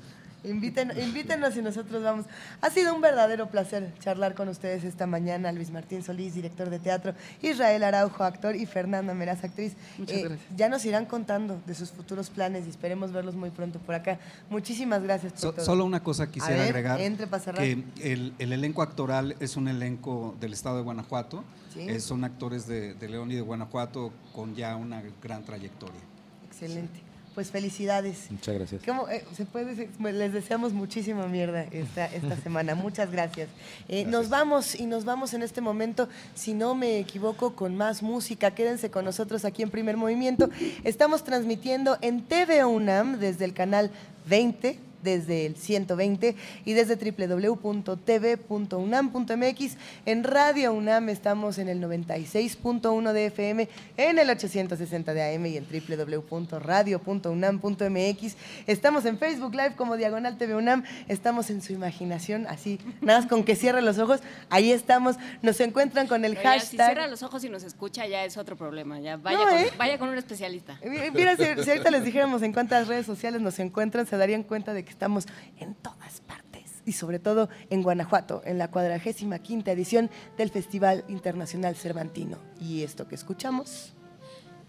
Invítenos y nosotros vamos. Ha sido un verdadero placer charlar con ustedes esta mañana. Luis Martín Solís, director de teatro, Israel Araujo, actor, y Fernanda Meraz, actriz. Muchas eh, gracias. Ya nos irán contando de sus futuros planes y esperemos verlos muy pronto por acá. Muchísimas gracias. Solo una cosa quisiera agregar. Entre que el, elenco actoral es un elenco del estado de Guanajuato. Eh, son actores de, de León y de Guanajuato con ya una gran trayectoria. Excelente pues felicidades. Muchas gracias. Eh, se puede, les deseamos muchísima mierda esta, esta semana. Muchas gracias. Eh, nos vamos y nos vamos en este momento, si no me equivoco, con más música. Quédense con nosotros aquí en Primer Movimiento. Estamos transmitiendo en TV UNAM desde el canal 20 desde el 120 y desde www.tv.unam.mx. En Radio UNAM estamos en el 96.1 de FM, en el 860 de AM y en www.radio.unam.mx. Estamos en Facebook Live como Diagonal TV UNAM. Estamos en su imaginación, así, nada más con que cierre los ojos. Ahí estamos. Nos encuentran con el hashtag. si cierra los ojos y nos escucha, ya es otro problema. Ya vaya, con, ¿eh? vaya con un especialista. Mira, si ahorita les dijéramos en cuántas redes sociales nos encuentran, se darían cuenta de que estamos en todas partes y sobre todo en Guanajuato, en la cuadragésima quinta edición del Festival Internacional Cervantino. Y esto que escuchamos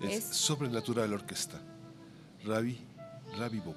es, Sobrenatural Orquesta, Ravi, Ravi Bob.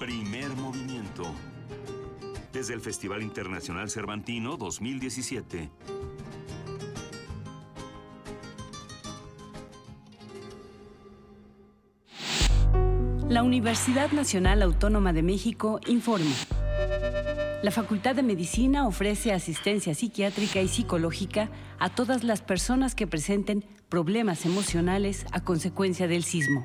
Primer movimiento. Desde el Festival Internacional Cervantino 2017. La Universidad Nacional Autónoma de México informa. La Facultad de Medicina ofrece asistencia psiquiátrica y psicológica a todas las personas que presenten problemas emocionales a consecuencia del sismo.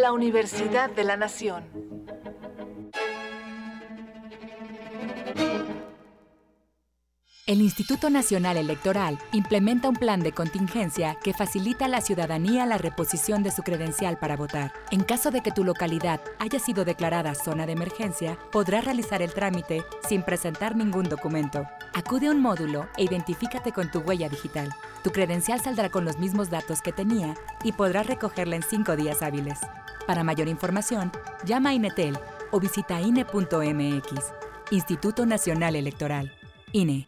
La Universidad de la Nación. El Instituto Nacional Electoral implementa un plan de contingencia que facilita a la ciudadanía la reposición de su credencial para votar. En caso de que tu localidad haya sido declarada zona de emergencia, podrás realizar el trámite sin presentar ningún documento. Acude a un módulo e identifícate con tu huella digital. Tu credencial saldrá con los mismos datos que tenía y podrás recogerla en cinco días hábiles. Para mayor información, llama a Inetel o visita INE.mx. Instituto Nacional Electoral. INE.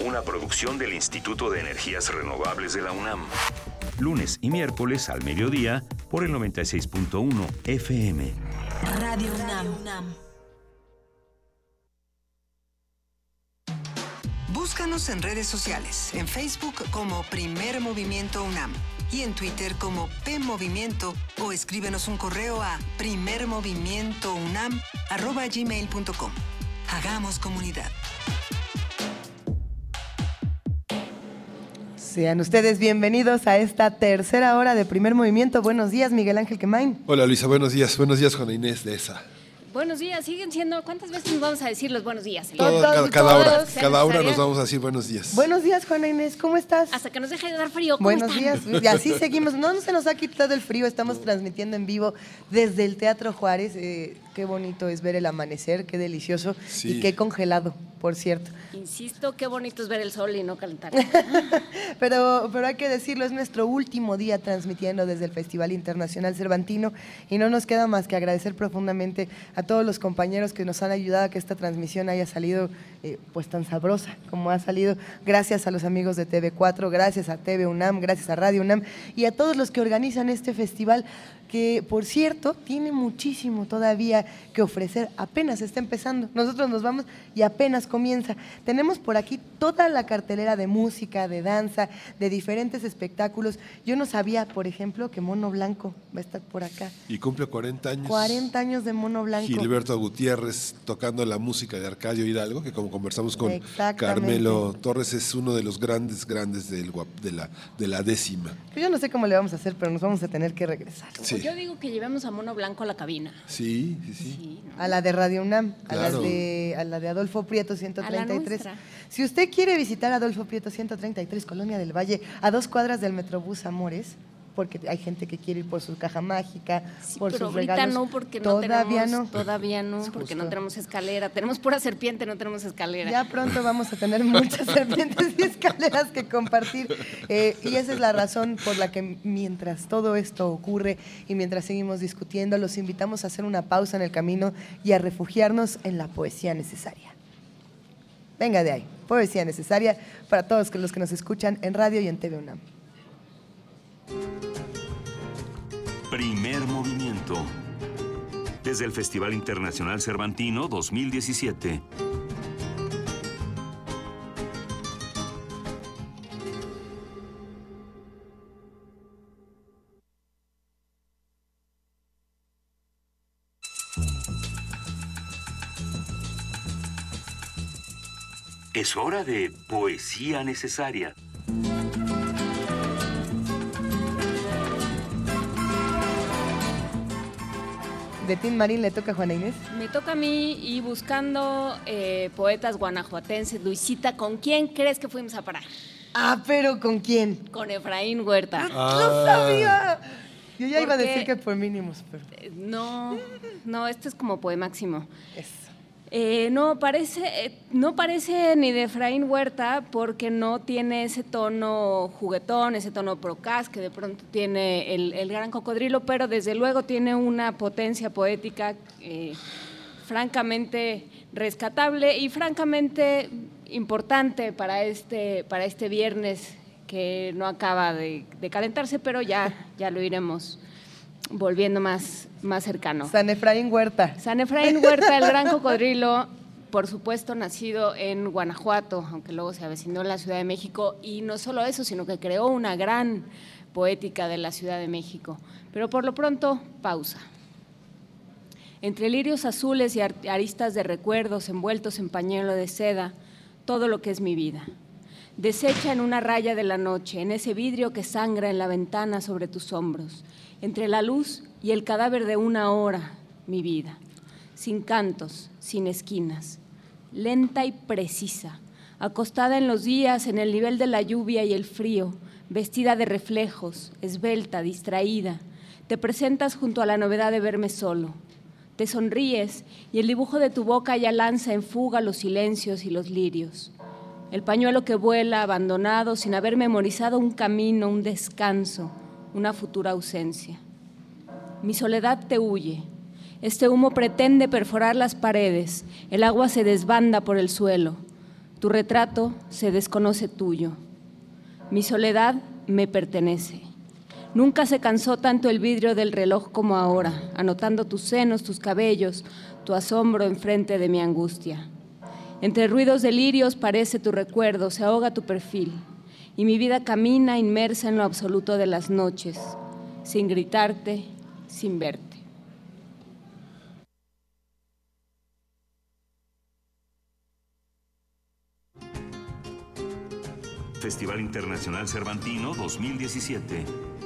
Una producción del Instituto de Energías Renovables de la UNAM. Lunes y miércoles al mediodía por el 96.1 FM. Radio UNAM. Búscanos en redes sociales, en Facebook como Primer Movimiento UNAM y en Twitter como P Movimiento o escríbenos un correo a primermovimientounam@gmail.com. Hagamos comunidad. Sean ustedes bienvenidos a esta tercera hora de primer movimiento. Buenos días, Miguel Ángel Quemain. Hola Luisa, buenos días. Buenos días, Juana Inés de esa. Buenos días, siguen siendo. ¿Cuántas veces nos vamos a decir los buenos días? Todo- cada, cada hora, cada hora nos vamos a decir buenos días. Buenos días, Juana Inés, ¿cómo estás? Hasta que nos deje de dar frío. ¿cómo Buenos están? días. Y así seguimos. No, no se nos ha quitado el frío. Estamos transmitiendo en vivo desde el Teatro Juárez. Eh, qué bonito es ver el amanecer, qué delicioso Sí. y qué congelado, por cierto. Insisto, qué bonito es ver el sol y no calentar. Pero, pero hay que decirlo, es nuestro último día transmitiendo desde el Festival Internacional Cervantino y no nos queda más que agradecer profundamente a todos los compañeros que nos han ayudado a que esta transmisión haya salido eh, pues tan sabrosa como ha salido. Gracias a los amigos de TV4, gracias a TV UNAM, gracias a Radio UNAM y a todos los que organizan este festival que por cierto tiene muchísimo todavía que ofrecer, apenas está empezando. Nosotros nos vamos y apenas comienza. Tenemos por aquí toda la cartelera de música, de danza, de diferentes espectáculos. Yo no sabía, por ejemplo, que Mono Blanco va a estar por acá. Y cumple 40 años. 40 años de Mono Blanco. Gilberto Gutiérrez tocando la música de Arcadio Hidalgo, que como conversamos con. Carmelo Torres, es uno de los grandes, grandes del, guap- de, la, de la décima. Pues Yo no sé cómo le vamos a hacer, pero nos vamos a tener que regresar. Sí. Yo digo que llevemos a Mono Blanco a la cabina. Sí, sí, sí. A la de Radio UNAM, a, las de, a la de Adolfo Prieto A 133. nuestra. Si usted quiere visitar Adolfo Prieto 133, Colonia del Valle, a dos cuadras del Metrobús Amores, porque hay gente que quiere ir por su caja mágica, por pero sus ahorita regalos. no, porque no todavía tenemos, no. Todavía no, porque no tenemos escalera. Tenemos pura serpiente, no tenemos escalera. Ya pronto vamos a tener muchas serpientes y escaleras que compartir. Eh, y esa es la razón por la que mientras todo esto ocurre y mientras seguimos discutiendo, los invitamos a hacer una pausa en el camino y a refugiarnos en la poesía necesaria. Venga de ahí, poesía necesaria para todos los que nos escuchan en radio y en TV UNAM. Primer movimiento. Desde el Festival Internacional Cervantino 2017. Es hora de poesía necesaria. De Tim Marín le toca a Juana Inés. Me toca a mí y buscando eh, poetas guanajuatenses. Luisita, ¿con quién crees que fuimos a parar? Ah, pero ¿con quién? Con Efraín Huerta. ¡No sabía! Yo ya iba a decir que por mínimos, pero... Eh, No, no, este es como poemáximo. Eh, no, parece, eh, no parece ni de Efraín Huerta porque no tiene ese tono juguetón, ese tono procas que de pronto tiene el, el gran cocodrilo, pero desde luego tiene una potencia poética eh, francamente rescatable y francamente importante para este, para este viernes que no acaba de, de calentarse, pero ya, ya lo iremos volviendo más, más cercano. San Efraín Huerta. San Efraín Huerta, el gran cocodrilo, por supuesto nacido en Guanajuato, aunque luego se avecinó en la Ciudad de México, y no solo eso, sino que creó una gran poética de la Ciudad de México. Pero por lo pronto, pausa. Entre lirios azules y ar- aristas de recuerdos envueltos en pañuelo de seda, todo lo que es mi vida. Desecha en una raya de la noche, en ese vidrio que sangra en la ventana sobre tus hombros, entre la luz y el cadáver de una hora, mi vida, sin cantos, sin esquinas, lenta y precisa, acostada en los días en el nivel de la lluvia y el frío, vestida de reflejos, esbelta, distraída, te presentas junto a la novedad de verme solo. Te sonríes y el dibujo de tu boca ya lanza en fuga los silencios y los lirios. El pañuelo que vuela abandonado sin haber memorizado un camino, un descanso, una futura ausencia. Mi soledad te huye. Este humo pretende perforar las paredes. El agua se desbanda por el suelo. Tu retrato se desconoce tuyo. Mi soledad me pertenece. Nunca se cansó tanto el vidrio del reloj como ahora, anotando tus senos, tus cabellos, tu asombro enfrente de mi angustia. Entre ruidos delirios parece tu recuerdo, se ahoga tu perfil, y mi vida camina inmersa en lo absoluto de las noches, sin gritarte, sin verte. Festival Internacional Cervantino 2017.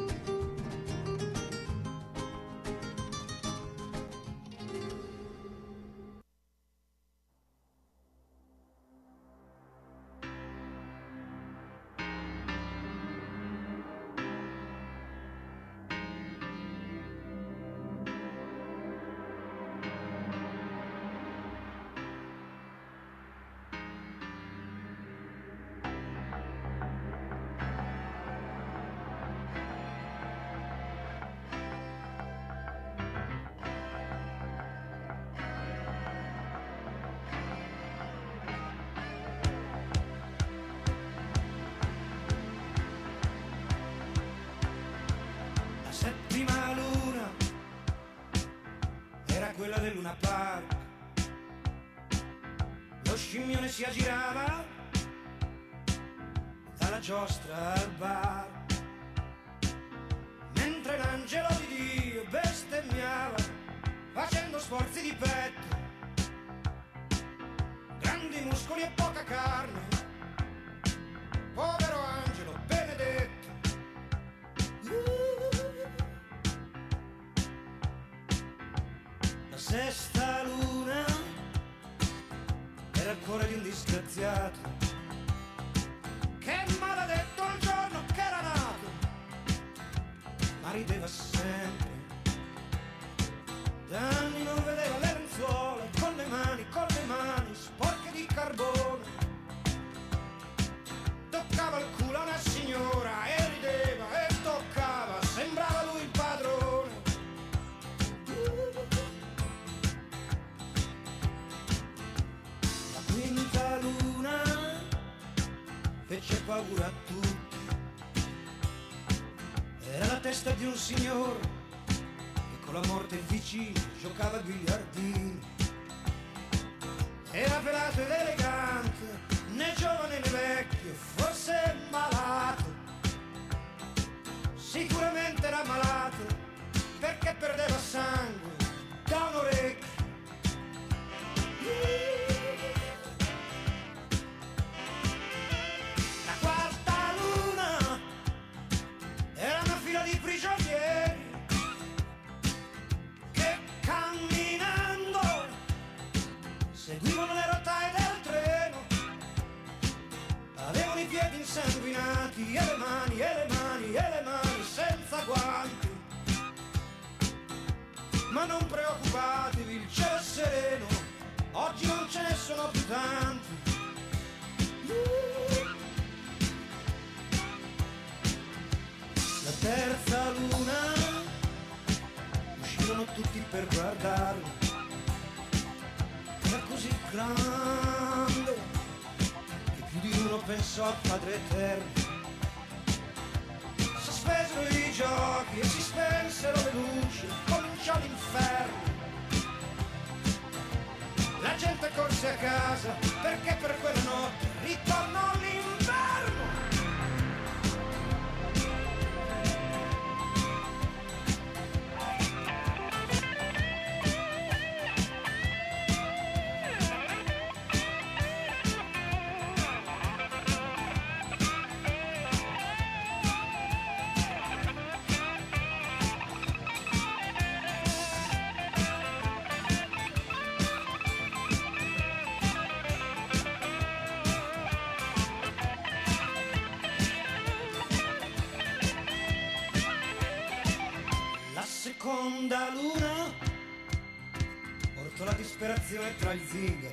Brasil é trolzinha.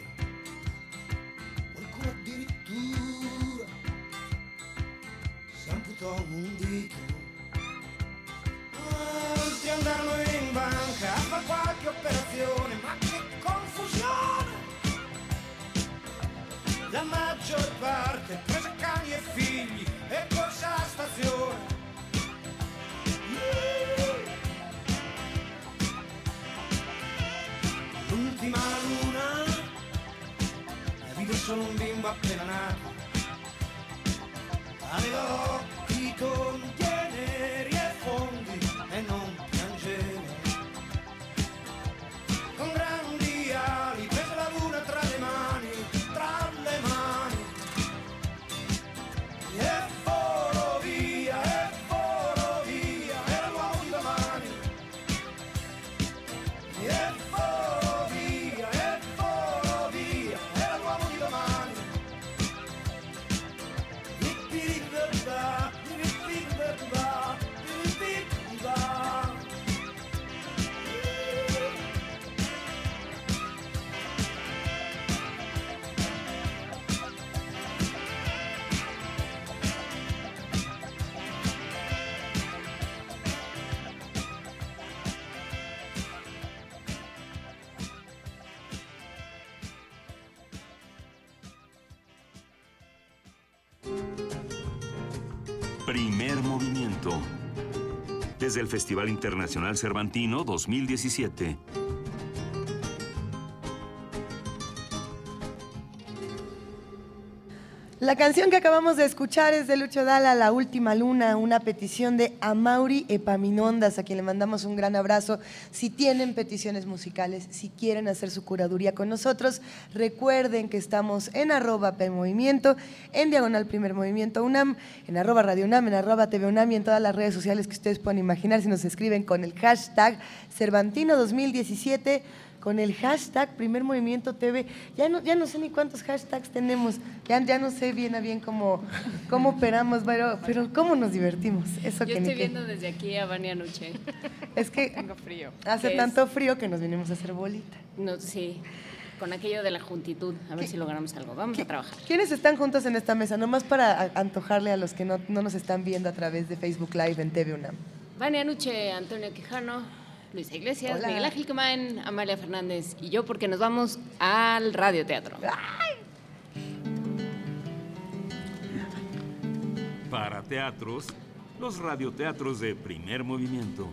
Desde el Festival Internacional Cervantino 2017. La canción que acabamos de escuchar es de Lucho Dala, La Última Luna, una petición de Amauri Epaminondas, a quien le mandamos un gran abrazo. Si tienen peticiones musicales, si quieren hacer su curaduría con nosotros, recuerden que estamos en arroba PMovimiento, en diagonal Primer Movimiento UNAM, en arroba Radio UNAM, en arroba TV UNAM y en todas las redes sociales que ustedes puedan imaginar si nos escriben con el hashtag Cervantino 2017 con el hashtag Primer Movimiento TV. Ya no, ya no sé ni cuántos hashtags tenemos, ya, ya no sé bien a bien cómo, cómo operamos, pero, pero cómo nos divertimos. Eso Yo que estoy viendo desde aquí a Vania Nuche. Es que Tengo frío. hace tanto es- frío que nos vinimos a hacer bolita. No, sí, con aquello de la juntitud, a ver si logramos algo. Vamos a trabajar. ¿Quiénes están juntos en esta mesa? Nomás para antojarle a los que no, no nos están viendo a través de Facebook Live en TV UNAM. Vania Nuche, Antonio Quijano, Luisa Iglesias, Hola. Miguel Ángel Quemain, Amalia Fernández y yo, porque nos vamos al radioteatro. Para teatros, los radioteatros de primer movimiento.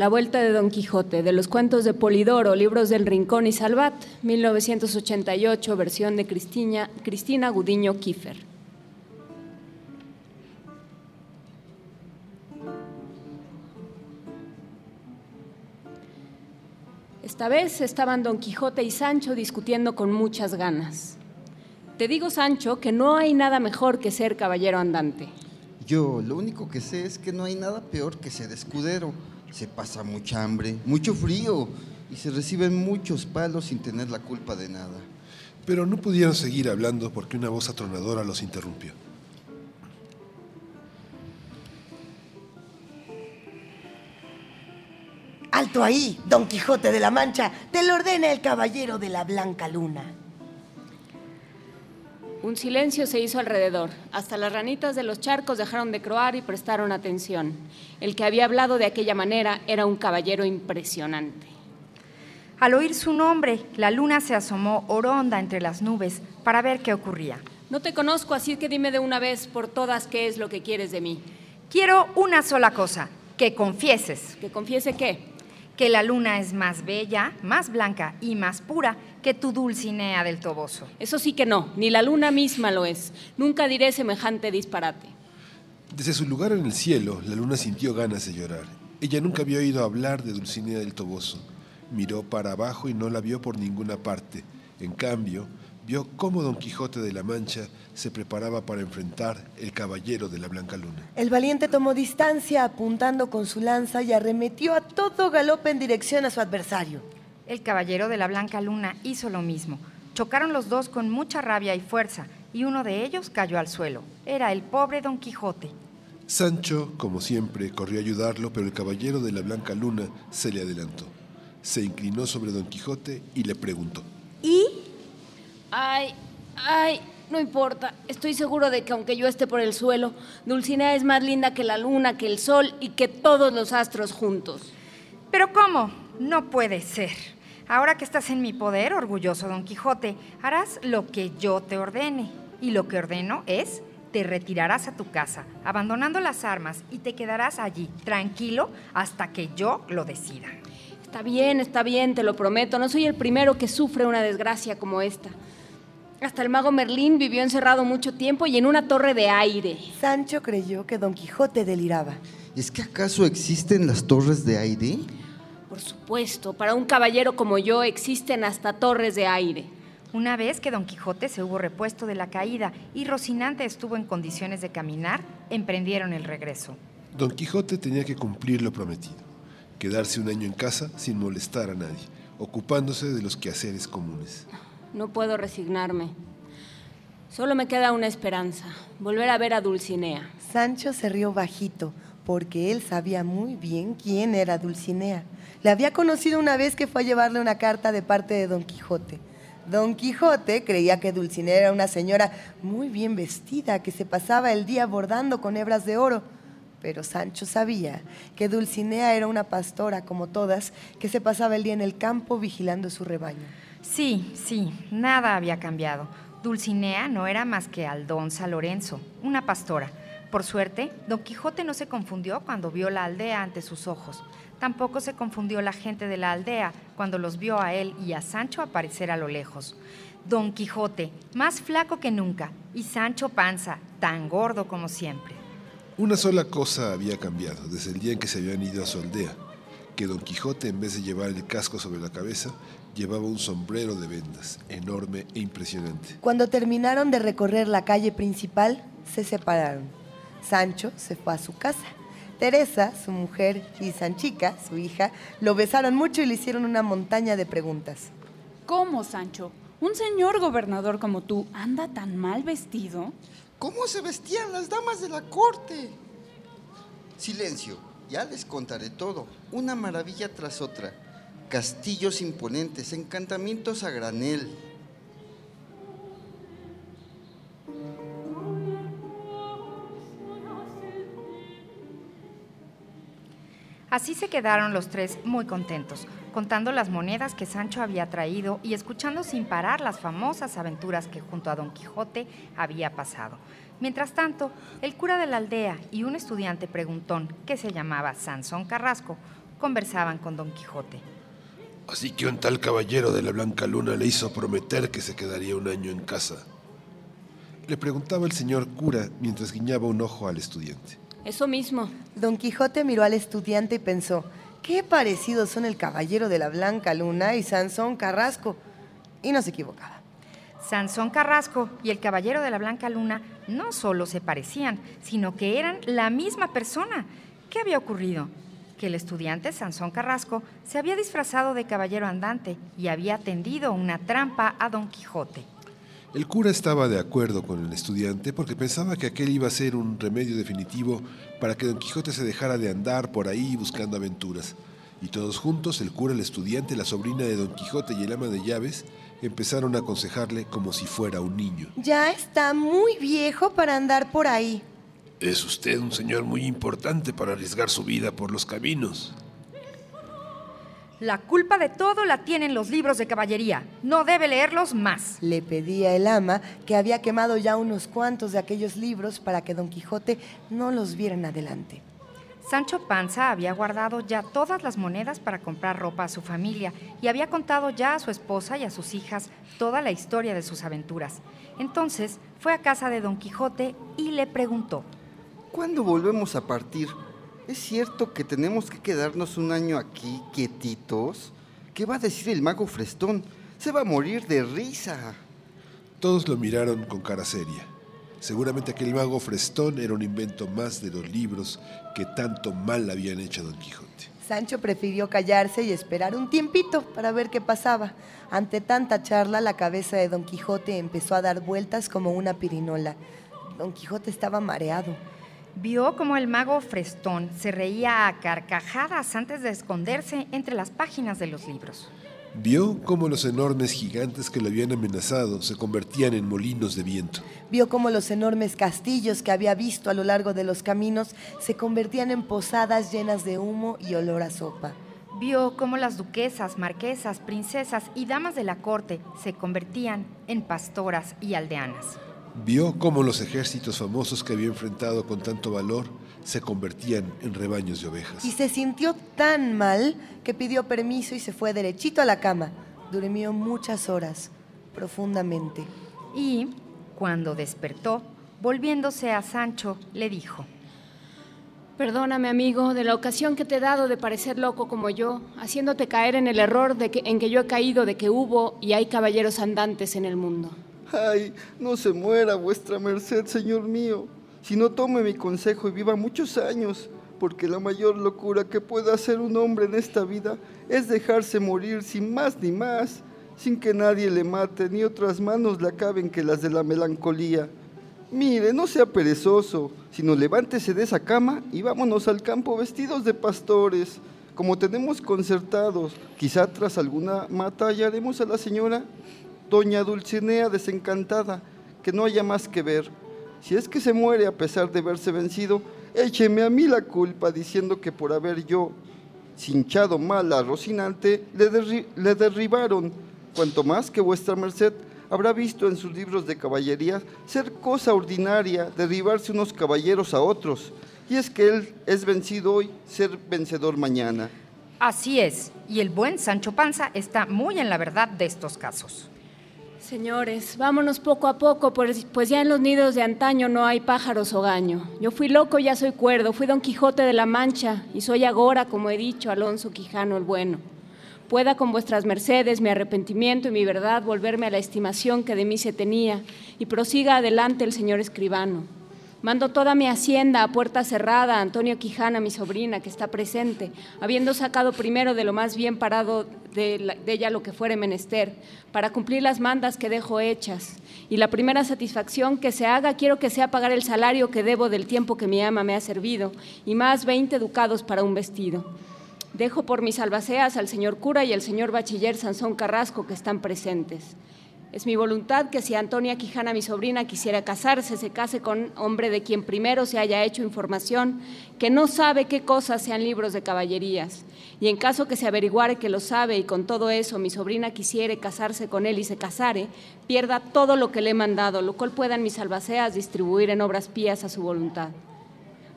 La Vuelta de Don Quijote, de los cuentos de Polidoro, libros del Rincón y Salvat, 1988, versión de Cristina, Cristina Gudiño Kiefer. Esta vez estaban Don Quijote y Sancho discutiendo con muchas ganas. Te digo, Sancho, que no hay nada mejor que ser caballero andante. Yo lo único que sé es que no hay nada peor que ser escudero. Se pasa mucha hambre, mucho frío y se reciben muchos palos sin tener la culpa de nada. Pero no pudieron seguir hablando porque una voz atronadora los interrumpió. ¡Alto ahí, Don Quijote de la Mancha! Te lo ordena el caballero de la Blanca Luna. Un silencio se hizo alrededor. Hasta las ranitas de los charcos dejaron de croar y prestaron atención. El que había hablado de aquella manera era un caballero impresionante. Al oír su nombre, la luna se asomó oronda entre las nubes para ver qué ocurría. No te conozco, así que dime de una vez por todas qué es lo que quieres de mí. Quiero una sola cosa, que confieses. ¿Que confiese qué? Que la luna es más bella, más blanca y más pura que tu Dulcinea del Toboso. Eso sí que no, ni la luna misma lo es. Nunca diré semejante disparate. Desde su lugar en el cielo, la luna sintió ganas de llorar. Ella nunca había oído hablar de Dulcinea del Toboso. Miró para abajo y no la vio por ninguna parte. En cambio, vio cómo Don Quijote de la Mancha se preparaba para enfrentar el caballero de la Blanca Luna. El valiente tomó distancia apuntando con su lanza y arremetió a todo galope en dirección a su adversario. El caballero de la Blanca Luna hizo lo mismo. Chocaron los dos con mucha rabia y fuerza, y uno de ellos cayó al suelo. Era el pobre Don Quijote. Sancho, como siempre, corrió a ayudarlo, pero el caballero de la Blanca Luna se le adelantó. Se inclinó sobre Don Quijote y le preguntó. ¿Y? Ay, ay, no importa. Estoy seguro de que aunque yo esté por el suelo, Dulcinea es más linda que la luna, que el sol y que todos los astros juntos. ¿Pero cómo? No puede ser. Ahora que estás en mi poder, orgulloso Don Quijote, harás lo que yo te ordene. Y lo que ordeno es, te retirarás a tu casa, abandonando las armas, y te quedarás allí, tranquilo, hasta que yo lo decida. Está bien, está bien, te lo prometo. No soy el primero que sufre una desgracia como esta. Hasta el mago Merlín vivió encerrado mucho tiempo y en una torre de aire. Sancho creyó que Don Quijote deliraba. ¿Es que acaso existen las torres de aire? Por supuesto, para un caballero como yo existen hasta torres de aire. Una vez que Don Quijote se hubo repuesto de la caída y Rocinante estuvo en condiciones de caminar, emprendieron el regreso. Don Quijote tenía que cumplir lo prometido, quedarse un año en casa sin molestar a nadie, ocupándose de los quehaceres comunes. No puedo resignarme. Solo me queda una esperanza, volver a ver a Dulcinea. Sancho se rió bajito, porque él sabía muy bien quién era Dulcinea. Le había conocido una vez que fue a llevarle una carta de parte de Don Quijote. Don Quijote creía que Dulcinea era una señora muy bien vestida que se pasaba el día bordando con hebras de oro. Pero Sancho sabía que Dulcinea era una pastora como todas, que se pasaba el día en el campo vigilando su rebaño. Sí, sí, nada había cambiado. Dulcinea no era más que Aldonza Lorenzo, una pastora. Por suerte, Don Quijote no se confundió cuando vio la aldea ante sus ojos. Tampoco se confundió la gente de la aldea cuando los vio a él y a Sancho aparecer a lo lejos. Don Quijote, más flaco que nunca, y Sancho Panza, tan gordo como siempre. Una sola cosa había cambiado desde el día en que se habían ido a su aldea, que Don Quijote en vez de llevar el casco sobre la cabeza, llevaba un sombrero de vendas, enorme e impresionante. Cuando terminaron de recorrer la calle principal, se separaron. Sancho se fue a su casa. Teresa, su mujer, y Sanchica, su hija, lo besaron mucho y le hicieron una montaña de preguntas. ¿Cómo, Sancho? ¿Un señor gobernador como tú anda tan mal vestido? ¿Cómo se vestían las damas de la corte? Silencio, ya les contaré todo, una maravilla tras otra. Castillos imponentes, encantamientos a granel. Así se quedaron los tres muy contentos, contando las monedas que Sancho había traído y escuchando sin parar las famosas aventuras que junto a Don Quijote había pasado. Mientras tanto, el cura de la aldea y un estudiante preguntón que se llamaba Sansón Carrasco conversaban con Don Quijote. Así que un tal caballero de la Blanca Luna le hizo prometer que se quedaría un año en casa. Le preguntaba el señor cura mientras guiñaba un ojo al estudiante. Eso mismo. Don Quijote miró al estudiante y pensó, qué parecidos son el caballero de la Blanca Luna y Sansón Carrasco. Y no se equivocaba. Sansón Carrasco y el caballero de la Blanca Luna no solo se parecían, sino que eran la misma persona. ¿Qué había ocurrido? Que el estudiante Sansón Carrasco se había disfrazado de caballero andante y había tendido una trampa a Don Quijote. El cura estaba de acuerdo con el estudiante porque pensaba que aquel iba a ser un remedio definitivo para que Don Quijote se dejara de andar por ahí buscando aventuras. Y todos juntos, el cura, el estudiante, la sobrina de Don Quijote y el ama de llaves, empezaron a aconsejarle como si fuera un niño. Ya está muy viejo para andar por ahí. Es usted un señor muy importante para arriesgar su vida por los caminos. La culpa de todo la tienen los libros de caballería. No debe leerlos más. Le pedía el ama que había quemado ya unos cuantos de aquellos libros para que Don Quijote no los viera en adelante. Sancho Panza había guardado ya todas las monedas para comprar ropa a su familia y había contado ya a su esposa y a sus hijas toda la historia de sus aventuras. Entonces fue a casa de Don Quijote y le preguntó, ¿Cuándo volvemos a partir? ¿Es cierto que tenemos que quedarnos un año aquí quietitos? ¿Qué va a decir el mago Frestón? Se va a morir de risa. Todos lo miraron con cara seria. Seguramente aquel mago Frestón era un invento más de los libros que tanto mal habían hecho a Don Quijote. Sancho prefirió callarse y esperar un tiempito para ver qué pasaba. Ante tanta charla, la cabeza de Don Quijote empezó a dar vueltas como una pirinola. Don Quijote estaba mareado. Vio como el mago Frestón se reía a carcajadas antes de esconderse entre las páginas de los libros. Vio cómo los enormes gigantes que lo habían amenazado se convertían en molinos de viento. Vio cómo los enormes castillos que había visto a lo largo de los caminos se convertían en posadas llenas de humo y olor a sopa. Vio cómo las duquesas, marquesas, princesas y damas de la corte se convertían en pastoras y aldeanas. Vio cómo los ejércitos famosos que había enfrentado con tanto valor se convertían en rebaños de ovejas. Y se sintió tan mal que pidió permiso y se fue derechito a la cama. Durmió muchas horas, profundamente. Y, cuando despertó, volviéndose a Sancho, le dijo, Perdóname, amigo, de la ocasión que te he dado de parecer loco como yo, haciéndote caer en el error de que, en que yo he caído de que hubo y hay caballeros andantes en el mundo. Ay, no se muera vuestra merced, señor mío. Si no tome mi consejo y viva muchos años, porque la mayor locura que puede hacer un hombre en esta vida es dejarse morir sin más ni más, sin que nadie le mate ni otras manos le acaben que las de la melancolía. Mire, no sea perezoso, sino levántese de esa cama y vámonos al campo vestidos de pastores, como tenemos concertados. Quizá tras alguna mata hallaremos a la señora doña Dulcinea desencantada, que no haya más que ver. Si es que se muere a pesar de verse vencido, écheme a mí la culpa diciendo que por haber yo cinchado mal a Rocinante, le, le derribaron, cuanto más que vuestra merced habrá visto en sus libros de caballería ser cosa ordinaria derribarse unos caballeros a otros, y es que él es vencido hoy, ser vencedor mañana. Así es, y el buen Sancho Panza está muy en la verdad de estos casos. Señores, vámonos poco a poco, pues, ya en los nidos de antaño no hay pájaros o gaño. Yo fui loco, ya soy cuerdo, fui Don Quijote de la Mancha y soy agora, como he dicho, Alonso Quijano el Bueno. Pueda con vuestras mercedes mi arrepentimiento y mi verdad volverme a la estimación que de mí se tenía y prosiga adelante el señor escribano. Mando toda mi hacienda a puerta cerrada a Antonio Quijana, mi sobrina, que está presente, habiendo sacado primero de lo más bien parado de, ella lo que fuere menester, para cumplir las mandas que dejo hechas. Y la primera satisfacción que se haga, quiero que sea pagar el salario que debo del tiempo que mi ama me ha servido, y más veinte ducados para un vestido. Dejo por mis albaceas al señor cura y al señor bachiller Sansón Carrasco, que están presentes. Es mi voluntad que si Antonia Quijana, mi sobrina, quisiera casarse, se case con hombre de quien primero se haya hecho información, que no sabe qué cosas sean libros de caballerías. Y en caso que se averiguare que lo sabe y con todo eso mi sobrina quisiere casarse con él y se casare, pierda todo lo que le he mandado, lo cual puedan mis albaceas distribuir en obras pías a su voluntad.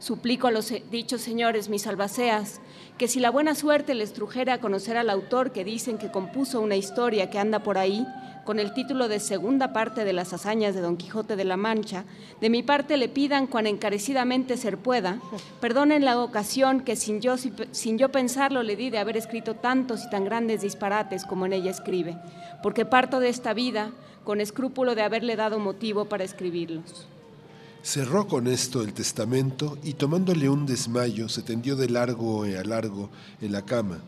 Suplico a los dichos señores, mis albaceas, que si la buena suerte les trujera a conocer al autor que dicen que compuso una historia que anda por ahí, con el título de segunda parte de las hazañas de Don Quijote de la Mancha, de mi parte le pidan cuan encarecidamente ser pueda, perdonen la ocasión que sin yo, sin yo pensarlo le di de haber escrito tantos y tan grandes disparates como en ella escribe, porque parto de esta vida con escrúpulo de haberle dado motivo para escribirlos. Cerró con esto el testamento y tomándole un desmayo se tendió de largo a largo en la cama,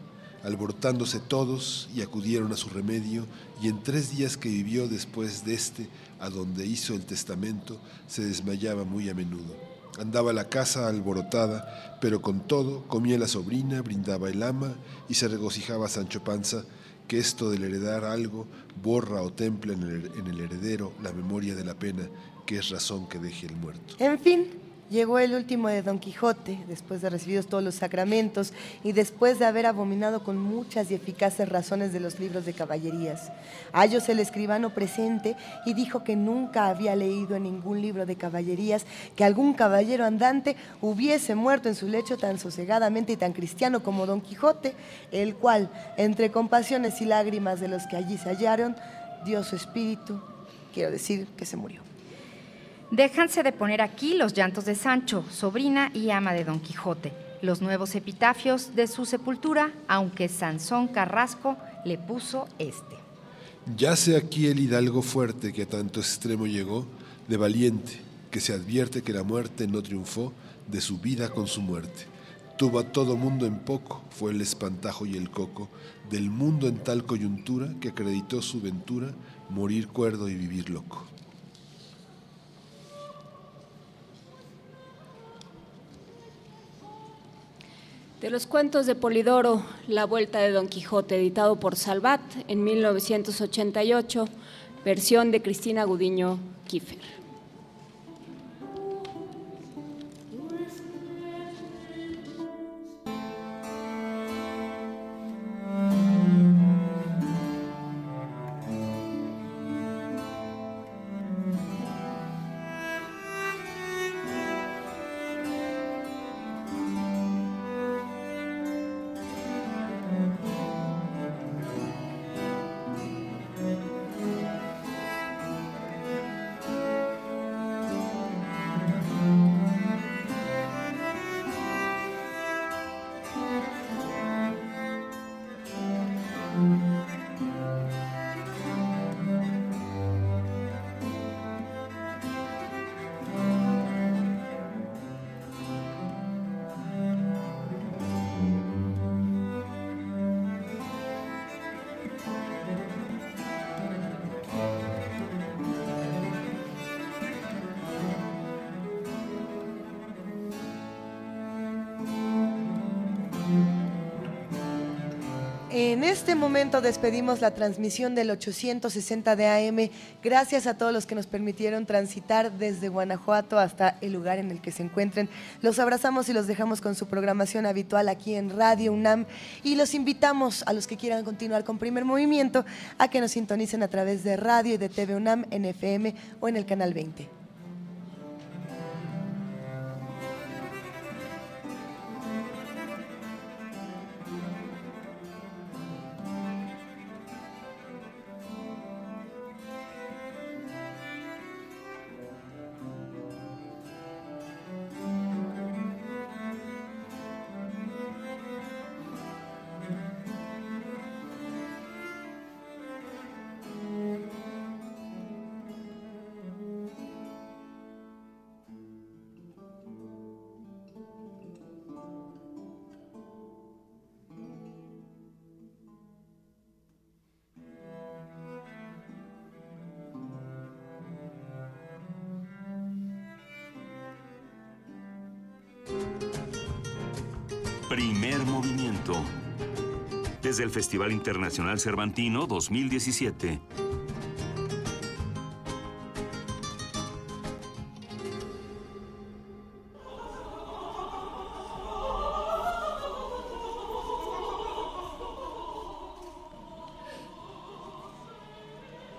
alborotándose todos y acudieron a su remedio, y en tres días que vivió después de este, a donde hizo el testamento, se desmayaba muy a menudo. Andaba la casa alborotada, pero con todo comía la sobrina, brindaba el ama y se regocijaba Sancho Panza, que esto del heredar algo borra o templa en el, en el heredero la memoria de la pena que es razón que deje el muerto. En fin, llegó el último de Don Quijote, después de recibidos todos los sacramentos y después de haber abominado con muchas y eficaces razones de los libros de caballerías. Hallos el escribano presente y dijo que nunca había leído en ningún libro de caballerías que algún caballero andante hubiese muerto en su lecho tan sosegadamente y tan cristiano como Don Quijote, el cual, entre compasiones y lágrimas de los que allí se hallaron, dio su espíritu, quiero decir que se murió. Déjanse de poner aquí los llantos de Sancho, sobrina y ama de Don Quijote, los nuevos epitafios de su sepultura, aunque Sansón Carrasco le puso este. Yace aquí el hidalgo fuerte que a tanto extremo llegó, de valiente, que se advierte que la muerte no triunfó de su vida con su muerte. Tuvo a todo mundo en poco, fue el espantajo y el coco del mundo en tal coyuntura que acreditó su ventura morir cuerdo y vivir loco. De los cuentos de Polidoro, La Vuelta de Don Quijote, editado por Salvat en 1988, versión de Cristina Gudiño Kiefer. Momento despedimos la transmisión del 860 de AM. Gracias a todos los que nos permitieron transitar desde Guanajuato hasta el lugar en el que se encuentren. Los abrazamos y los dejamos con su programación habitual aquí en Radio UNAM y los invitamos a los que quieran continuar con Primer Movimiento a que nos sintonicen a través de radio y de TV UNAM en FM o en el canal 20. Desde el Festival Internacional Cervantino 2017.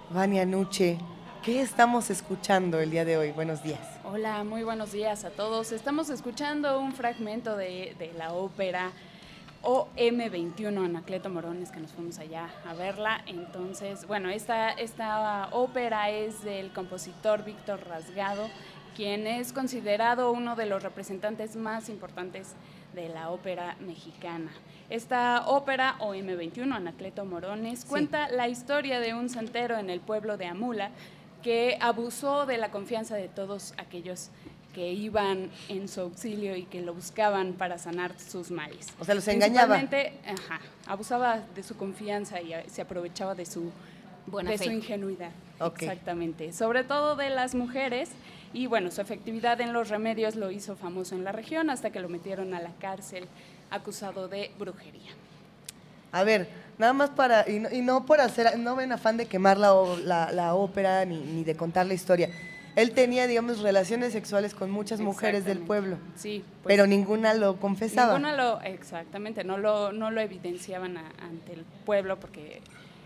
Vania Nuche, ¿qué estamos escuchando el día de hoy? Buenos días. Hola, muy buenos días a todos. Estamos escuchando un fragmento de, de la ópera OM21 Anacleto Morones, que nos fuimos allá a verla. Entonces, bueno, esta, esta ópera es del compositor Víctor Rasgado, quien es considerado uno de los representantes más importantes de la ópera mexicana. Esta ópera, OM21, Anacleto Morones, cuenta la historia de un santero en el pueblo de Amula que abusó de la confianza de todos aquellos que iban en su auxilio y que lo buscaban para sanar sus males. O sea, los engañaba. Ajá, abusaba de su confianza y se aprovechaba de su, Buena de fe. su ingenuidad. Exactamente. Sobre todo de las mujeres. Y bueno, su efectividad en los remedios lo hizo famoso en la región hasta que lo metieron a la cárcel acusado de brujería. A ver, nada más para, y no, y no por hacer, no ven afán de quemar la, o- la- la ópera ni, ni de contar la historia. Él tenía, digamos, relaciones sexuales con muchas mujeres del pueblo, Sí, pues, pero ninguna lo confesaba. Ninguna lo, exactamente, no lo, no lo evidenciaban a- ante el pueblo porque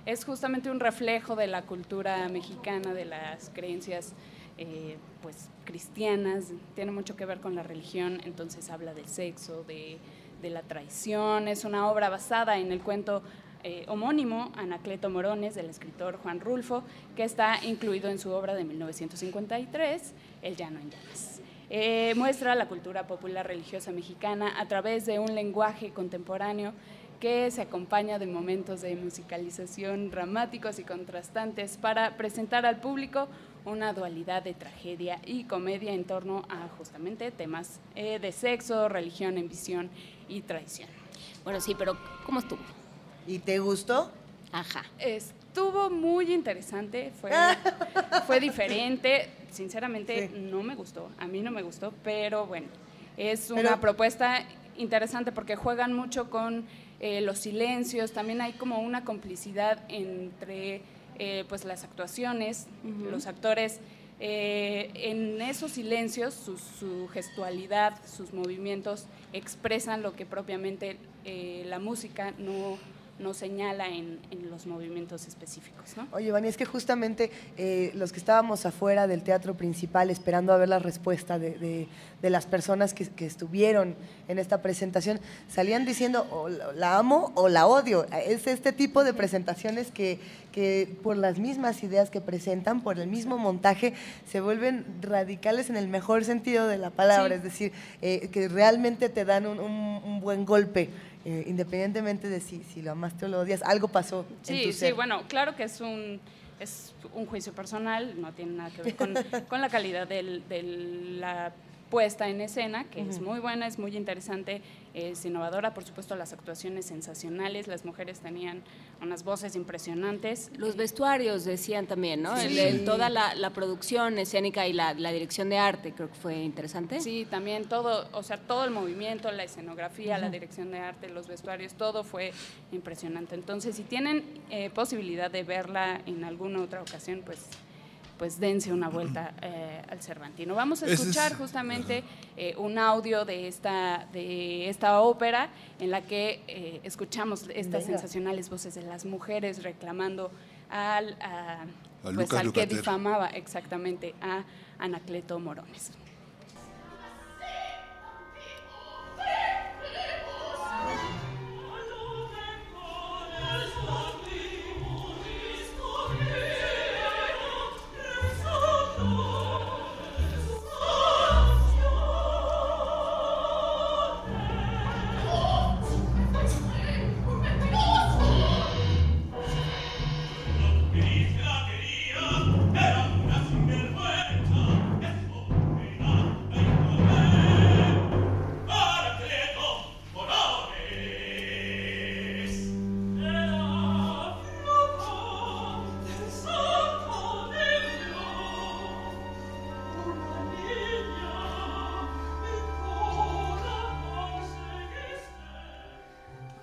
es justamente un reflejo de la cultura mexicana, de las creencias eh, pues cristianas, tiene mucho que ver con la religión, entonces habla del sexo, de, de la traición, es una obra basada en el cuento eh, homónimo Anacleto Morones del escritor Juan Rulfo, que está incluido en su obra de 1953, El llano en llamas. Eh, muestra la cultura popular religiosa mexicana a través de un lenguaje contemporáneo que se acompaña de momentos de musicalización dramáticos y contrastantes para presentar al público una dualidad de tragedia y comedia en torno a justamente temas eh, de sexo, religión, ambición y traición. Bueno, sí, pero ¿cómo estuvo? ¿Y te gustó? Ajá. Estuvo muy interesante, fue, fue diferente. Sinceramente, no me gustó. A mí no me gustó, pero bueno, es una Pero- propuesta interesante porque juegan mucho con eh, los silencios. También hay como una complicidad entre eh, pues las actuaciones, los actores. eh, en esos silencios, su, su gestualidad, sus movimientos expresan lo que propiamente eh, la música no, no señala en, en los movimientos específicos. ¿no? Oye, Vani, es que justamente eh, los que estábamos afuera del teatro principal esperando a ver la respuesta de, de- de las personas que, que estuvieron en esta presentación, salían diciendo o la, la amo o la odio. Es este tipo de presentaciones que, que por las mismas ideas que presentan, por el mismo montaje, se vuelven radicales en el mejor sentido de la palabra, Sí. es decir, eh, que realmente te dan un, un- un buen golpe. Eh, independientemente de si, si lo amaste o lo odias, algo pasó en Sí, tu sí, ser. bueno, claro que es un, es un juicio personal, no tiene nada que ver con, con la calidad del- de la puesta en escena, que es muy buena, es muy interesante, es innovadora, por supuesto las actuaciones sensacionales, las mujeres tenían unas voces impresionantes. Los vestuarios decían también, ¿no? Sí. El- el- toda la, la producción escénica y la, la dirección de arte creo que fue interesante. Sí, también todo, o sea, todo el movimiento, la escenografía, la dirección de arte, los vestuarios, todo fue impresionante. Entonces, si tienen eh, posibilidad de verla en alguna otra ocasión, pues pues dense una vuelta eh, al Cervantino. Vamos a escuchar justamente eh, un audio de esta, de esta ópera en la que eh, escuchamos estas Venga. sensacionales voces de las mujeres reclamando al, a- A pues, al que difamaba exactamente a Anacleto Morones.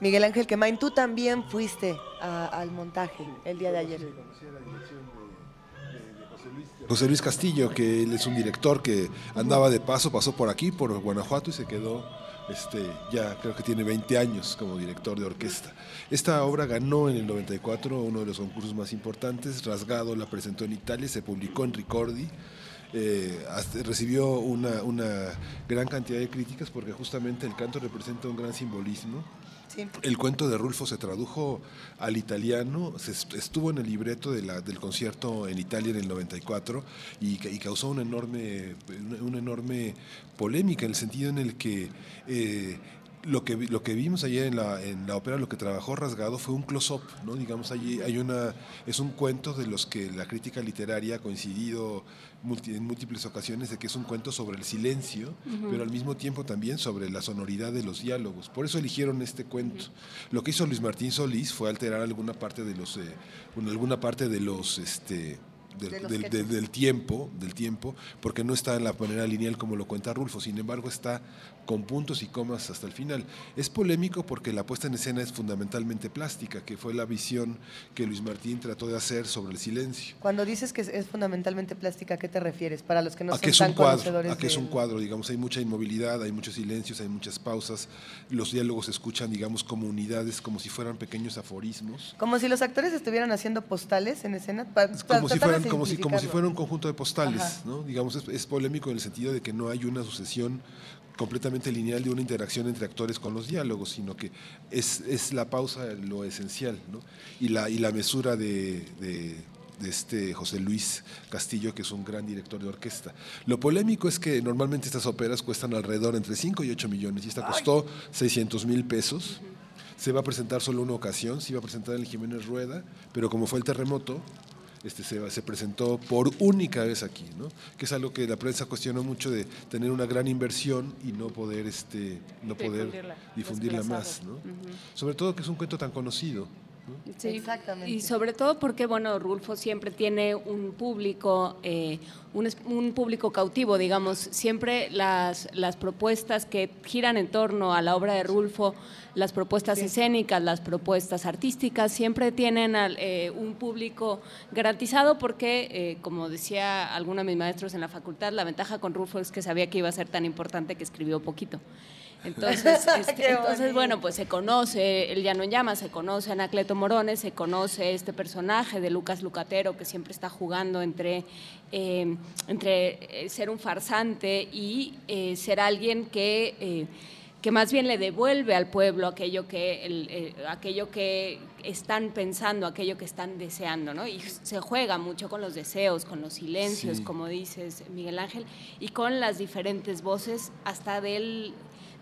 Miguel Ángel Quemain, tú también fuiste a- al montaje el día de ayer. José Luis Castillo, que él es un director que andaba de paso, pasó por aquí, por Guanajuato y se quedó, este, ya creo que tiene 20 años como director de orquesta. Esta obra ganó en el 94 uno de los concursos más importantes, Rasgado la presentó en Italia, se publicó en Ricordi. eh, hasta- recibió una, una gran cantidad de críticas porque justamente el canto representa un gran simbolismo. El cuento de Rulfo se tradujo al italiano, se est- estuvo en el libreto del concierto en Italia en el 94 y, y causó una enorme, una enorme polémica en el sentido en el que eh, lo que, lo que vimos ayer en la, en la ópera, lo que trabajó Rasgado fue un close-up, ¿no? Digamos, allí hay una, es un cuento de los que la crítica literaria ha coincidido multi- en múltiples ocasiones de que es un cuento sobre el silencio, pero al mismo tiempo también sobre la sonoridad de los diálogos. Por eso eligieron este cuento. Lo que hizo Luis Martín Solís fue alterar alguna parte de los, eh, un- alguna parte de los, este, del, De los del- sketches. del- del tiempo, del tiempo, porque no está en la manera lineal como lo cuenta Rulfo. Sin embargo, está con puntos y comas hasta el final. Es polémico porque la puesta en escena es fundamentalmente plástica, que fue la visión que Luis Martín trató de hacer sobre el silencio. Cuando dices que es, fundamentalmente plástica, ¿a qué te refieres? Para los que no a son que es tan un cuadro, conocedores a que es un cuadro, digamos, hay mucha inmovilidad, hay muchos silencios, hay muchas pausas, los diálogos se escuchan, digamos, como unidades, como si fueran pequeños aforismos. Como si los actores estuvieran haciendo postales en escena. como si de fueran como si como si fuera un conjunto de postales Ajá. no digamos es, es polémico en el sentido de que no hay una sucesión completamente lineal de una interacción entre actores con los diálogos sino que es, es la pausa lo esencial ¿no? y la y la mesura de, de- de este José Luis Castillo, que es un gran director de orquesta. Lo polémico es que normalmente estas óperas cuestan alrededor entre 5 y 8 millones, y esta costó 600 mil pesos. Se va a presentar solo una ocasión, se iba a presentar en el Jiménez Rueda, pero como fue el terremoto, este, se, se presentó por única vez aquí, ¿no? que es algo que la prensa cuestionó mucho de tener una gran inversión y no poder, este, no poder Difundirla, difundirla más. ¿no? Sobre todo que es un cuento tan conocido. Sí, Exactamente. Y sobre todo porque, bueno, Rulfo siempre tiene un público, eh, un, un público cautivo, digamos. Siempre las, las propuestas que giran en torno a la obra de Rulfo, las propuestas escénicas, las propuestas artísticas, siempre tienen al- eh, un público garantizado porque, eh, como decía alguno de mis maestros en la facultad, la ventaja con Rulfo es que sabía que iba a ser tan importante que escribió poquito. Entonces, este, entonces bueno, pues se conoce El Llano en Llamas, se conoce Anacleto Morones, se conoce este personaje de Lucas Lucatero que siempre está jugando entre, eh, entre eh, ser un farsante y eh, ser alguien que, eh, que más bien le devuelve al pueblo aquello que, el, eh, aquello que están pensando, aquello que están deseando, ¿no? Y se juega mucho con los deseos, con los silencios, Sí. como dices, Miguel Ángel, y con las diferentes voces hasta del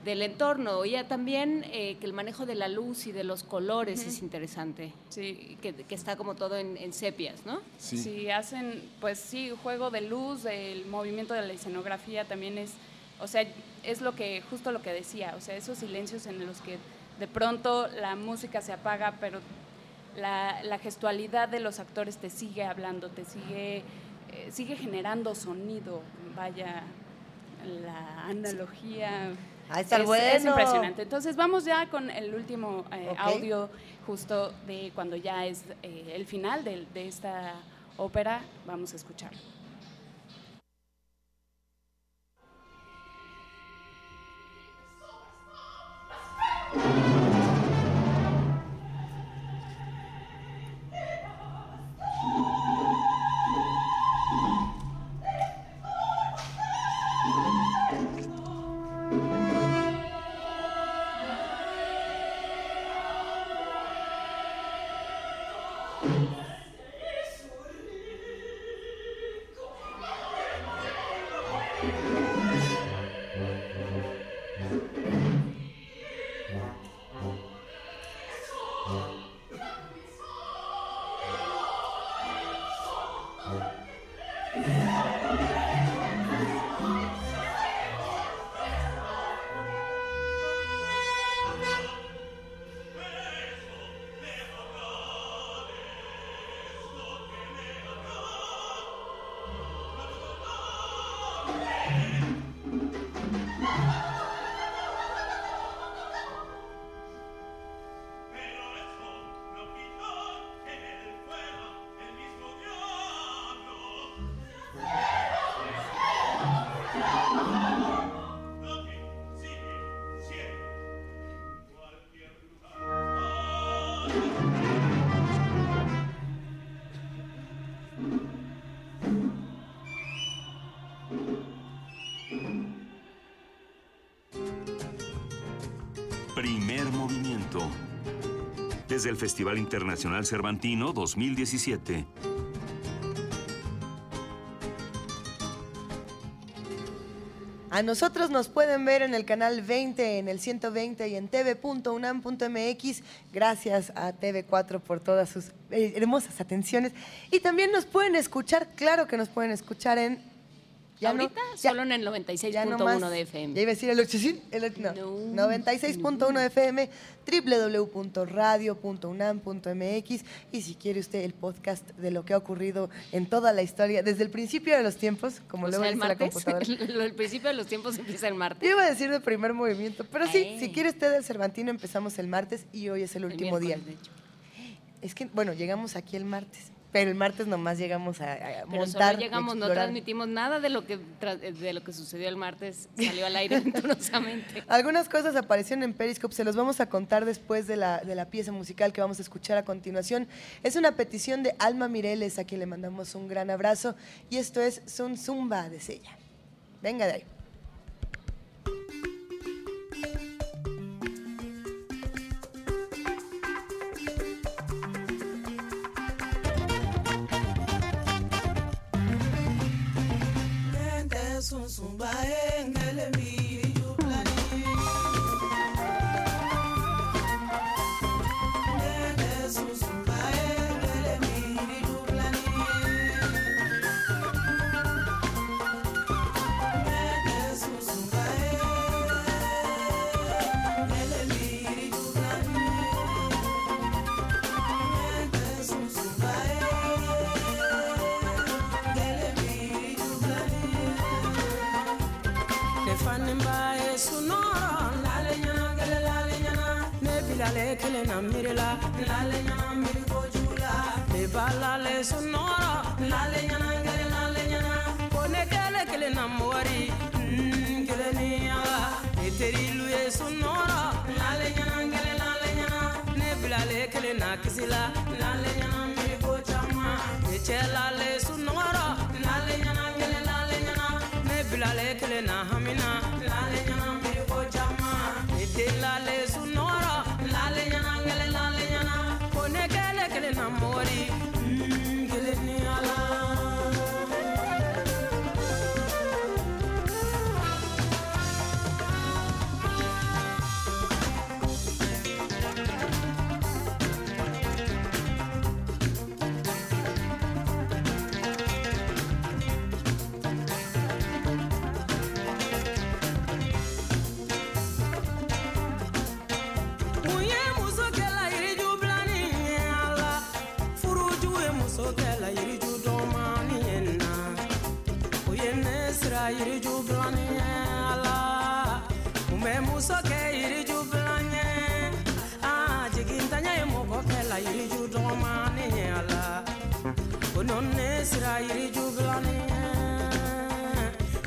del entorno. Ya también eh, que el manejo de la luz y de los colores es interesante. Sí. Que, que está como todo en, en sepias, ¿no? Sí. hacen, pues sí, juego de luz, el movimiento de la escenografía también es, o sea, es lo que, justo lo que decía, o sea, esos silencios en los que de pronto la música se apaga, pero la, la gestualidad de los actores te sigue hablando, te sigue, eh, sigue generando sonido, vaya, la analogía. Ah, está es, es impresionante. Entonces vamos ya con el último eh, audio justo de cuando ya es eh, el final de, de esta ópera. Vamos a escucharlo. Movimiento. Desde el Festival Internacional Cervantino 2017. A nosotros nos pueden ver en el canal 20, en el 120 y en tv.unam.mx. Gracias a TV4 por todas sus eh, hermosas atenciones. Y también nos pueden escuchar, claro que nos pueden escuchar en Ya Ahorita solo en el 96.1 de FM. Ya iba a decir el 80, el, no, 96.1 de FM, www.radio.unam.mx y si quiere usted el podcast de lo que ha ocurrido en toda la historia, desde el principio de los tiempos, como O luego sea, dice la computadora. El principio de los tiempos empieza el martes. Yo iba a decir de primer movimiento, pero sí, si quiere usted el Cervantino empezamos el martes y hoy es el último día. miércoles, de hecho. Es que, bueno, llegamos aquí el martes, pero el martes nomás llegamos a, a Pero montar, solo llegamos, no transmitimos nada de lo que de lo que sucedió el martes, salió al aire venturosamente. Algunas cosas aparecieron en Periscope, se los vamos a contar después de la, de la pieza musical que vamos a escuchar a continuación. Es una petición de Alma Mireles, a quien le mandamos un gran abrazo, y esto es Sun Zumba de Sella. Venga de ahí. Sumba en ɲa miiri la lale ɲana miiri kojugu la i b'a lale sunɔrɔ lale ɲana gɛrɛ lale nyana, ko ne kele kelen na mɔgɔri mm, kelen ni ala. I terilu ye sunɔrɔ lale ɲana gɛrɛ lale nyana, ne bilale kelen na kisi la lale nyana miiri ko caman i cɛ lale sunɔrɔ lale ɲana gɛrɛ lale nyana, ne bilale kelen na hamina. Bɛ muso kɛ yiriju bilan ye jigintanya ye mɔgɔ kɛla yiriju dɔmani ye a la o nɔ ne sira yiriju bilani ye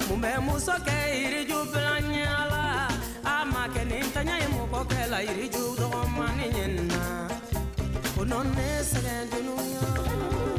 mun bɛ muso kɛ yiriju bilan ye la a ma kɛ ni ntanya ye mɔgɔ kɛla yiriju dɔgɔmani ye na o nɔ ne sɛgɛn Ngeke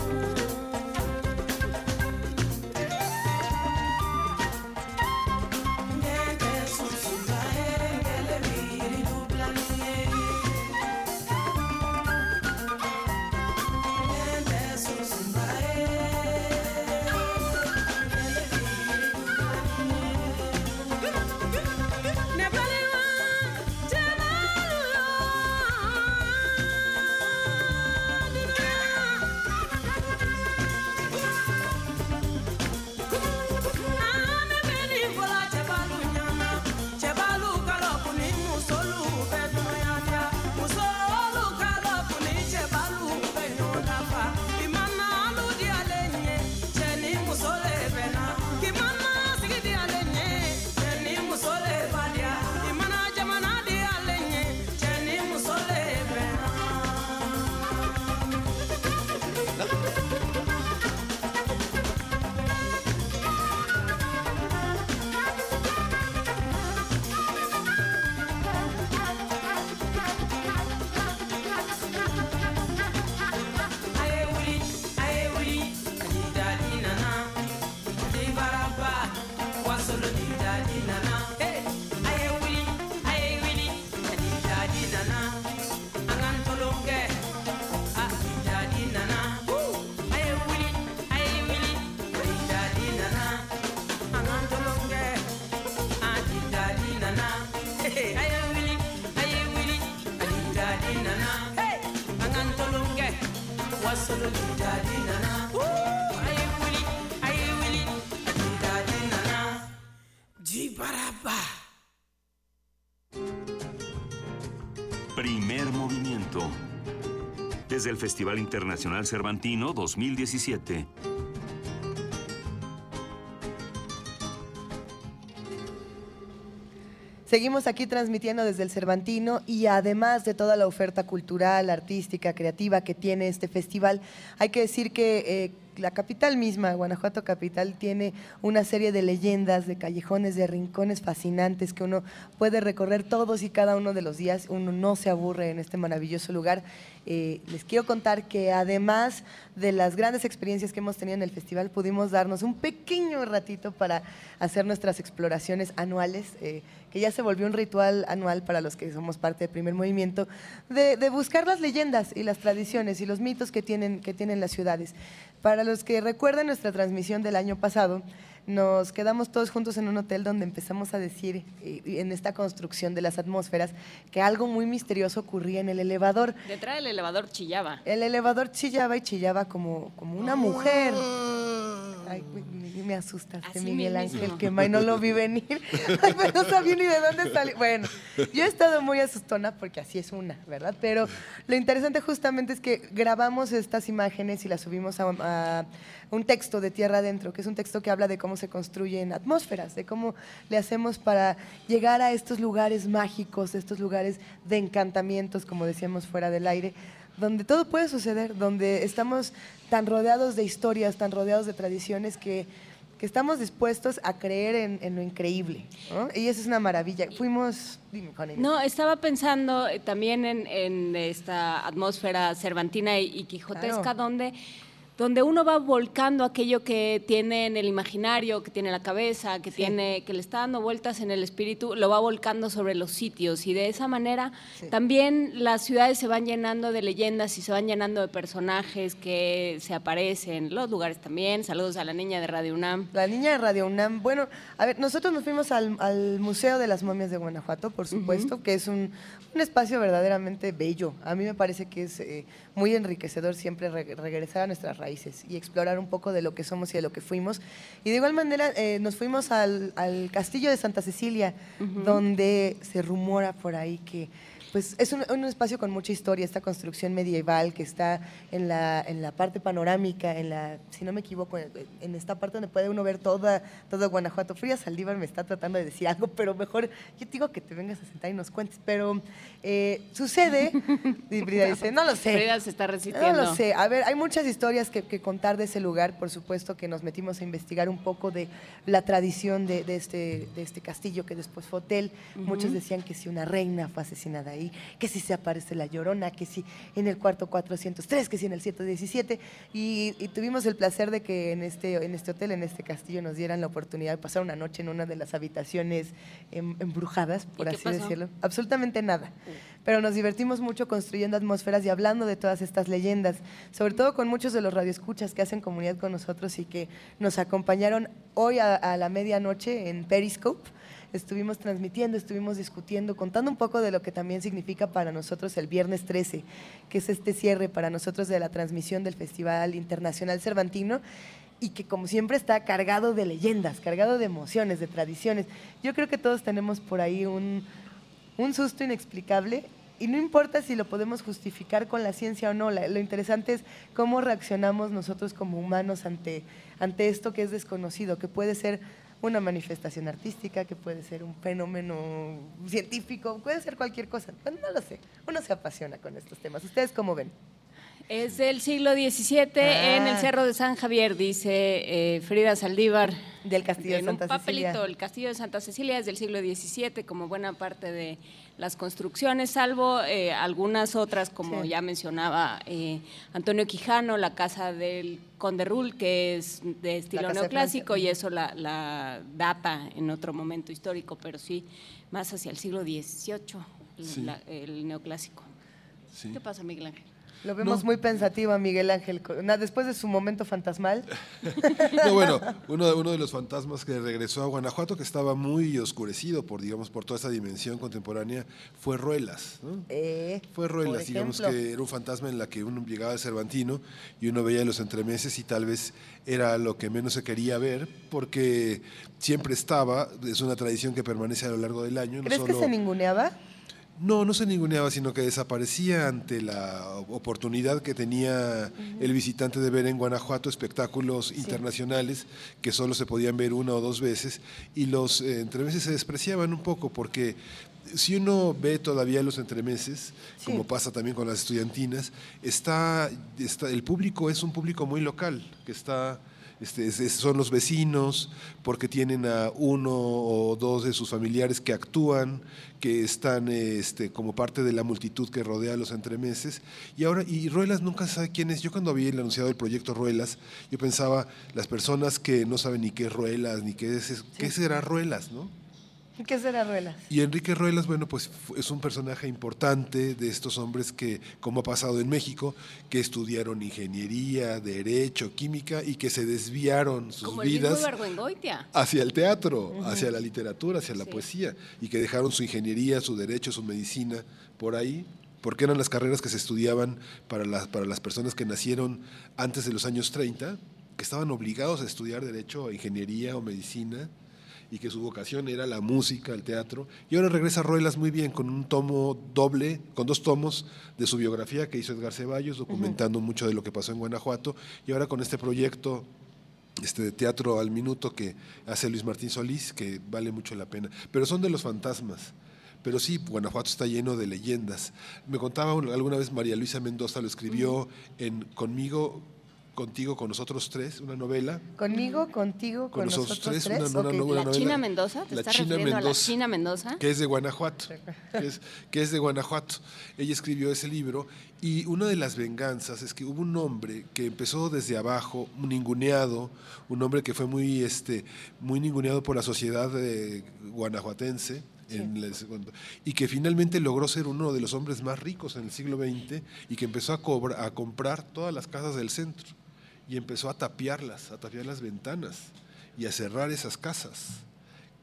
Festival Internacional Cervantino 2017. Seguimos aquí transmitiendo desde el Cervantino y además de toda la oferta cultural, artística, creativa que tiene este festival, hay que decir que eh, la capital misma, Guanajuato capital, tiene una serie de leyendas, de callejones, de rincones fascinantes que uno puede recorrer todos y cada uno de los días. Uno no se aburre en este maravilloso lugar. Eh, les quiero contar que además de las grandes experiencias que hemos tenido en el festival, pudimos darnos un pequeño ratito para hacer nuestras exploraciones anuales, eh, que ya se volvió un ritual anual para los que somos parte del primer movimiento, de, buscar las leyendas y las tradiciones y los mitos que tienen, que tienen las ciudades. Para los que recuerdan nuestra transmisión del año pasado, nos quedamos todos juntos en un hotel donde empezamos a decir, eh, en esta construcción de las atmósferas, que algo muy misterioso ocurría en el elevador. Detrás del elevador chillaba. El elevador chillaba y chillaba como, como una mujer. Ay, me, me asustaste, Así Miguel mismo. Ángel, que May no lo vi venir. Ay, pero no sabía ni de dónde salió. Bueno, yo he estado muy asustona porque así es una, ¿verdad? Pero lo interesante justamente es que grabamos estas imágenes y las subimos a, a un texto de Tierra Adentro, que es un texto que habla de cómo se construyen atmósferas, de cómo le hacemos para llegar a estos lugares mágicos, estos lugares de encantamientos, como decíamos fuera del aire, donde todo puede suceder, donde estamos tan rodeados de historias, tan rodeados de tradiciones que, que estamos dispuestos a creer en, en lo increíble. ¿no? Y eso es una maravilla. Fuimos, dime, Juana Inés. No, estaba pensando eh, también en, en esta atmósfera cervantina y, y quijotesca, Claro. donde, donde uno va volcando aquello que tiene en el imaginario, que tiene en la cabeza, que, tiene, que le está dando vueltas en el espíritu, lo va volcando sobre los sitios. Y de esa manera también las ciudades se van llenando de leyendas y se van llenando de personajes que se aparecen, los lugares también. Saludos a la niña de Radio UNAM. La niña de Radio UNAM. Bueno, a ver, nosotros nos fuimos al, al Museo de las Momias de Guanajuato, por supuesto, que es un, un espacio verdaderamente bello. A mí me parece que es eh, muy enriquecedor siempre re- regresar a nuestras raíces y explorar un poco de lo que somos y de lo que fuimos. Y de igual manera eh, nos fuimos al, al Castillo de Santa Cecilia, donde se rumora por ahí que pues es un, un espacio con mucha historia, esta construcción medieval que está en la, en la parte panorámica, en la, si no me equivoco, en, en esta parte donde puede uno ver toda, todo Guanajuato. Fría Saldívar me está tratando de decir algo, pero mejor yo te digo que te vengas a sentar y nos cuentes. Pero eh, sucede, y Frida dice, no lo sé. Frida se está resistiendo. No lo sé. A ver, hay muchas historias que, que contar de ese lugar. Por supuesto que nos metimos a investigar un poco de la tradición de, de este, de este castillo que después fue hotel. Ujú. Muchos decían que si una reina fue asesinada ahí, que si se aparece la llorona, que si en el cuarto 403, que si en el 117. Y, y tuvimos el placer de que en este, en este hotel, en este castillo, nos dieran la oportunidad de pasar una noche en una de las habitaciones em- embrujadas, por ¿Y qué así pasó? decirlo. Absolutamente nada. Pero nos divertimos mucho construyendo atmósferas y hablando de todas estas leyendas, sobre todo con muchos de los radioescuchas que hacen comunidad con nosotros y que nos acompañaron hoy a, a la medianoche en Periscope. Estuvimos transmitiendo, estuvimos discutiendo, contando un poco de lo que también significa para nosotros el viernes 13, que es este cierre para nosotros de la transmisión del Festival Internacional Cervantino y que como siempre está cargado de leyendas, cargado de emociones, de tradiciones. Yo creo que todos tenemos por ahí un, un susto inexplicable y no importa si lo podemos justificar con la ciencia o no, lo interesante es cómo reaccionamos nosotros como humanos ante, ante esto que es desconocido, que puede ser una manifestación artística, que puede ser un fenómeno científico, puede ser cualquier cosa. Bueno, no lo sé, uno se apasiona con estos temas. ¿Ustedes cómo ven? Es del siglo XVII en el Ah. Cerro de San Javier, dice eh, Frida Saldívar. Del Castillo de en Santa un papelito, Cecilia. el Castillo de Santa Cecilia es del siglo XVII, como buena parte de las construcciones, salvo eh, algunas otras, como Sí. ya mencionaba eh, Antonio Quijano, la casa del Conde Rull, que es de estilo de neoclásico, y eso la, la data en otro momento histórico, pero sí más hacia el siglo XVIII, Sí. la- el neoclásico. Sí. ¿Qué pasa, Miguel Ángel? Lo vemos muy pensativo a Miguel Ángel, después de su momento fantasmal. No, bueno, uno, uno de los fantasmas que regresó a Guanajuato, que estaba muy oscurecido por, digamos, por toda esa dimensión contemporánea, fue Ruelas. ¿no? Eh, Fue Ruelas, digamos que era un fantasma en la que uno llegaba al Cervantino y uno veía los entremeses y tal vez era lo que menos se quería ver porque siempre estaba, es una tradición que permanece a lo largo del año. no ¿Crees que solo- se ninguneaba? No, no se ninguneaba, sino que desaparecía ante la oportunidad que tenía el visitante de ver en Guanajuato espectáculos internacionales que solo se podían ver una o dos veces y los eh, entremeses se despreciaban un poco porque si uno ve todavía los entremeses, como pasa también con las estudiantinas, está, está el público es un público muy local que está este, es- es- son los vecinos, porque tienen a uno o dos de sus familiares que actúan, que están este, como parte de la multitud que rodea a los entremeses. Y ahora, y Ruelas nunca sabe quién es. Yo cuando había anunciado el proyecto Ruelas, yo pensaba, las personas que no saben ni qué es Ruelas, ni qué es, qué será Ruelas, ¿no? ¿Qué será Ruelas? Y Enrique Ruelas, bueno, pues es un personaje importante de estos hombres que, como ha pasado en México, que estudiaron ingeniería, derecho, química y que se desviaron sus Como vidas hacia el teatro, hacia la literatura, hacia la poesía, y que dejaron su ingeniería, su derecho, su medicina por ahí, porque eran las carreras que se estudiaban para las, para las personas que nacieron antes de los años 30, que estaban obligados a estudiar derecho, ingeniería o medicina, y que su vocación era la música, el teatro. Y ahora regresa Ruelas muy bien con un tomo doble, con dos tomos de su biografía que hizo Edgar Ceballos, documentando mucho de lo que pasó en Guanajuato, y ahora con este proyecto este de teatro al minuto que hace Luis Martín Solís, que vale mucho la pena. Pero son de los fantasmas. Pero sí, Guanajuato está lleno de leyendas. Me contaba un- alguna vez María Luisa Mendoza, lo escribió en Conmigo, Contigo, con nosotros tres, una novela. Conmigo, contigo, con, Con nosotros tres, una- Ok. novela- ¿La China Mendoza? ¿Te La estás China refiriendo a la Mendoza. China Mendoza? que es de Guanajuato, que es, que es de Guanajuato. Ella escribió ese libro y una de las venganzas es que hubo un hombre que empezó desde abajo, un ninguneado, un hombre que fue muy, este, muy ninguneado por la sociedad eh, guanajuatense. en la y que finalmente logró ser uno de los hombres más ricos en el siglo XX y que empezó a, cobra- a comprar todas las casas del centro y empezó a tapiarlas, a tapiar las ventanas y a cerrar esas casas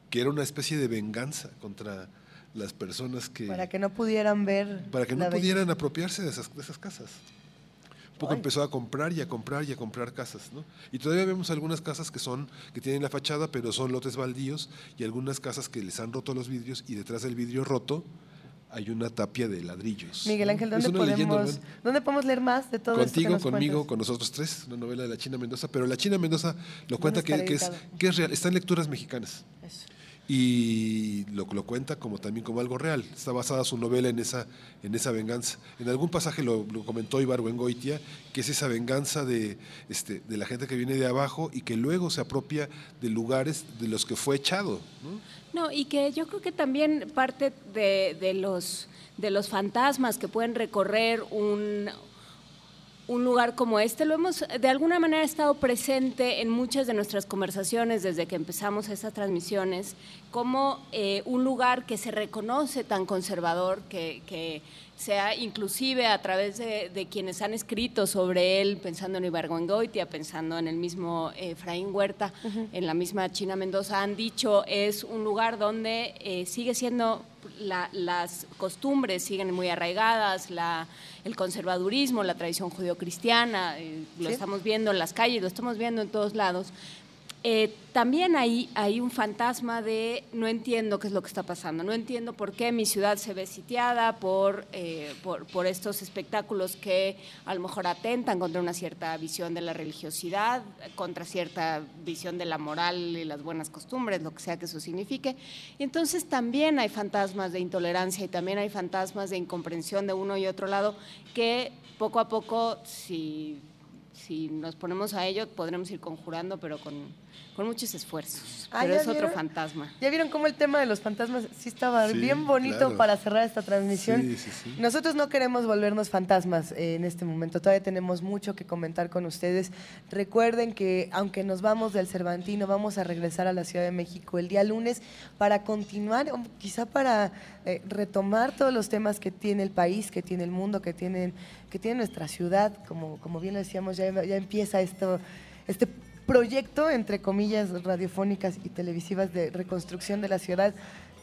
que era una especie de venganza contra las personas que Para que no pudieran ver. para que no pudieran apropiarse de esas, de esas casas. Un poco empezó a comprar y a comprar y a comprar casas, ¿no? Y todavía vemos algunas casas que son que tienen la fachada, pero son lotes baldíos y algunas casas que les han roto los vidrios y detrás del vidrio roto hay una tapia de ladrillos. Miguel. Ángel, ¿dónde leyenda podemos. ¿dónde podemos leer más de todo esto que Contigo, nos conmigo, cuentas? con nosotros tres, una novela de la China Mendoza, pero la China Mendoza lo cuenta que, es, editado? que es real, está en lecturas mexicanas. Y lo, lo cuenta como también como algo real. Está basada su novela en esa, en esa venganza. En algún pasaje lo, lo comentó Ibargüengoitia, que es esa venganza de, este, de la gente que viene de abajo y que luego se apropia de lugares de los que fue echado. ¿no? No, y que yo creo que también parte de, de los, de los fantasmas que pueden recorrer un, un lugar como este, lo hemos de alguna manera estado presente en muchas de nuestras conversaciones desde que empezamos estas transmisiones, como eh, un lugar que se reconoce tan conservador, que, que sea inclusive a través de, de quienes han escrito sobre él, pensando en Ibargüengoitia, pensando en el mismo eh, Efraín Huerta, en la misma China Mendoza, han dicho es un lugar donde eh, sigue siendo la- las costumbres siguen muy arraigadas, la, el conservadurismo, la tradición judeocristiana, eh, lo Sí. estamos viendo en las calles, lo estamos viendo en todos lados. Eh, también hay, hay un fantasma de no entiendo qué es lo que está pasando, no entiendo por qué mi ciudad se ve sitiada por, eh, por, por estos espectáculos que a lo mejor atentan contra una cierta visión de la religiosidad, contra cierta visión de la moral y las buenas costumbres, lo que sea que eso signifique. Y entonces también hay fantasmas de intolerancia y también hay fantasmas de incomprensión de uno y otro lado que poco a poco, si si nos ponemos a ello, podremos ir conjurando, pero con, con muchos esfuerzos. Ah, pero ¿ya es otro fantasma. ¿Ya vieron cómo el tema de los fantasmas sí estaba Sí, bien bonito claro. para cerrar esta transmisión? Sí, sí, sí. Nosotros no queremos volvernos fantasmas eh, en este momento, todavía tenemos mucho que comentar con ustedes. Recuerden que aunque nos vamos del Cervantino, vamos a regresar a la Ciudad de México el día lunes para continuar, o quizá para eh, retomar todos los temas que tiene el país, que tiene el mundo, que, tienen, que tiene nuestra ciudad. Como, como bien lo decíamos, ya, ya empieza esto, este proyecto, entre comillas, radiofónicas y televisivas de reconstrucción de la ciudad,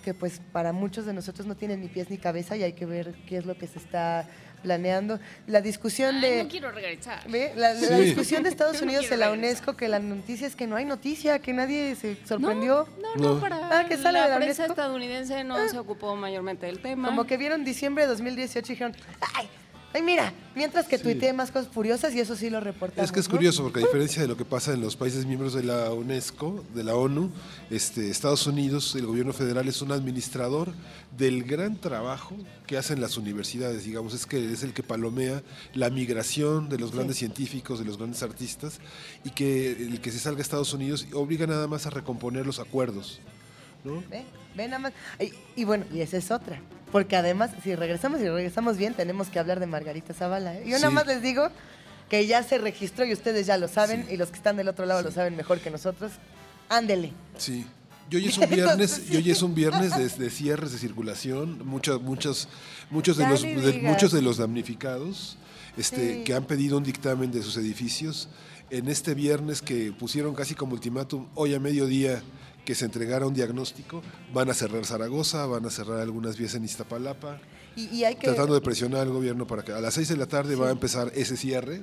que pues para muchos de nosotros no tiene ni pies ni cabeza y hay que ver qué es lo que se está planeando. La discusión Ay, de... no quiero regresar. ¿Ve? La, la Sí. discusión de Estados no Unidos quiero en la regresar. UNESCO, que la noticia es que no hay noticia, que nadie se sorprendió. No, no, para Ah, que sale la de la prensa UNESCO. estadounidense no se ocupó mayormente del tema. Como que vieron diciembre de 2018 y dijeron, ay, ay mira, mientras que tuiteé más cosas furiosas y eso sí lo reportamos. Es que es ¿no? curioso, porque a diferencia de lo que pasa en los países miembros de la UNESCO, de la ONU, este, Estados Unidos, el gobierno federal es un administrador del gran trabajo que hacen las universidades, digamos, es que es el que palomea la migración de los grandes científicos, de los grandes artistas, y que el que se salga a Estados Unidos obliga nada más a recomponer los acuerdos. ¿No? Ve, ve nada más. Y, y bueno, y esa es otra. Porque además, si regresamos y regresamos bien, tenemos que hablar de Margarita Zavala. ¿eh? Yo nada más les digo que ya se registró y ustedes ya lo saben, y los que están del otro lado lo saben mejor que nosotros. Ándele. Sí. Y hoy es un viernes, y hoy es un viernes de, de cierres de circulación, muchos, muchos, muchos de Ya los de- muchos de los damnificados, este, que han pedido un dictamen de sus edificios, en este viernes que pusieron casi como ultimátum, hoy a mediodía que se entregara un diagnóstico, van a cerrar Zaragoza, van a cerrar algunas vías en Iztapalapa, Y, y hay que. tratando de presionar al gobierno para que a las seis de la tarde va a empezar ese cierre,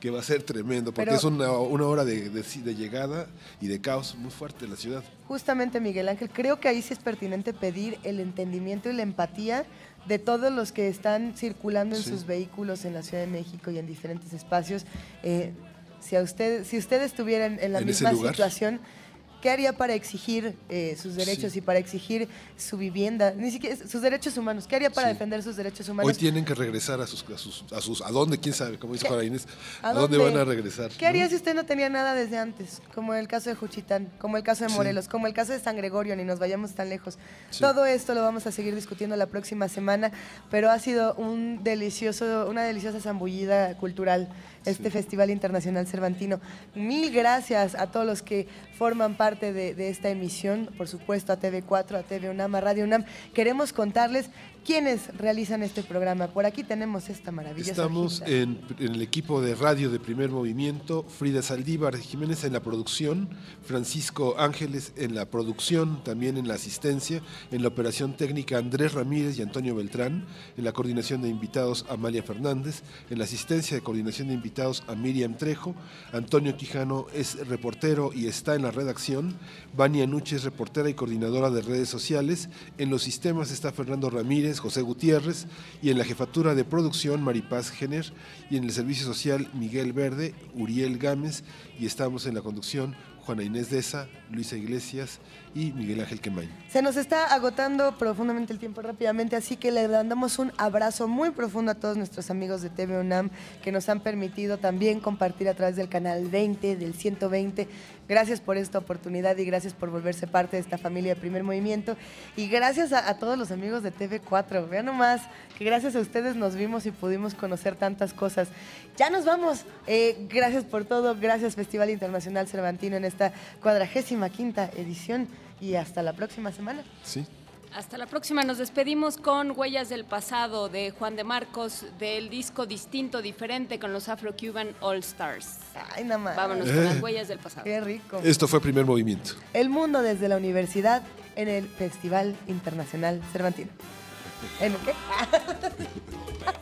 que va a ser tremendo, porque Pero- es una, una hora de, de- de llegada y de caos muy fuerte en la ciudad. Justamente, Miguel Ángel, creo que ahí sí es pertinente pedir el entendimiento y la empatía de todos los que están circulando en Sí. sus vehículos en la Ciudad de México y en diferentes espacios. Eh, si, a usted, si usted estuviera en, la En misma situación, ¿qué haría para exigir eh, sus derechos Sí. y para exigir su vivienda? Ni siquiera sus derechos humanos. ¿Qué haría para Sí. defender sus derechos Hoy humanos? tienen que regresar a sus, a sus, a sus, ¿a dónde? ¿Quién sabe? Como dice. Juana Inés, ¿A ¿a, dónde dónde? van a regresar? ¿Qué haría no? si usted no tenía nada desde antes? Como el caso de Juchitán, como el caso de Sí. Morelos, como el caso de San Gregorio, ni nos vayamos tan lejos. Sí. Todo esto lo vamos a seguir discutiendo la próxima semana, pero ha sido un delicioso, una deliciosa zambullida cultural este Festival Internacional Cervantino. Mil gracias a todos los que forman parte de, de esta emisión, por supuesto a TV4, a TV UNAM, a Radio UNAM. Queremos contarles quiénes realizan este programa. Por aquí tenemos esta maravillosa Estamos en el equipo de radio de Primer Movimiento, Frida Saldívar Jiménez en la producción, Francisco Ángeles en la producción, también en la asistencia, en la operación técnica Andrés Ramírez y Antonio Beltrán, en la coordinación de invitados Amalia Fernández, en la asistencia de coordinación de invitados a Miriam Trejo, Antonio Quijano es reportero y está en la redacción, Vania Nuche es reportera y coordinadora de redes sociales, en los sistemas está Fernando Ramírez, José Gutiérrez y en la jefatura de producción Maripaz Jenner y en el servicio social Miguel Verde, Uriel Gámez y estamos en la conducción Juana Inés Deza, Luisa Iglesias y Miguel Ángel Quemain. Se nos está agotando profundamente el tiempo rápidamente, así que le mandamos un abrazo muy profundo a todos nuestros amigos de TV UNAM que nos han permitido también compartir a través del canal 20, del 120. Gracias por esta oportunidad y gracias por volverse parte de esta familia de primer movimiento. Y gracias a, todos los amigos de TV4. Vean nomás que gracias a ustedes nos vimos y pudimos conocer tantas cosas. Ya nos vamos. Eh, gracias por todo. Gracias Festival Internacional Cervantino en esta cuadragésima quinta edición. Y hasta la próxima semana. Sí. Hasta la próxima. Nos despedimos con Huellas del Pasado de Juan de Marcos del disco Distinto, Diferente con los Afro-Cuban All Stars. Ay, nada más. Vámonos con las huellas del pasado. Qué rico. Esto fue Primer Movimiento. El mundo desde la universidad en el Festival Internacional Cervantino. ¿En qué?